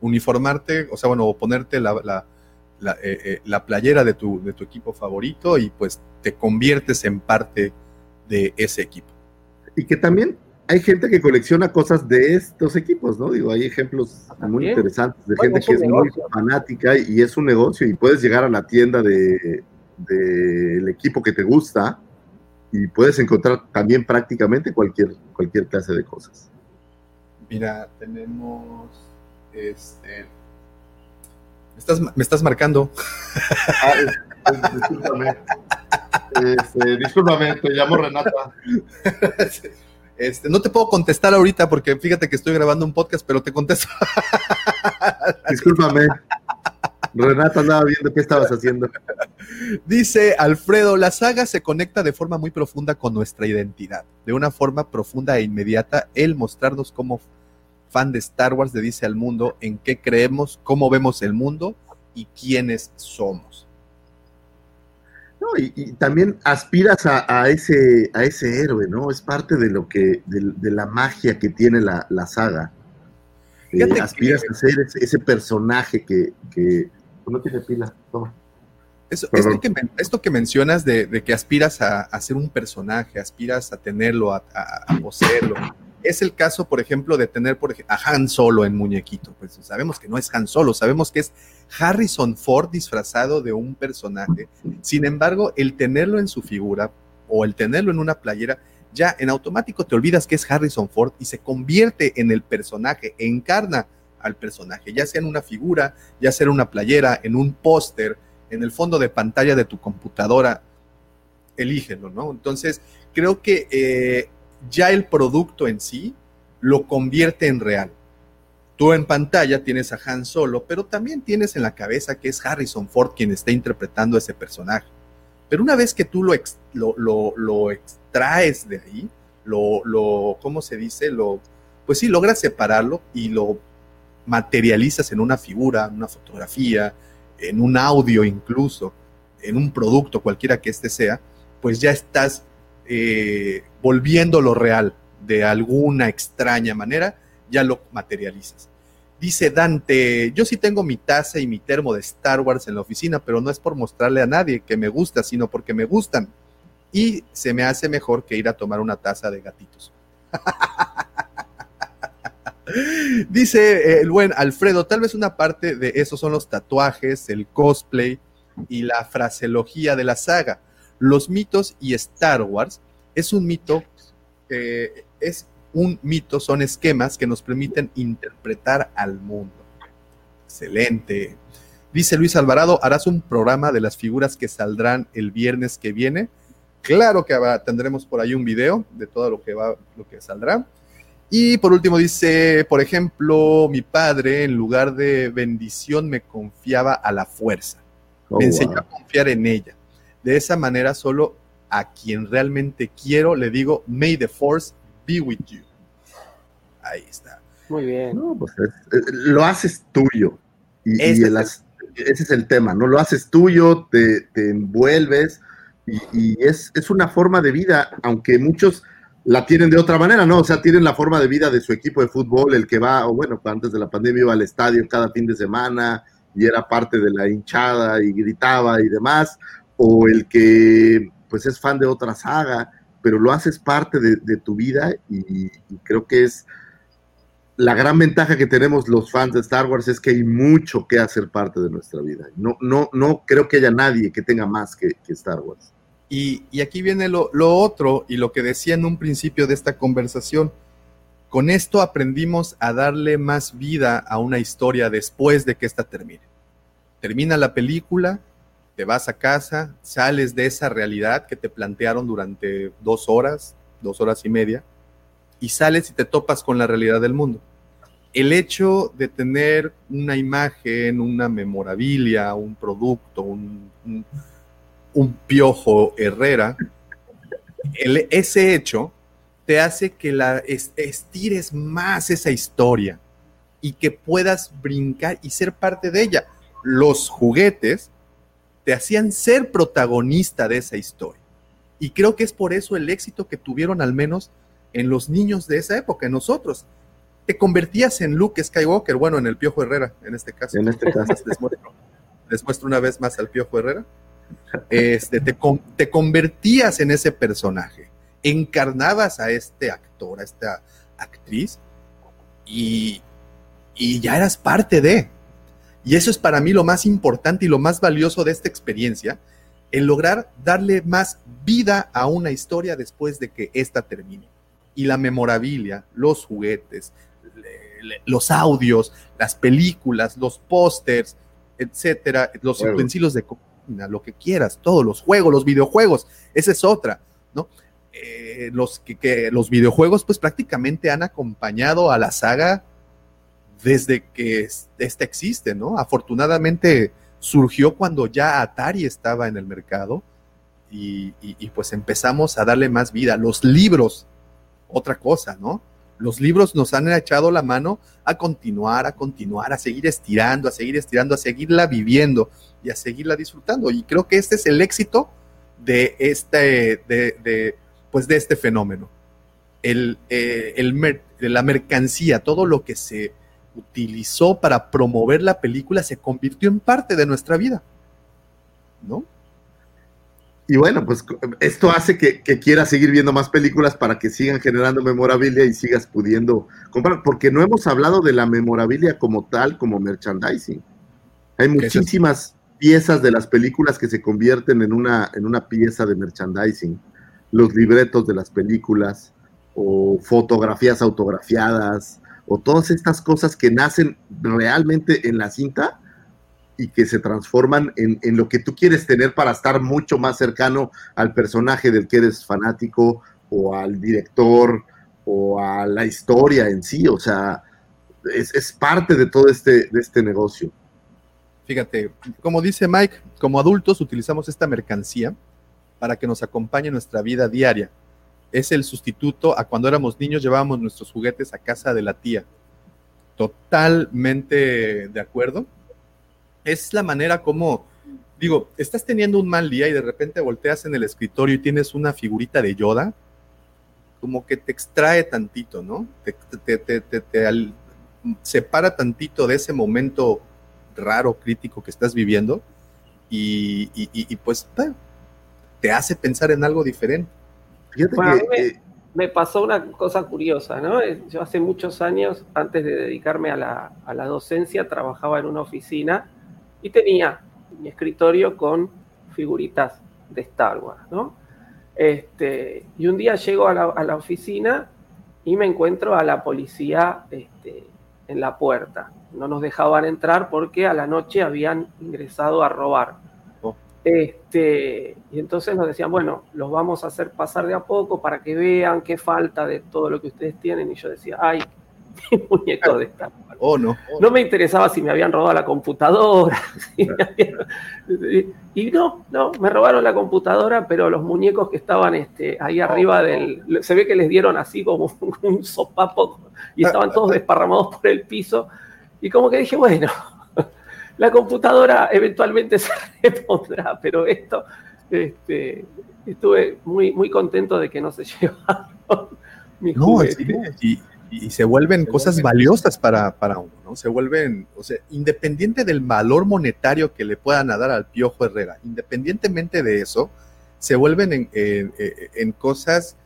Uniformarte, o sea, bueno, ponerte la, la, eh, eh, la, playera de tu, de tu equipo favorito y pues te conviertes en parte de ese equipo. Y que también hay gente que colecciona cosas de estos equipos, ¿no? Digo, hay ejemplos muy interesantes de gente que es muy fanática y es un negocio y puedes llegar a la tienda del de, equipo que te gusta y puedes encontrar también prácticamente cualquier, cualquier clase de cosas. Mira, tenemos Este, me, estás, me estás marcando. Ah, es- es- discúlpame. Este, discúlpame, te llamo Renata. *laughs* Este, no te puedo contestar ahorita porque fíjate que estoy grabando un podcast, pero te contesto. *laughs* Discúlpame. Renata andaba viendo qué estabas haciendo. Dice Alfredo, la saga se conecta de forma muy profunda con nuestra identidad. De una forma profunda e inmediata, el mostrarnos como fan de Star Wars le dice al mundo en qué creemos, cómo vemos el mundo y quiénes somos. No, y, y también aspiras a, a ese, a ese héroe, ¿no? Es parte de lo que, de, de la magia que tiene la, la saga. Eh, que- aspiras a ser ese, ese personaje que, que no tiene pila. Toma. Eso- esto, que, esto que mencionas de, de que aspiras a, a ser un personaje, aspiras a tenerlo, a, a- a poseerlo, es el caso, por ejemplo, de tener por a Han Solo en muñequito. Pues sabemos que no es Han Solo, sabemos que es Harrison Ford disfrazado de un personaje. Sin embargo, el tenerlo en su figura o el tenerlo en una playera, ya en automático te olvidas que es Harrison Ford y se convierte en el personaje, encarna al personaje, ya sea en una figura, ya sea en una playera, en un póster, en el fondo de pantalla de tu computadora, elígelo, ¿no? Entonces, creo que eh, ya el producto en sí lo convierte en real. Tú en pantalla tienes a Han Solo, pero también tienes en la cabeza que es Harrison Ford quien está interpretando a ese personaje. Pero una vez que tú lo, lo, lo- lo extraes de ahí, lo, lo, ¿cómo se dice? Lo, pues sí, logras separarlo y lo materializas en una figura, en una fotografía, en un audio incluso, en un producto, cualquiera que este sea, pues ya estás eh, volviéndolo real de alguna extraña manera, ya lo materializas. Dice Dante, yo sí tengo mi taza y mi termo de Star Wars en la oficina, pero no es por mostrarle a nadie que me gusta, sino porque me gustan. Y se me hace mejor que ir a tomar una taza de gatitos. *laughs* Dice eh, el buen Alfredo, tal vez una parte de eso son los tatuajes, el cosplay y la fraseología de la saga. Los mitos y Star Wars es un mito, eh, es un mito, son esquemas que nos permiten interpretar al mundo. Excelente. Dice Luis Alvarado, ¿harás un programa de las figuras que saldrán el viernes que viene? Claro que habrá- tendremos por ahí un video de todo lo que va, lo que saldrá. Y por último dice, por ejemplo, mi padre en lugar de bendición me confiaba a la fuerza. Oh, me enseñó wow. a confiar en ella. De esa manera solo a quien realmente quiero le digo, may the force be with you. Ahí está. Muy bien. No, pues es- es- lo haces tuyo. Y, es el as- ese es el tema, ¿no? Lo haces tuyo, te, te envuelves y, y es, es una forma de vida, aunque muchos la tienen de otra manera, ¿no? O sea, tienen la forma de vida de su equipo de fútbol, el que va, o bueno, antes de la pandemia iba al estadio cada fin de semana y era parte de la hinchada y gritaba y demás, o el que pues es fan de otra saga, pero lo haces parte de, tu vida y- creo que es la gran ventaja que tenemos los fans de Star Wars es que hay mucho que hacer parte de nuestra vida. No, no, no creo que haya nadie que tenga más que, que Star Wars. Y, y aquí viene lo, lo otro y lo que decía en un principio de esta conversación. Con esto aprendimos a darle más vida a una historia después de que ésta termine. Termina la película, te vas a casa, sales de esa realidad que te plantearon durante dos horas, dos horas y media, y sales y te topas con la realidad del mundo. El hecho de tener una imagen, una memorabilia, un producto, un, un- piojo Herrera, el- ese hecho te hace que la es- estires más esa historia y que puedas brincar y ser parte de ella. Los juguetes te hacían ser protagonista de esa historia. Y creo que es por eso el éxito que tuvieron al menos en los niños de esa época, en nosotros. Te convertías en Luke Skywalker, bueno, en el Piojo Herrera, en este caso. En este caso. *laughs* Les muestro, les muestro una vez más al Piojo Herrera. Este, te, te convertías en ese personaje, encarnabas a este actor, a esta actriz, y, y ya eras parte de. Y eso es para mí lo más importante y lo más valioso de esta experiencia, el lograr darle más vida a una historia después de que ésta termine. Y la memorabilia, los juguetes, le- los audios, las películas, los pósters, etcétera, los utensilios de cocina, lo que quieras, todos los juegos, los videojuegos, esa es otra, ¿no? Eh, los, que, que los videojuegos pues prácticamente han acompañado a la saga desde que es- esta existe, ¿no? Afortunadamente surgió cuando ya Atari estaba en el mercado y, pues empezamos a darle más vida. Los libros, otra cosa, ¿no? Los libros nos han echado la mano a continuar, a continuar, a seguir estirando, a seguir estirando, a seguirla viviendo y a seguirla disfrutando. Y creo que este es el éxito de este, de, pues de este fenómeno. El, eh, el mer- la mercancía, todo lo que se utilizó para promover la película se convirtió en parte de nuestra vida. ¿No? Y bueno, pues esto hace que, que quieras seguir viendo más películas para que sigan generando memorabilia y sigas pudiendo comprar, porque no hemos hablado de la memorabilia como tal, como merchandising. Hay muchísimas piezas de las películas que se convierten en una, en una pieza de merchandising. Los libretos de las películas, o fotografías autografiadas, o todas estas cosas que nacen realmente en la cinta y que se transforman en, en lo que tú quieres tener para estar mucho más cercano al personaje del que eres fanático o al director o a la historia en sí. O sea, es, es parte de todo este, de este negocio. Fíjate, como dice Mike, como adultos utilizamos esta mercancía para que nos acompañe en nuestra vida diaria. Es el sustituto a cuando éramos niños llevábamos nuestros juguetes a casa de la tía. Totalmente de acuerdo. Es la manera como, digo, estás teniendo un mal día y de repente volteas en el escritorio y tienes una figurita de Yoda, como que te extrae tantito, ¿no? Te, te- te- te- al- separa tantito de ese momento raro, crítico que estás viviendo y, y- pues te hace pensar en algo diferente. Fíjate Bueno, a mí me, eh, me pasó una cosa curiosa, ¿no? Eh, Yo hace muchos años, antes de dedicarme a la, a la docencia, trabajaba en una oficina y tenía mi escritorio con figuritas de Star Wars, ¿no? Este, y un día llego a la, a la oficina y me encuentro a la policía este, en la puerta. No nos dejaban entrar porque a la noche habían ingresado a robar. Oh. Este, y entonces nos decían, bueno, los vamos a hacer pasar de a poco para que vean qué falta de todo lo que ustedes tienen. Y yo decía, ay, *laughs* mi muñeco de Wars. *laughs* Oh, no. No me interesaba si me habían robado la computadora. *laughs* si habían- Y no, no, me robaron la computadora, pero los muñecos que estaban este, ahí arriba del. Se ve que les dieron así como un sopapo y estaban todos desparramados por el piso. Y como que dije, bueno, la computadora eventualmente *laughs* se repondrá, pero esto. Este, estuve muy, muy contento de que no se *laughs* llevaron mis No, y, y se vuelven cosas valiosas para, para uno, ¿no? Se vuelven, o sea, independiente del valor monetario que le puedan dar al Piojo Herrera, independientemente de eso, se vuelven en, en- en cosas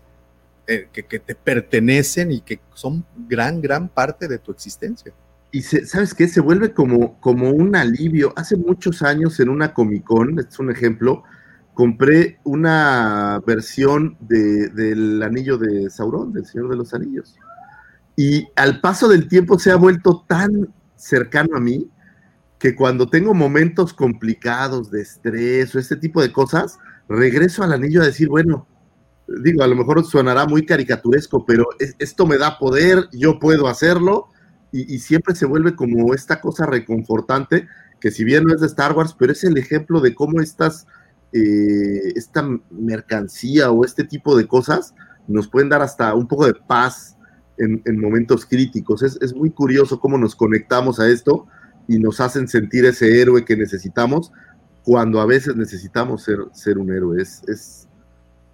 eh, que, que te pertenecen y que son gran, gran parte de tu existencia. Y se- ¿sabes qué? Se vuelve como, como un alivio. Hace muchos años en una Comic Con, es un ejemplo, compré una versión de- del anillo de Sauron, del Señor de los Anillos. Y al paso del tiempo se ha vuelto tan cercano a mí que cuando tengo momentos complicados de estrés o este tipo de cosas, regreso al anillo a decir, bueno, digo, a lo mejor sonará muy caricaturesco, pero es- esto me da poder, yo puedo hacerlo, y, y siempre se vuelve como esta cosa reconfortante, que si bien no es de Star Wars, pero es el ejemplo de cómo estas, eh, esta mercancía o este tipo de cosas nos pueden dar hasta un poco de paz en, en momentos críticos. Es, es muy curioso cómo nos conectamos a esto y nos hacen sentir ese héroe que necesitamos cuando a veces necesitamos ser, ser un héroe. Es, es,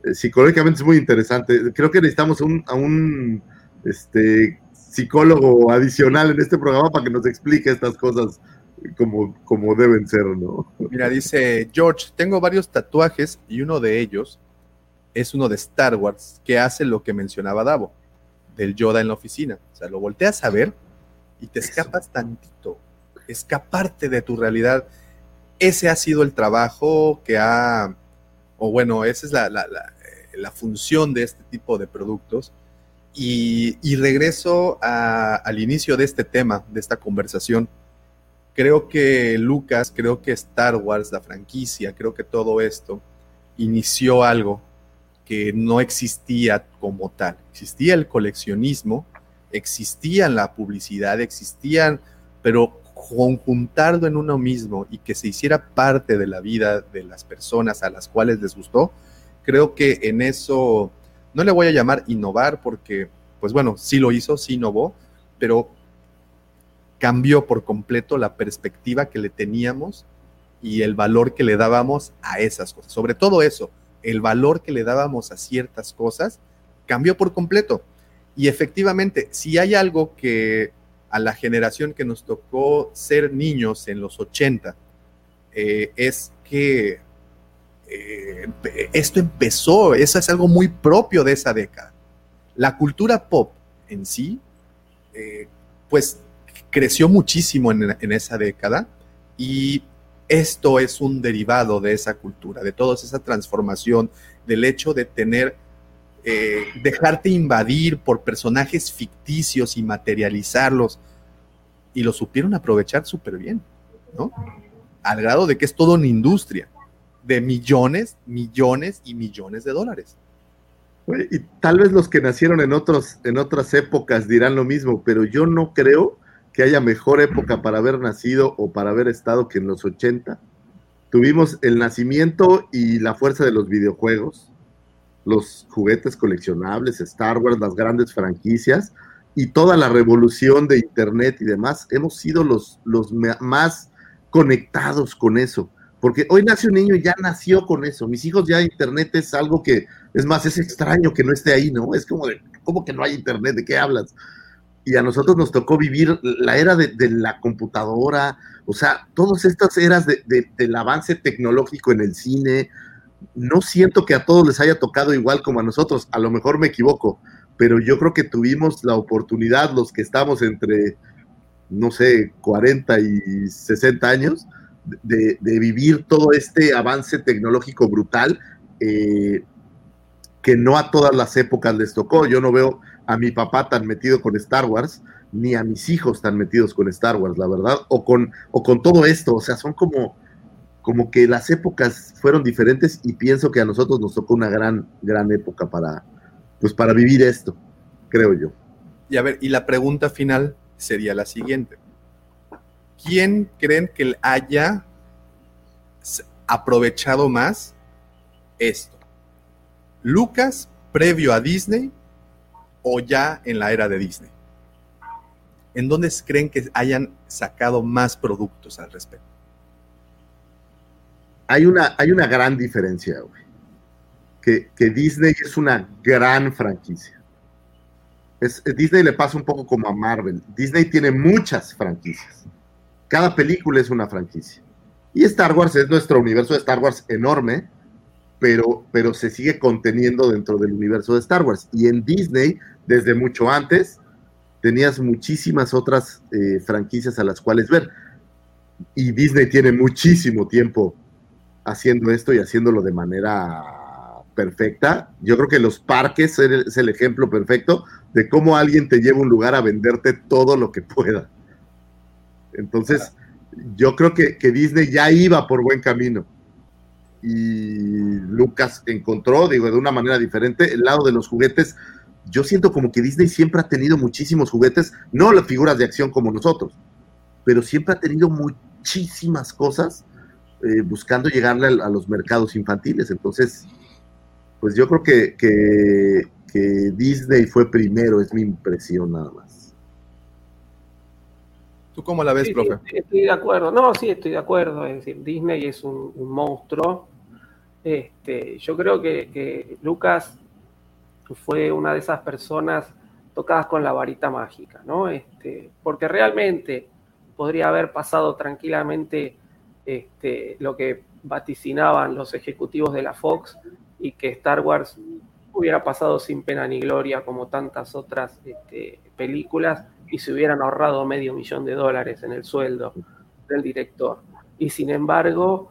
eh, psicológicamente es muy interesante. Creo que necesitamos un, a un este, psicólogo adicional en este programa para que nos explique estas cosas como, como deben ser, ¿no? Mira, dice George, tengo varios tatuajes y uno de ellos es uno de Star Wars que hace lo que mencionaba Davo, del Yoda en la oficina. O sea, lo volteas a ver y te escapas tantito, escaparte de tu realidad. Ese ha sido el trabajo que ha, o bueno, esa es la, la- la, eh, la función de este tipo de productos. Y, regreso al inicio de este tema, de esta conversación. Creo que Lucas, creo que Star Wars, la franquicia, creo que todo esto inició algo que no existía como tal. Existía el coleccionismo, existía la publicidad, existían, pero conjuntarlo en uno mismo y que se hiciera parte de la vida de las personas a las cuales les gustó, creo que en eso no le voy a llamar innovar porque, pues bueno, sí lo hizo, sí innovó, pero cambió por completo la perspectiva que le teníamos y el valor que le dábamos a esas cosas. Sobre todo eso, el valor que le dábamos a ciertas cosas cambió por completo. Y efectivamente, si hay algo que a la generación que nos tocó ser niños en los 80, eh, es que eh, esto empezó, eso es algo muy propio de esa década. La cultura pop en sí, eh, pues creció muchísimo en, esa década y esto es un derivado de esa cultura, de toda esa transformación, del hecho de tener, eh, dejarte invadir por personajes ficticios y materializarlos, y lo supieron aprovechar súper bien, ¿no? Al grado de que es toda una industria de millones, millones y millones de dólares. Y tal vez los que nacieron en, otros, en otras épocas dirán lo mismo, pero yo no creo que haya mejor época para haber nacido o para haber estado que en los 80. Tuvimos el nacimiento y la fuerza de los videojuegos, los juguetes coleccionables, Star Wars, las grandes franquicias y toda la revolución de Internet y demás. Hemos sido los, los más conectados con eso. Porque hoy nace un niño y ya nació con eso. Mis hijos ya Internet es algo que, es más, es extraño que no esté ahí, ¿no? Es como de, ¿cómo que no hay Internet? ¿De qué hablas? y a nosotros nos tocó vivir la era de, de la computadora, o sea, todas estas eras de, de- del avance tecnológico en el cine. No siento que a todos les haya tocado igual como a nosotros, a lo mejor me equivoco, pero yo creo que tuvimos la oportunidad, los que estamos entre, no sé, 40 y 60 años, de, vivir todo este avance tecnológico brutal. eh, que no a todas las épocas les tocó. Yo no veo a mi papá tan metido con Star Wars, ni a mis hijos tan metidos con Star Wars, la verdad, o con, o con todo esto. O sea, son como, como que las épocas fueron diferentes y pienso que a nosotros nos tocó una gran, gran época para, pues para vivir esto, creo yo. Y a ver, y la pregunta final sería la siguiente. ¿Quién creen que haya aprovechado más esto? ¿Lucas previo a Disney o ya en la era de Disney? ¿En dónde creen que hayan sacado más productos al respecto? Hay una, hay una gran diferencia, güey. Que, que Disney es una gran franquicia. Disney le pasa un poco como a Marvel. Disney tiene muchas franquicias. Cada película es una franquicia. Y Star Wars es nuestro universo de Star Wars enorme, pero, pero se sigue conteniendo dentro del universo de Star Wars. Y en Disney, desde mucho antes, tenías muchísimas otras eh, franquicias a las cuales ver. Y Disney tiene muchísimo tiempo haciendo esto y haciéndolo de manera perfecta. Yo creo que los parques es el, ejemplo perfecto de cómo alguien te lleva un lugar a venderte todo lo que pueda. Entonces, yo creo que, que Disney ya iba por buen camino. Y Lucas encontró, digo, de una manera diferente, el lado de los juguetes. Yo siento como que Disney siempre ha tenido muchísimos juguetes, no las figuras de acción como nosotros, pero siempre ha tenido muchísimas cosas eh, buscando llegarle a, los mercados infantiles. Entonces, pues yo creo que, que, que, Disney fue primero, es mi impresión nada más. ¿Tú cómo la ves, sí, profe? Sí, estoy de acuerdo, no, sí, estoy de acuerdo. Es decir, Disney es un, un monstruo. Este, yo creo que, que, Lucas fue una de esas personas tocadas con la varita mágica, ¿no? Este, porque realmente podría haber pasado tranquilamente este, lo que vaticinaban los ejecutivos de la Fox y que Star Wars hubiera pasado sin pena ni gloria como tantas otras este, películas y se hubieran ahorrado medio millón de dólares en el sueldo del director. Y sin embargo,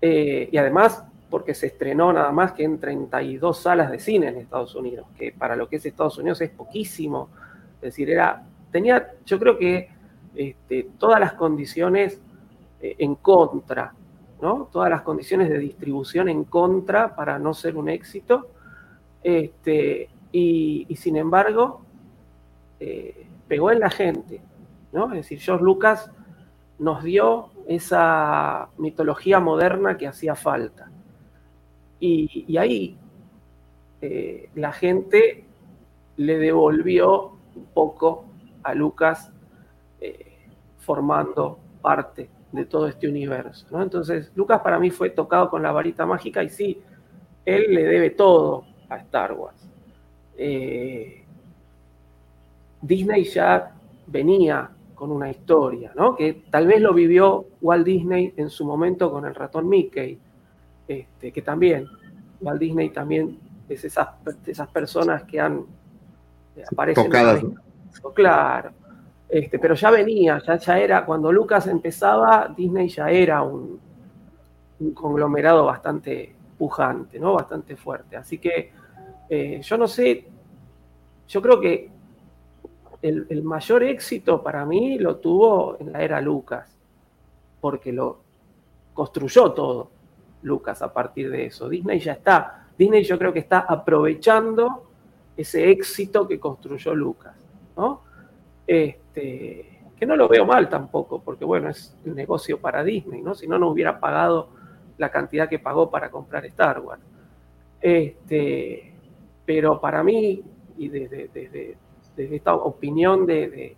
eh, y además porque se estrenó nada más que en 32 salas de cine en Estados Unidos, que para lo que es Estados Unidos es poquísimo. Es decir, era, tenía, yo creo que este, todas las condiciones eh, en contra, ¿no? Todas las condiciones de distribución en contra para no ser un éxito. Este, y, sin embargo, eh, pegó en la gente, ¿no? Es decir, George Lucas nos dio esa mitología moderna que hacía falta. Y, ahí eh, la gente le devolvió un poco a Lucas eh, formando parte de todo este universo. Entonces, Lucas para mí fue tocado con la varita mágica y sí, él le debe todo a Star Wars. Eh, Disney ya venía con una historia, ¿no? Que tal vez lo vivió Walt Disney en su momento con el ratón Mickey, este, que también, Walt Disney también es esas, esas personas que han eh, aparecido. Tocadas, Claro. Este, pero ya venía, ya, ya era, cuando Lucas empezaba, Disney ya era un, conglomerado bastante pujante, ¿no? Bastante fuerte. Así que eh, yo no sé, yo creo que el, mayor éxito para mí lo tuvo en la era Lucas, porque lo construyó todo Lucas a partir de eso. Disney ya está, Disney yo creo que está aprovechando ese éxito que construyó Lucas, ¿no? Este, que no lo veo mal tampoco, porque bueno, es un negocio para Disney, ¿no? Si no, no hubiera pagado la cantidad que pagó para comprar Star Wars. Este, pero para mí, y desde, desde, desde esta opinión de,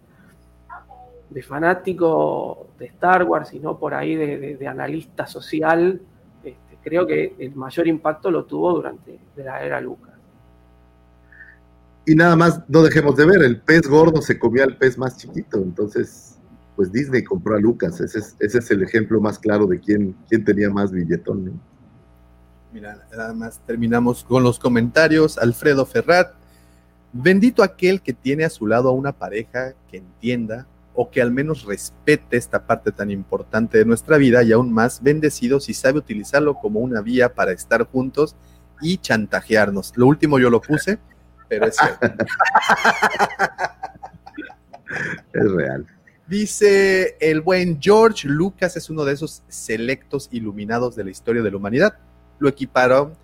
de, fanático de Star Wars y no por ahí de, analista social, este, creo que el mayor impacto lo tuvo durante la era Lucas. Y nada más, no dejemos de ver, el pez gordo se comía al pez más chiquito, entonces, pues Disney compró a Lucas, ese es, ese es el ejemplo más claro de quién, quién tenía más billetón. Mira, nada más terminamos con los comentarios. Alfredo Ferrat, Bendito aquel que tiene a su lado a una pareja que entienda o que al menos respete esta parte tan importante de nuestra vida y aún más bendecido si sabe utilizarlo como una vía para estar juntos y chantajearnos. Lo último yo lo puse, pero es cierto. *laughs* es real. Dice el buen George Lucas es uno de esos selectos iluminados de la historia de la humanidad. Lo equiparon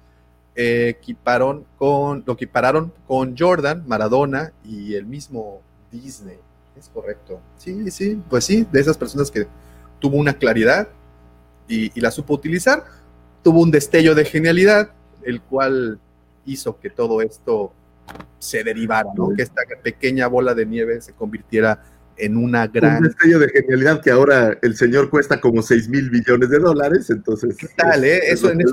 equiparon con, lo equipararon con Jordan, Maradona y el mismo Disney. Es correcto. Sí, sí, pues sí, de esas personas que tuvo una claridad y, la supo utilizar, tuvo un destello de genialidad, el cual hizo que todo esto se derivara, que esta pequeña bola de nieve se convirtiera en una gran... Un destello de genialidad que ahora el señor cuesta como 6 mil millones de dólares, entonces... ¿Qué tal, eh? Eso, en, eso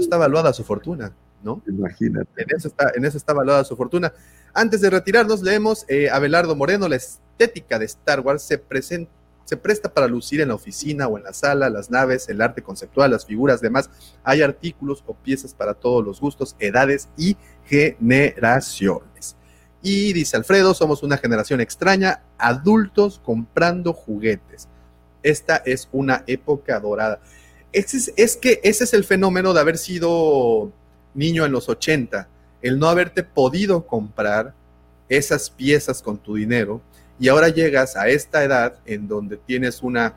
está, evaluada su fortuna, ¿no? Imagínate. En eso está, en eso está evaluada su fortuna. Antes de retirarnos, leemos eh, Abelardo Moreno, la estética de Star Wars se presenta se presta para lucir en la oficina o en la sala, las naves, el arte conceptual, las figuras, demás. Hay artículos o piezas para todos los gustos, edades y generaciones. Y dice Alfredo, somos una generación extraña, adultos comprando juguetes. Esta es una época dorada. Es, es, que ese es el fenómeno de haber sido niño en los 80, el no haberte podido comprar esas piezas con tu dinero y ahora llegas a esta edad en donde tienes una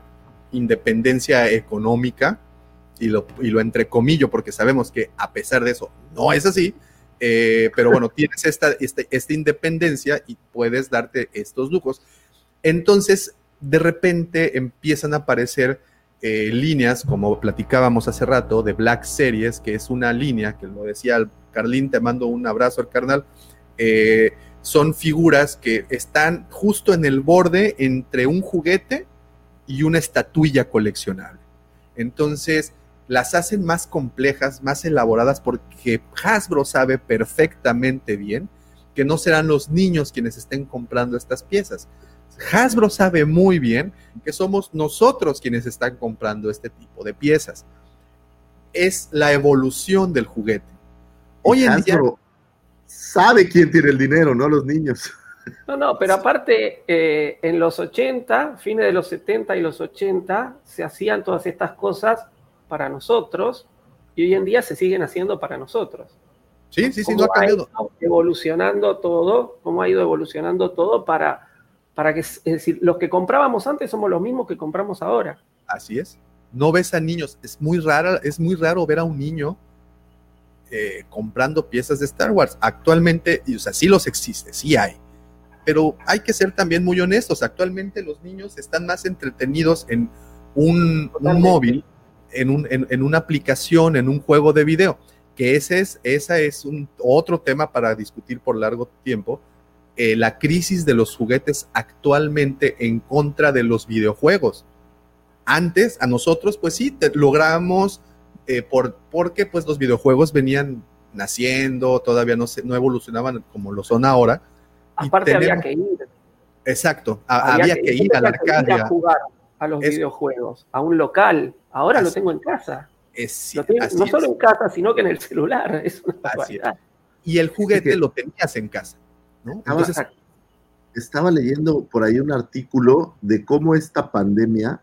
independencia económica y lo, y lo entrecomillo porque sabemos que a pesar de eso no es así, eh, pero bueno, tienes esta, este, esta, independencia y puedes darte estos lujos. Entonces, de repente empiezan a aparecer eh, líneas, como platicábamos hace rato, de Black Series, que es una línea, que lo decía Carlín, te mando un abrazo al carnal, eh, son figuras que están justo en el borde entre un juguete y una estatuilla coleccionable. Entonces, las hacen más complejas, más elaboradas, porque Hasbro sabe perfectamente bien que no serán los niños quienes estén comprando estas piezas. Hasbro sabe muy bien que somos nosotros quienes están comprando este tipo de piezas. Es la evolución del juguete. Hoy en día sabe quién tiene el dinero, no los niños. No, no, pero aparte, eh, en los 80, fines de los 70 y los 80, se hacían todas estas cosas para nosotros, y hoy en día se siguen haciendo para nosotros. Sí, sí, sí, no ha cambiado. ido evolucionando todo, cómo ha ido evolucionando todo para, para que, es decir, los que comprábamos antes somos los mismos que compramos ahora. Así es. No ves a niños. Es muy raro, es muy raro ver a un niño eh, comprando piezas de Star Wars. Actualmente, y, o sea, sí los existe, sí hay. Pero hay que ser también muy honestos. Actualmente los niños están más entretenidos en un, un móvil, en, un, en, en, una aplicación, en un juego de video. Que ese es, esa es un, otro tema para discutir por largo tiempo. Eh, la crisis de los juguetes actualmente en contra de los videojuegos. Antes, a nosotros, pues sí, te, logramos eh, por, porque pues los videojuegos venían naciendo, todavía no, se, no evolucionaban como lo son ahora. Aparte había que ir. Exacto, a, había, había, que, que ir a la Arcadia. A jugar a los es, videojuegos, a un local. Ahora así, lo tengo en casa. Es, lo tengo, no solo en casa, sino que en el celular. *laughs* Es una y el juguete que, lo tenías en casa. ¿no? Entonces, estaba, estaba leyendo por ahí un artículo de cómo esta pandemia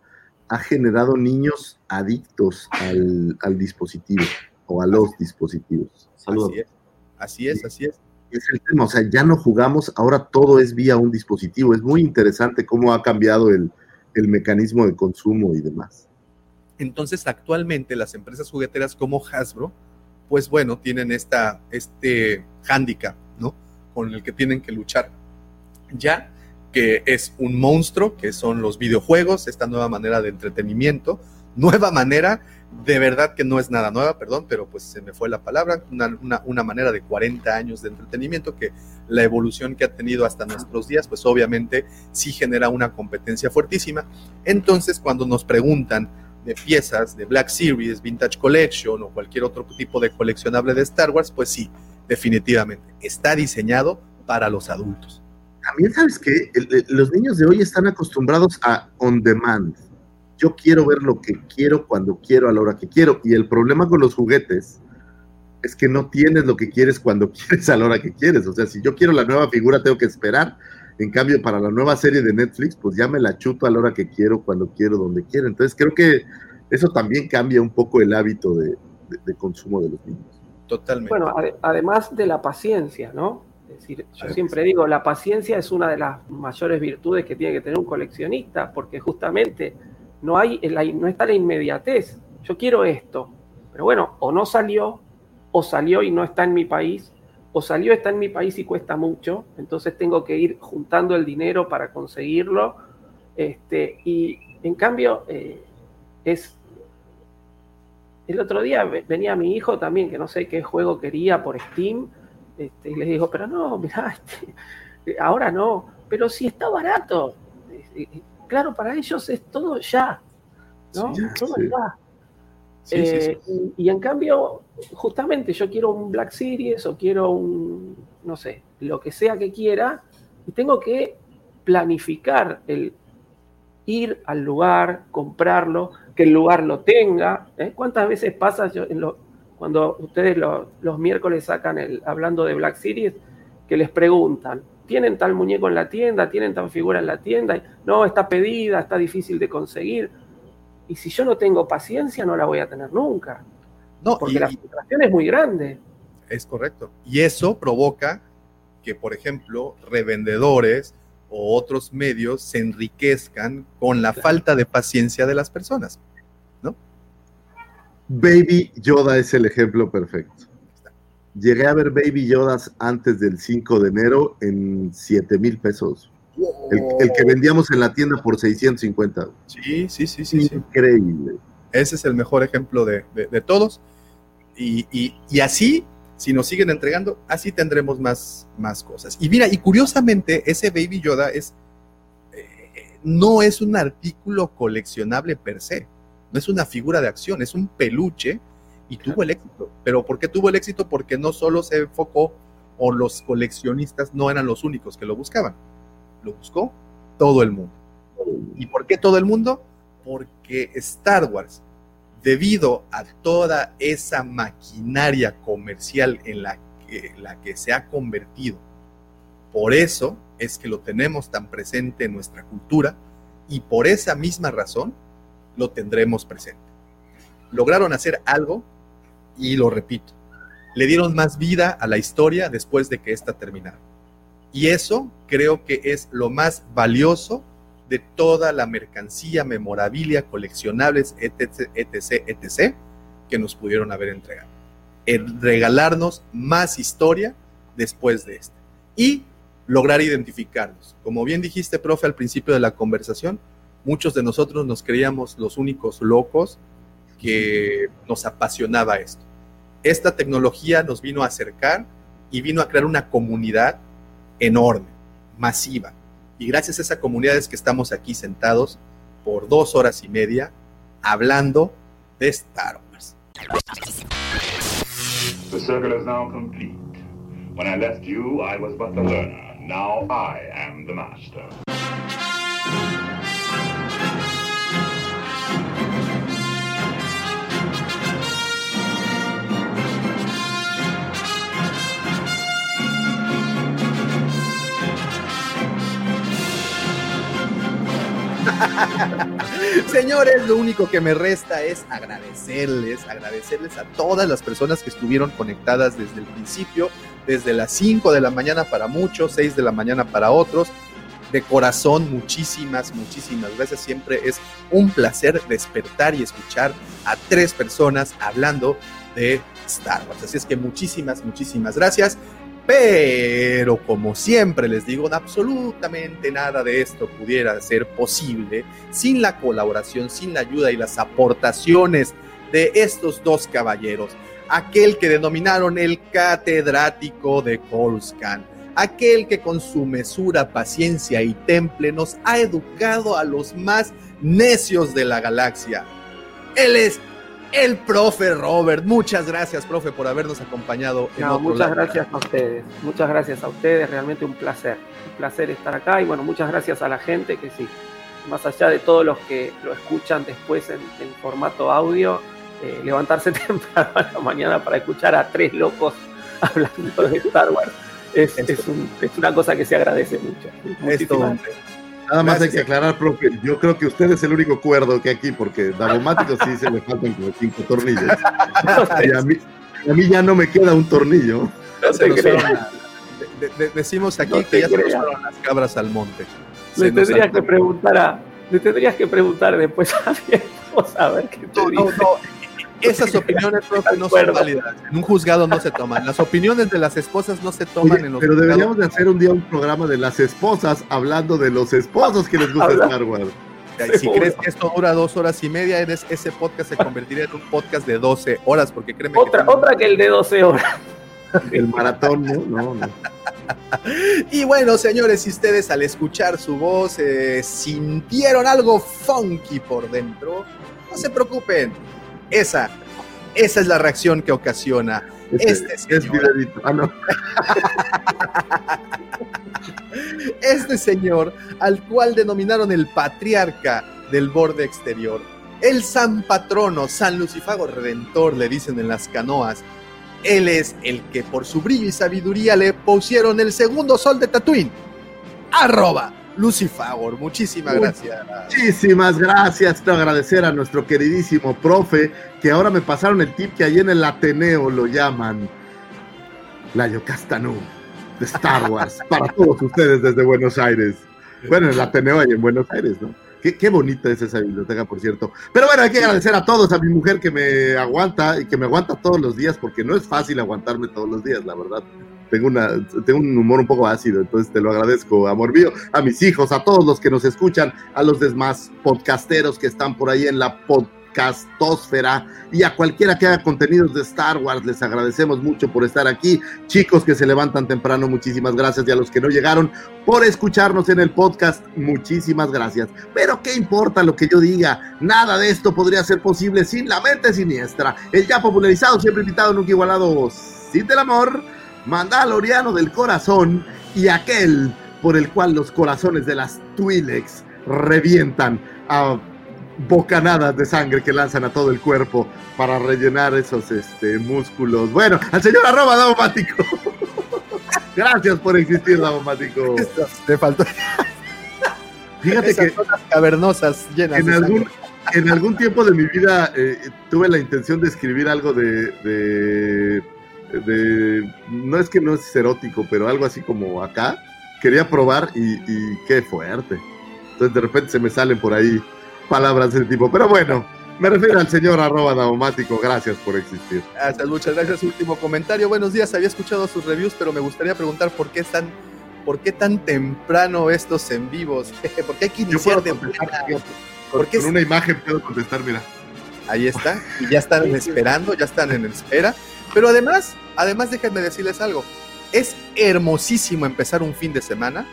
ha generado niños adictos al, al dispositivo o a los dispositivos. Saludos. Así es, así es, así es. Es el tema, o sea, ya no jugamos, ahora todo es vía un dispositivo. Es muy interesante cómo ha cambiado el, el mecanismo de consumo y demás. Entonces, actualmente las empresas jugueteras como Hasbro, pues bueno, tienen esta, este hándicap, ¿no? Con el que tienen que luchar. Ya que es un monstruo, que son los videojuegos, esta nueva manera de entretenimiento, nueva manera, de verdad que no es nada nueva, perdón, pero pues se me fue la palabra, una, una, una, manera de 40 años de entretenimiento que la evolución que ha tenido hasta nuestros días, pues obviamente sí genera una competencia fuertísima. Entonces, cuando nos preguntan de piezas de Black Series, Vintage Collection o cualquier otro tipo de coleccionable de Star Wars, pues sí, definitivamente, está diseñado para los adultos también sabes que los niños de hoy están acostumbrados a on demand. Yo quiero ver lo que quiero cuando quiero, a la hora que quiero. Y el problema con los juguetes es que no tienes lo que quieres cuando *laughs* quieres, a la hora que quieres. O sea, si yo quiero la nueva figura, tengo que esperar. En cambio, para la nueva serie de Netflix, pues ya me la chuto a la hora que quiero, cuando quiero, donde quiero. Entonces, creo que eso también cambia un poco el hábito de, de, de consumo de los niños. Totalmente. Bueno, ad además de la paciencia, ¿no? Es decir, yo siempre digo, la paciencia es una de las mayores virtudes que tiene que tener un coleccionista, porque justamente no, hay, no está la inmediatez. Yo quiero esto, pero bueno, o no salió, o salió y no está en mi país, o salió, está en mi país y cuesta mucho, entonces tengo que ir juntando el dinero para conseguirlo. Este, y en cambio, eh, es... El otro día venía mi hijo también, que no sé qué juego quería por Steam, este, y les digo, pero no, mirá, *laughs* este, ahora no, pero si está barato. Claro, para ellos es todo ya, ¿no? Sí, todo sí. ya. Sí, eh, y, y, en cambio, justamente yo quiero un Black Series o quiero un, no sé, lo que sea que quiera, y tengo que planificar el ir al lugar, comprarlo, que el lugar lo tenga. ¿eh? ¿Cuántas veces pasa yo en lo, cuando ustedes lo, los miércoles sacan el, hablando de Black Series, que les preguntan, ¿tienen tal muñeco en la tienda? ¿Tienen tal figura en la tienda? No, está pedida, está difícil de conseguir. Y si yo no tengo paciencia, no la voy a tener nunca. No, porque y, la frustración es muy grande. Es correcto. Y eso provoca que, por ejemplo, revendedores o otros medios se enriquezcan con la claro. falta de paciencia de las personas. Baby Yoda es el ejemplo perfecto. Llegué a ver Baby Yodas antes del 5 de enero en 7 mil pesos. El, el, que vendíamos en la tienda por 650. Sí, sí, sí, sí. Increíble. Sí. Ese es el mejor ejemplo de, de, de todos. Y, y, y, así, si nos siguen entregando, así tendremos más, más cosas. Y mira, y curiosamente, ese Baby Yoda es, eh, no es un artículo coleccionable per se no es una figura de acción, es un peluche y tuvo el éxito. Pero ¿por qué tuvo el éxito? Porque no solo se enfocó o los coleccionistas no eran los únicos que lo buscaban, lo buscó todo el mundo. ¿Y por qué todo el mundo? Porque Star Wars, debido a toda esa maquinaria comercial en la que, se ha convertido, por eso es que lo tenemos tan presente en nuestra cultura y por esa misma razón lo tendremos presente. Lograron hacer algo y lo repito, le dieron más vida a la historia después de que ésta terminara. Y eso creo que es lo más valioso de toda la mercancía, memorabilia, coleccionables, etc., etc., etc., que nos pudieron haber entregado. El regalarnos más historia después de esto. Y lograr identificarnos. Como bien dijiste, profe, al principio de la conversación, muchos de nosotros nos creíamos los únicos locos que nos apasionaba esto. Esta tecnología nos vino a acercar y vino a crear una comunidad enorme, masiva. Y gracias a esa comunidad es que estamos aquí sentados por dos horas y media hablando de Star Wars. The circle is now complete. When I left you, I was but the learner. Now I am the master. *laughs* Señores, lo único que me resta es agradecerles, agradecerles a todas las personas que estuvieron conectadas desde el principio, desde las 5 de la mañana para muchos, 6 de la mañana para otros. De corazón, muchísimas, muchísimas gracias. Siempre es un placer despertar y escuchar a tres personas hablando de Star Wars. Así es que muchísimas, muchísimas gracias. Pero como siempre les digo, absolutamente nada de esto pudiera ser posible sin la colaboración, sin la ayuda y las aportaciones de estos dos caballeros. Aquel que denominaron el catedrático de Coruscant, aquel que con su mesura, paciencia y temple nos ha educado a los más necios de la galaxia. Él es el profe Robert. Muchas gracias, profe, por habernos acompañado. En No, otro muchas lado. gracias a ustedes, muchas gracias a ustedes, realmente un placer, un placer estar acá y bueno, muchas gracias a la gente que sí, más allá de todos los que lo escuchan después en, en formato audio, eh, levantarse *laughs* temprano a la mañana para escuchar a tres locos *laughs* hablando de Star Wars es, es un- es una cosa que se agradece mucho. Muchísimas gracias. Nada más Gracias. hay que aclarar, profe. Yo creo que usted es el único cuerdo que aquí, porque Davomático sí se le faltan como cinco tornillos. Y a mí, a mí ya no me queda un tornillo. Ya se de- de- decimos aquí No que ya se nos fueron las cabras al monte. Le tendrías que preguntar a, le tendrías que preguntar después a *laughs* mi esposa a ver qué te No, no, dice. no. Esas *laughs* opiniones, profe, no son válidas. En un juzgado no se toman. Las opiniones de las esposas no se toman Oye, en los pero juzgados. deberíamos de hacer un día un programa de las esposas hablando de los esposos que les gusta Habla- Star Wars. Y Si crees que esto dura dos horas y media, eres, ese podcast se convertiría en un podcast de 12 horas, porque créeme Otra, que... otra que el de 12 horas. El maratón, ¿no? No, no. *laughs* Y bueno, señores, si ustedes al escuchar su voz eh, sintieron algo funky por dentro, no se preocupen. Esa, esa es la reacción que ocasiona este es señor. Fidelito. Ah, no. *laughs* este señor al cual denominaron el patriarca del borde exterior, el San Patrono, San Lucifago Redentor, le dicen en las canoas. Él es el que por su brillo y sabiduría le pusieron el segundo sol de Tatooine. Arroba Lucifagor. Muchísimas Uy. gracias. Muchísimas gracias. Quiero agradecer a nuestro queridísimo profe, que ahora me pasaron el tip que ahí en el Ateneo lo llaman la Yocastanú de Star *laughs* Wars. para todos ustedes desde Buenos Aires. Bueno, en el Ateneo hay en Buenos Aires, ¿no? Qué, qué bonita es esa biblioteca, por cierto. Pero bueno, hay que agradecer a todos, a mi mujer que me aguanta y que me aguanta todos los días, porque no es fácil aguantarme todos los días, la verdad. Tengo, una, tengo un humor un poco ácido, entonces te lo agradezco, amor mío, a mis hijos, a todos los que nos escuchan, a los demás podcasteros que están por ahí en la podcastósfera y a cualquiera que haga contenidos de Star Wars, les agradecemos mucho por estar aquí. Chicos que se levantan temprano, muchísimas gracias. Y a los que no llegaron por escucharnos en el podcast, muchísimas gracias. Pero qué importa lo que yo diga, nada de esto podría ser posible sin la mente siniestra. El ya popularizado, siempre invitado, nunca igualado, Cid del Amor, Mandaloriano del Corazón y aquel por el cual los corazones de las Twi'leks revientan a bocanadas de sangre que lanzan a todo el cuerpo para rellenar esos este, músculos. Bueno, al señor arroba Davomático. *laughs* Gracias por existir, Davomático. Te faltó Fíjate esas que zonas cavernosas llenas en de algún, en algún tiempo de mi vida eh, tuve la intención de escribir algo de, de, de- No es que no es erótico, pero algo así como acá. Quería probar y, y qué fuerte. Entonces de repente se me salen por ahí palabras del tipo. Pero bueno, me refiero al señor arroba daumático. Gracias por existir. Gracias, muchas gracias. Último comentario. Buenos días, había escuchado sus reviews, pero me gustaría preguntar por qué están, por qué tan temprano estos en vivos. *laughs* ¿Por qué hay que iniciar temprano? contestar, fíjate, ¿Por con, qué con una imagen puedo contestar, mira. Ahí está, y ya *laughs* están esperando, ya están en espera. Pero además, además déjenme decirles algo. Es hermosísimo empezar un fin de semana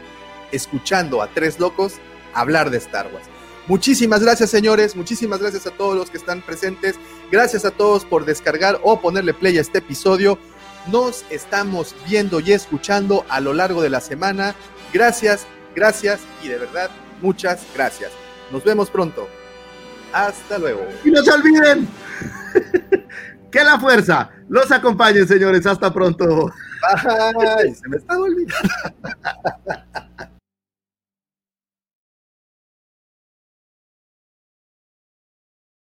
escuchando a tres locos hablar de Star Wars. Muchísimas gracias, señores. Muchísimas gracias a todos los que están presentes. Gracias a todos por descargar o ponerle play a este episodio. Nos estamos viendo y escuchando a lo largo de la semana. Gracias, gracias y de verdad, muchas gracias. Nos vemos pronto. Hasta luego. Y no se olviden *laughs* que la fuerza los acompañe, señores. Hasta pronto. Bye. Se me está olvidando. *laughs*